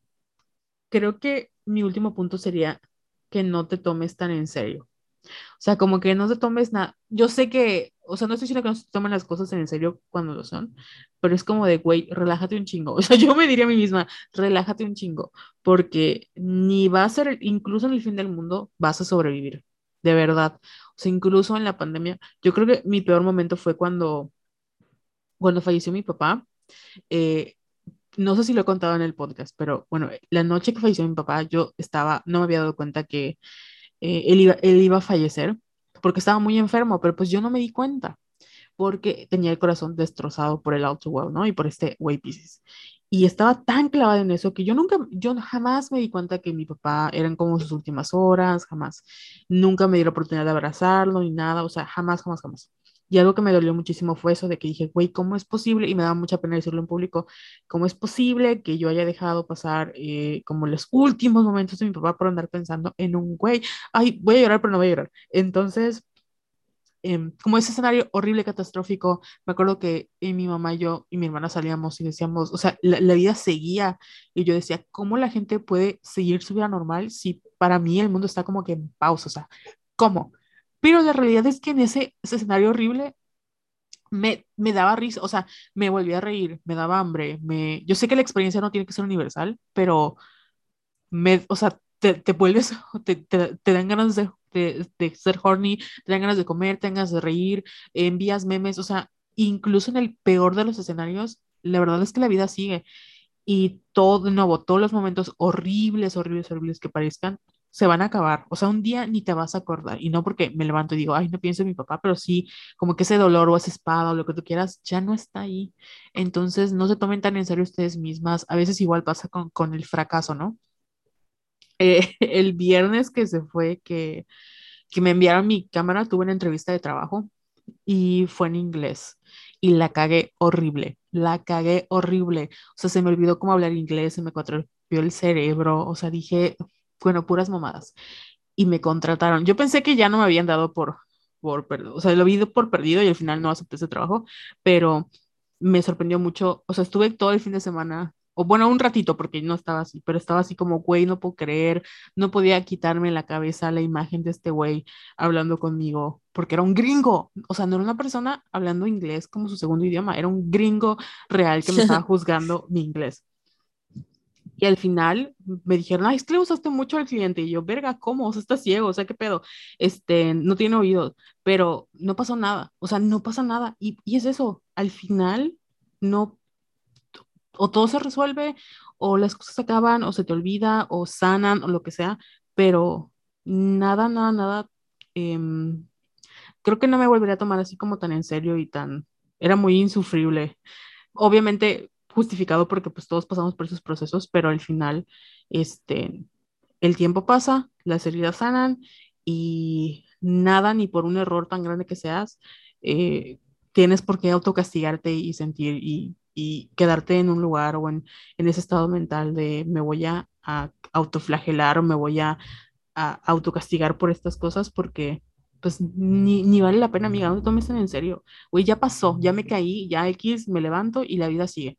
creo que mi último punto sería que no te tomes tan en serio. O sea, como que no te tomes nada. Yo sé que, o sea, no estoy diciendo que no se tomen las cosas en serio cuando lo son, pero es como de, güey, relájate un chingo. O sea, yo me diría a mí misma, relájate un chingo, porque ni va a ser, incluso en el fin del mundo, vas a sobrevivir, de verdad. O sea, incluso en la pandemia, yo creo que mi peor momento fue cuando, cuando falleció mi papá. Eh, no sé si lo he contado en el podcast, pero bueno, la noche que falleció mi papá, yo estaba, no me había dado cuenta que eh, él, iba, él iba a fallecer porque estaba muy enfermo, pero pues yo no me di cuenta porque tenía el corazón destrozado por el Well, ¿no? Y por este Way Pieces. Y estaba tan clavada en eso que yo nunca, yo jamás me di cuenta que mi papá eran como sus últimas horas, jamás. Nunca me di la oportunidad de abrazarlo ni nada, o sea, jamás, jamás, jamás. Y algo que me dolió muchísimo fue eso de que dije, güey, ¿cómo es posible? Y me daba mucha pena decirlo en público, ¿cómo es posible que yo haya dejado pasar eh, como los últimos momentos de mi papá por andar pensando en un güey? Ay, voy a llorar, pero no voy a llorar. Entonces, em, como ese escenario horrible, catastrófico, me acuerdo que eh, mi mamá y yo y mi hermana salíamos y decíamos, o sea, la, la, vida seguía y yo decía, ¿cómo la gente puede seguir su vida normal si para mí el mundo está como que en pausa? O sea, ¿cómo? Pero la realidad es que en ese, escenario horrible me, me, daba risa, o sea, me volví a reír, me daba hambre, yo sé que la experiencia no tiene que ser universal, pero me, o sea, te, te vuelves, te, te, te, dan ganas de, de, ser horny, te dan ganas de comer, te dan ganas de reír, envías memes, o sea, incluso en el peor de los escenarios, la verdad es que la vida sigue. Y todo, de nuevo, todos los momentos horribles, horribles, horribles que parezcan, se van a acabar. O sea, un día ni te vas a acordar. Y no porque me levanto y digo, ay, no pienso en mi papá, pero sí, como que ese dolor o esa espada o lo que tú quieras, ya no está ahí. Entonces, no se tomen tan en serio ustedes mismas. A veces igual pasa con, con el fracaso, ¿no? Eh, el viernes que se fue, que, que me enviaron mi cámara, tuve una entrevista de trabajo y fue en inglés. Y la cagué horrible, la cagué horrible. O sea, se me olvidó cómo hablar inglés, se me cuatropió el cerebro. O sea, dije, bueno, puras mamadas. Y me contrataron. Yo pensé que ya no me habían dado por, por perdido, o sea, lo vi por perdido y al final no acepté ese trabajo, pero me sorprendió mucho. O sea, estuve todo el fin de semana, o bueno, un ratito porque no estaba así, pero estaba así como, güey, no puedo creer, no podía quitarme la cabeza la imagen de este güey hablando conmigo, porque era un gringo, o sea, no era una persona hablando inglés como su segundo idioma, era un gringo real que me estaba juzgando mi inglés. Y al final me dijeron, ay, es que le usaste mucho al cliente. Y yo, verga, ¿cómo? O sea, está ciego, o sea, ¿qué pedo? Este, no tiene oídos, pero no pasó nada, o sea, no pasa nada. Y, y es eso, al final, no, o todo se resuelve, o las cosas acaban, o se te olvida, o sanan, o lo que sea, pero nada, nada, nada. Eh, creo que no me volvería a tomar así como tan en serio y tan, era muy insufrible. Obviamente justificado porque pues todos pasamos por esos procesos, pero al final, este, el tiempo pasa, las heridas sanan y nada, ni por un error tan grande que seas, eh, tienes por qué autocastigarte y sentir y, y, quedarte en un lugar o en, en, ese estado mental de me voy a, a autoflagelar o me voy a, a autocastigar por estas cosas porque pues ni, ni, vale la pena, amiga, no te tomes en serio. Güey, ya pasó, ya me caí, ya X, me levanto y la vida sigue.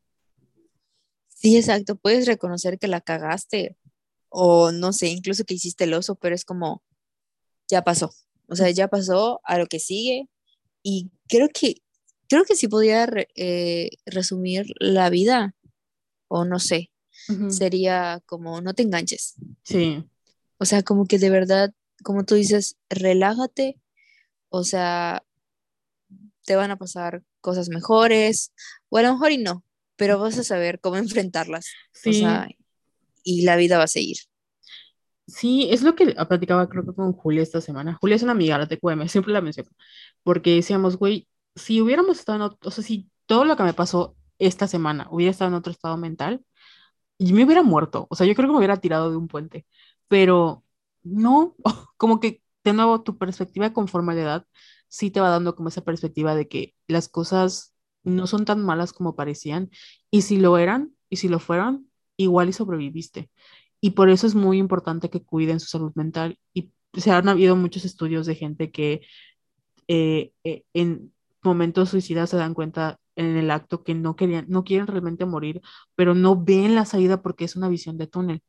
Sí, exacto, puedes reconocer que la cagaste o no sé, incluso que hiciste el oso, pero es como, ya pasó, o sea, ya pasó a lo que sigue y creo que, creo que sí podía re, eh, resumir la vida o no sé, uh -huh. sería como, no te enganches. Sí. O sea, como que de verdad, como tú dices, relájate, o sea, te van a pasar cosas mejores, o a lo mejor y no, pero vas a saber cómo enfrentarlas. Sí. O sea, y la vida va a seguir. Sí, es lo que platicaba creo que con Julia esta semana. Julia es una amiga de TQM, siempre la menciono, porque decíamos, güey, si hubiéramos estado en otro, o sea, si todo lo que me pasó esta semana hubiera estado en otro estado mental, y me hubiera muerto, o sea, yo creo que me hubiera tirado de un puente, pero no, como que de nuevo, tu perspectiva conforme a la edad sí te va dando como esa perspectiva de que las cosas no son tan malas como parecían y si lo eran y si lo fueron, igual y sobreviviste. Y por eso es muy importante que cuiden su salud mental y se han habido muchos estudios de gente que eh, eh, en momentos suicidas se dan cuenta en el acto que no querían, no quieren realmente morir, pero no ven la salida porque es una visión de túnel.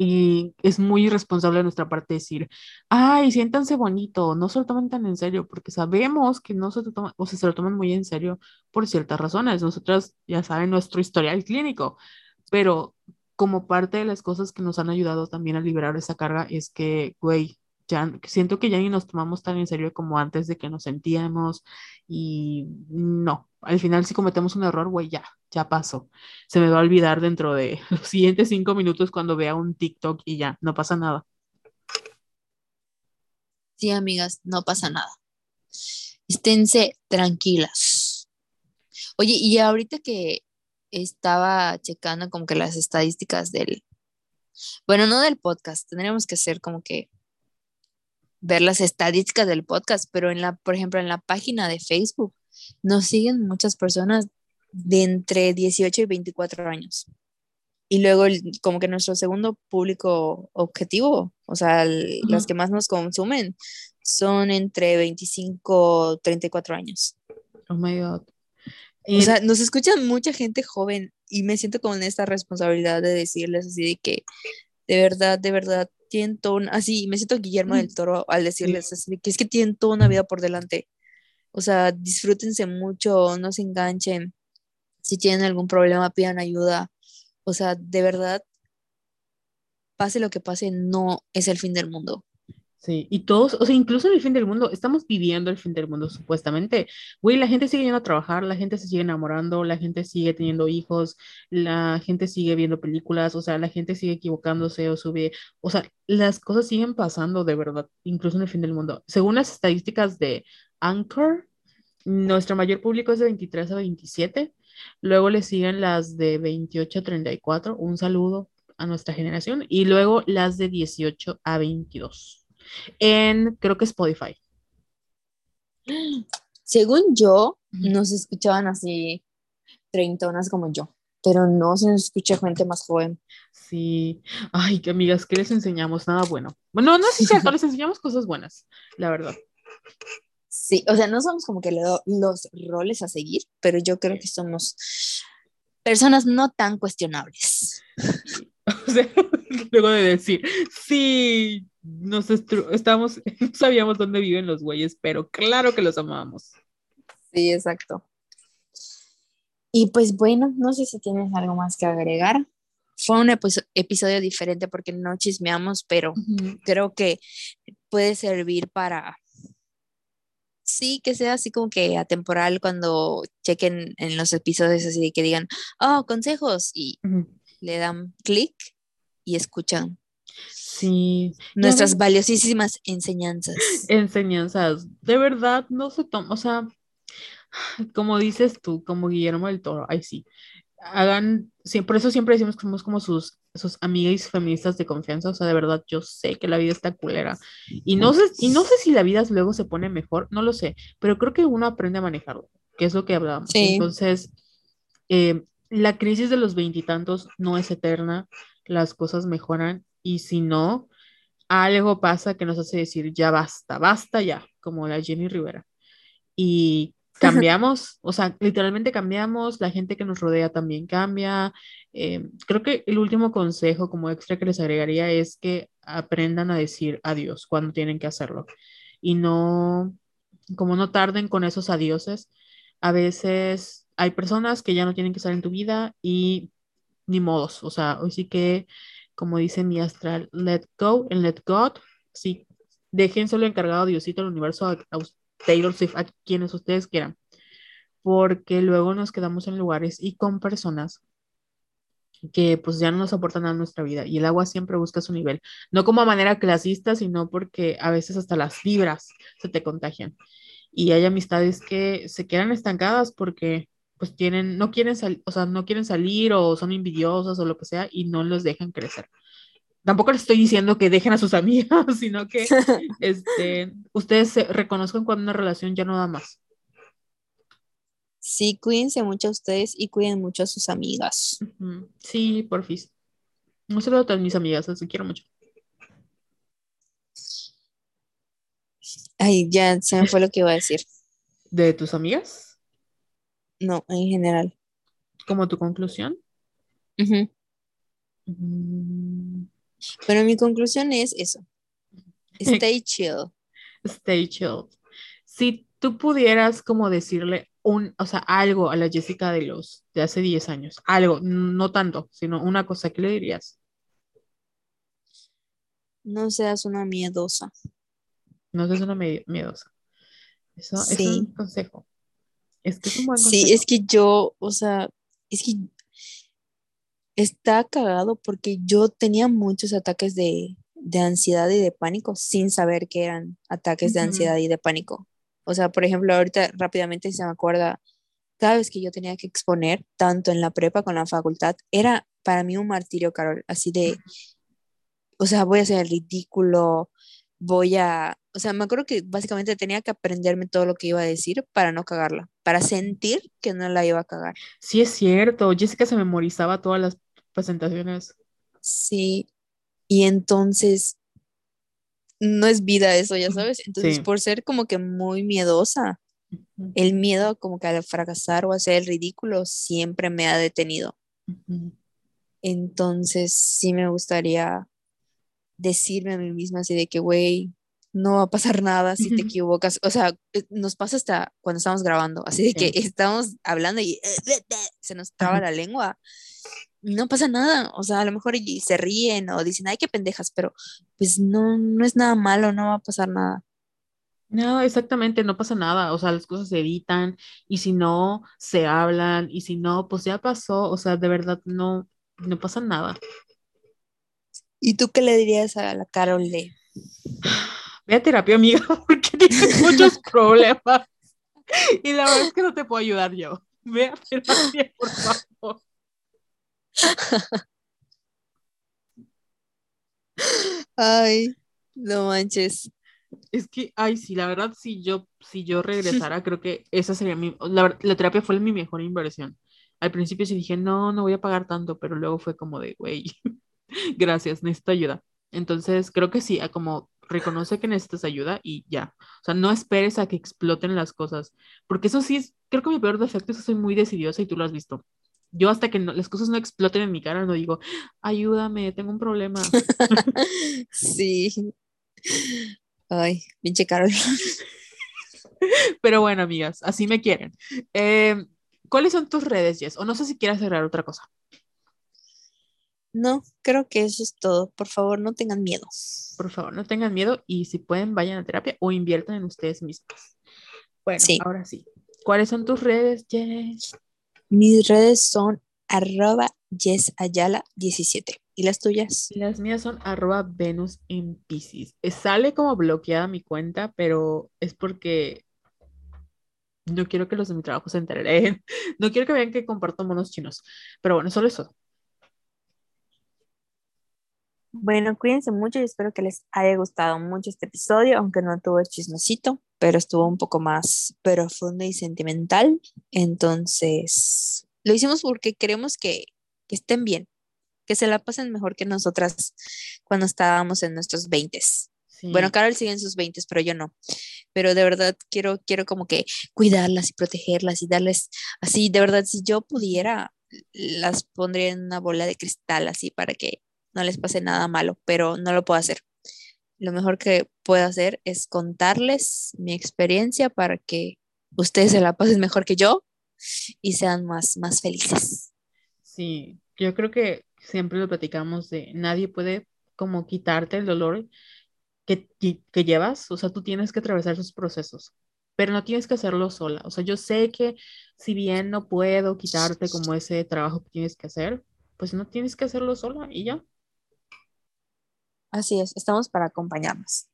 Y es muy irresponsable de nuestra parte decir, ay, siéntanse bonito, no se lo tomen tan en serio, porque sabemos que no se lo toman, o se lo toman muy en serio por ciertas razones. Nosotras, ya saben, nuestro historial clínico, pero como parte de las cosas que nos han ayudado también a liberar esa carga es que, güey, ya siento que ya ni nos tomamos tan en serio como antes de que nos sentíamos y no, al final si cometemos un error, güey, ya, ya pasó. Se me va a olvidar dentro de los siguientes cinco minutos cuando vea un TikTok y ya, no pasa nada. Sí, amigas, no pasa nada. Esténse tranquilas. Oye, y ahorita que estaba checando como que las estadísticas del, bueno, no del podcast, tendríamos que hacer como que ver las estadísticas del podcast, pero en la, por ejemplo, en la página de Facebook nos siguen muchas personas de entre 18 y 24 años. Y luego como que nuestro segundo público objetivo, o sea, las que más nos consumen, son entre 25 y 34 años. Oh my God. O sea, nos escuchan mucha gente joven y me siento con esta responsabilidad de decirles así de que de verdad, de verdad, tienen todo, así, me siento Guillermo del Toro al decirles así, que es que tienen toda una vida por delante. O sea, disfrútense mucho, no se enganchen. Si tienen algún problema, pidan ayuda. O sea, de verdad, pase lo que pase, no es el fin del mundo. Sí, y todos, o sea, incluso en el fin del mundo, estamos viviendo el fin del mundo supuestamente. Güey, la gente sigue yendo a trabajar, la gente se sigue enamorando, la gente sigue teniendo hijos, la gente sigue viendo películas, o sea, la gente sigue equivocándose o sube, o sea, las cosas siguen pasando de verdad, incluso en el fin del mundo. Según las estadísticas de Anchor, nuestro mayor público es de 23 a 27, luego le siguen las de 28 a 34, un saludo a nuestra generación, y luego las de 18 a 22 en creo que Spotify. Según yo, no se escuchaban así treintonas como yo, pero no se nos escucha gente más joven. Sí, ay, que amigas, ¿qué les enseñamos? Nada bueno. Bueno, no es cierto, les enseñamos cosas buenas, la verdad. Sí, o sea, no somos como que los roles a seguir, pero yo creo que somos personas no tan cuestionables. O sea, luego de decir, sí, nos estamos, no sabíamos dónde viven los güeyes, pero claro que los amamos. Sí, exacto. Y pues bueno, no sé si tienes algo más que agregar. Fue un episodio diferente porque no chismeamos, pero creo que puede servir para, sí, que sea así como que atemporal cuando chequen en los episodios así que digan, oh, consejos y le dan clic y escuchan Sí. Nuestras valiosísimas enseñanzas. Enseñanzas. De verdad, no se toma, o sea, como dices tú, como Guillermo del Toro, ay sí, hagan, por eso siempre decimos que somos como sus, sus amigas feministas de confianza, o sea, de verdad, yo sé que la vida está culera, y no sé, y no sé si la vida luego se pone mejor, no lo sé, pero creo que uno aprende a manejarlo, que es lo que hablábamos. Entonces, eh, la crisis de los veintitantos no es eterna, las cosas mejoran y si no, algo pasa que nos hace decir, ya basta, basta ya, como la Jenny Rivera. Y cambiamos, o sea, literalmente cambiamos, la gente que nos rodea también cambia. Eh, creo que el último consejo como extra que les agregaría es que aprendan a decir adiós cuando tienen que hacerlo y no, como no tarden con esos adioses. A veces hay personas que ya no tienen que estar en tu vida y ni modos, o sea, hoy sí que como dice mi astral, let go and let God. Sí, déjenselo encargado Diosito al universo, a, Taylor Swift, a quienes ustedes quieran. Porque luego nos quedamos en lugares y con personas que pues ya no nos aportan a nuestra vida y el agua siempre busca su nivel, no como a manera clasista, sino porque a veces hasta las fibras se te contagian y hay amistades que se quedan estancadas porque pues tienen, no quieren salir, o sea, no quieren salir o son envidiosas o lo que sea y no los dejan crecer. Tampoco les estoy diciendo que dejen a sus amigas, sino que este, ustedes se reconozcan cuando una relación ya no da más. Sí, cuídense mucho a ustedes y cuiden mucho a sus amigas. Ujú. Sí, porfis. Un saludo a todas mis amigas, las quiero mucho. Ay, ya se me fue lo que iba a decir. ¿De tus amigas? No, en general. ¿Como tu conclusión? Mm, Pero mi conclusión es eso. Stay chill. Stay chill. Si tú pudieras como decirle un, o sea, algo a la Jessica de los de hace 10 años, algo, no tanto, sino una cosa, ¿qué le dirías? No seas una miedosa. No seas una mie- miedosa. Eso es un consejo. Es que es un buen Sí, consejo. es que yo, o sea, es que está cagado porque yo tenía muchos ataques de, de ansiedad y de pánico sin saber que eran ataques de ansiedad y de pánico. O sea, por ejemplo, ahorita rápidamente se me acuerda, cada vez que yo tenía que exponer, tanto en la prepa como en la facultad, era para mí un martirio, Carol, así de, o sea, voy a hacer el ridículo, voy a, o sea, me acuerdo que básicamente tenía que aprenderme todo lo que iba a decir para no cagarla, para sentir que no la iba a cagar. Sí, es cierto. Jessica se memorizaba todas las presentaciones. Sí, y entonces no es vida eso, ya sabes. Entonces, Sí. por ser como que muy miedosa, el miedo como que al fracasar o hacer el ridículo siempre me ha detenido. Entonces, sí me gustaría decirme a mí misma así de que, güey, no va a pasar nada si te equivocas. O sea, eh, nos pasa hasta cuando estamos grabando, así de que Sí. estamos hablando y se nos traba la lengua. No pasa nada, o sea, a lo mejor y se ríen o dicen, ay, qué pendejas, pero pues no, no es nada malo, no va a pasar nada. No, exactamente, no pasa nada, o sea, las cosas se editan y si no, se hablan y si no, pues ya pasó, o sea, de verdad no, no pasa nada. ¿Y tú qué le dirías a la Carol de? Ve a terapia, amiga, porque tienes muchos problemas y la verdad es que no te puedo ayudar yo. Ve a terapia, por favor. Ay, no manches. Es que, ay, sí, la verdad, si yo, si yo regresara, creo que esa sería mi, la, la terapia fue mi mejor inversión. Al principio sí dije, no, no voy a pagar tanto, pero luego fue como de, güey, gracias, necesito ayuda. Entonces, creo que sí, como reconoce que necesitas ayuda y ya. O sea, no esperes a que exploten las cosas, porque eso sí es, creo que mi peor defecto es que soy muy decidiosa y tú lo has visto. Yo hasta que no- las cosas no exploten en mi cara, no digo, ayúdame, tengo un problema. Sí. Ay, pinche Carol. Pero bueno, amigas, así me quieren. Eh, ¿cuáles son tus redes, Jess? O no sé si quieres cerrar otra cosa. No, creo que eso es todo. Por favor, no tengan miedo. Por favor, no tengan miedo y si pueden, vayan a terapia o inviertan en ustedes mismas. Bueno, Sí. ahora sí. ¿Cuáles son tus redes, Jess? Mis redes son arroba yesayala17. ¿Y las tuyas? Las mías son arroba Venus en Pisces. Eh, Sale como bloqueada mi cuenta, pero es porque no quiero que los de mi trabajo se enteren. No quiero que vean que comparto monos chinos. Pero bueno, solo eso. Bueno, cuídense mucho y espero que les haya gustado mucho este episodio, aunque no tuvo chismecito, pero estuvo un poco más profundo y sentimental. Entonces, lo hicimos porque queremos que, que estén bien, que se la pasen mejor que nosotras cuando estábamos en nuestros 20 Sí. Bueno, Carol sigue en sus 20, pero yo no. Pero de verdad quiero, quiero como que cuidarlas y protegerlas y darles así, de verdad, si yo pudiera, las pondría en una bola de cristal así para que no les pase nada malo, pero no lo puedo hacer. Lo mejor que puedo hacer es contarles mi experiencia para que ustedes se la pasen mejor que yo y sean más, más felices. Sí, yo creo que siempre lo platicamos de nadie puede como quitarte el dolor que, que, que llevas, o sea, tú tienes que atravesar esos procesos, pero no tienes que hacerlo sola. O sea, yo sé que si bien no puedo quitarte como ese trabajo que tienes que hacer, pues no tienes que hacerlo sola y ya. Así es, estamos para acompañarnos.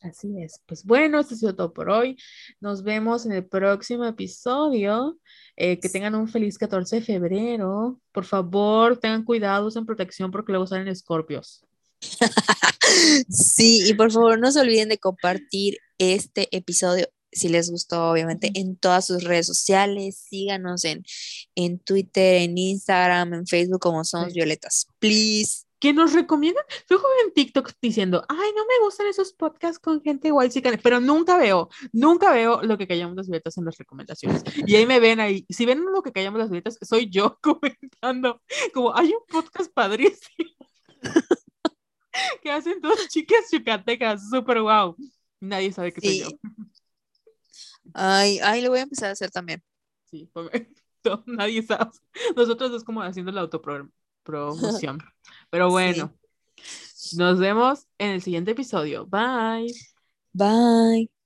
Así es. Pues bueno, esto ha sido todo por hoy. Nos vemos en el próximo episodio. Eh, que tengan un feliz 14 de febrero. Por favor, tengan cuidado, usen protección porque luego salen escorpios. sí, y por favor no se olviden de compartir este episodio si les gustó, obviamente, en todas sus redes sociales. Síganos en, en Twitter, en Instagram, en Facebook como Somos Violetas. Please. Que nos recomiendan. Fijo en TikTok diciendo, ay, no me gustan esos podcasts con gente igual, pero nunca veo, nunca veo lo que callamos las violetas en las recomendaciones. Y ahí me ven ahí. Si ven lo que callamos las violetas, soy yo comentando, como hay un podcast padrísimo que hacen dos chicas yucatecas, súper guau. Nadie sabe que soy yo. Ay, ay, lo voy a empezar a hacer también. Sí, nadie sabe. Nosotros es como haciendo la autopromoción. Pero bueno, nos vemos en el siguiente episodio. Bye. Bye.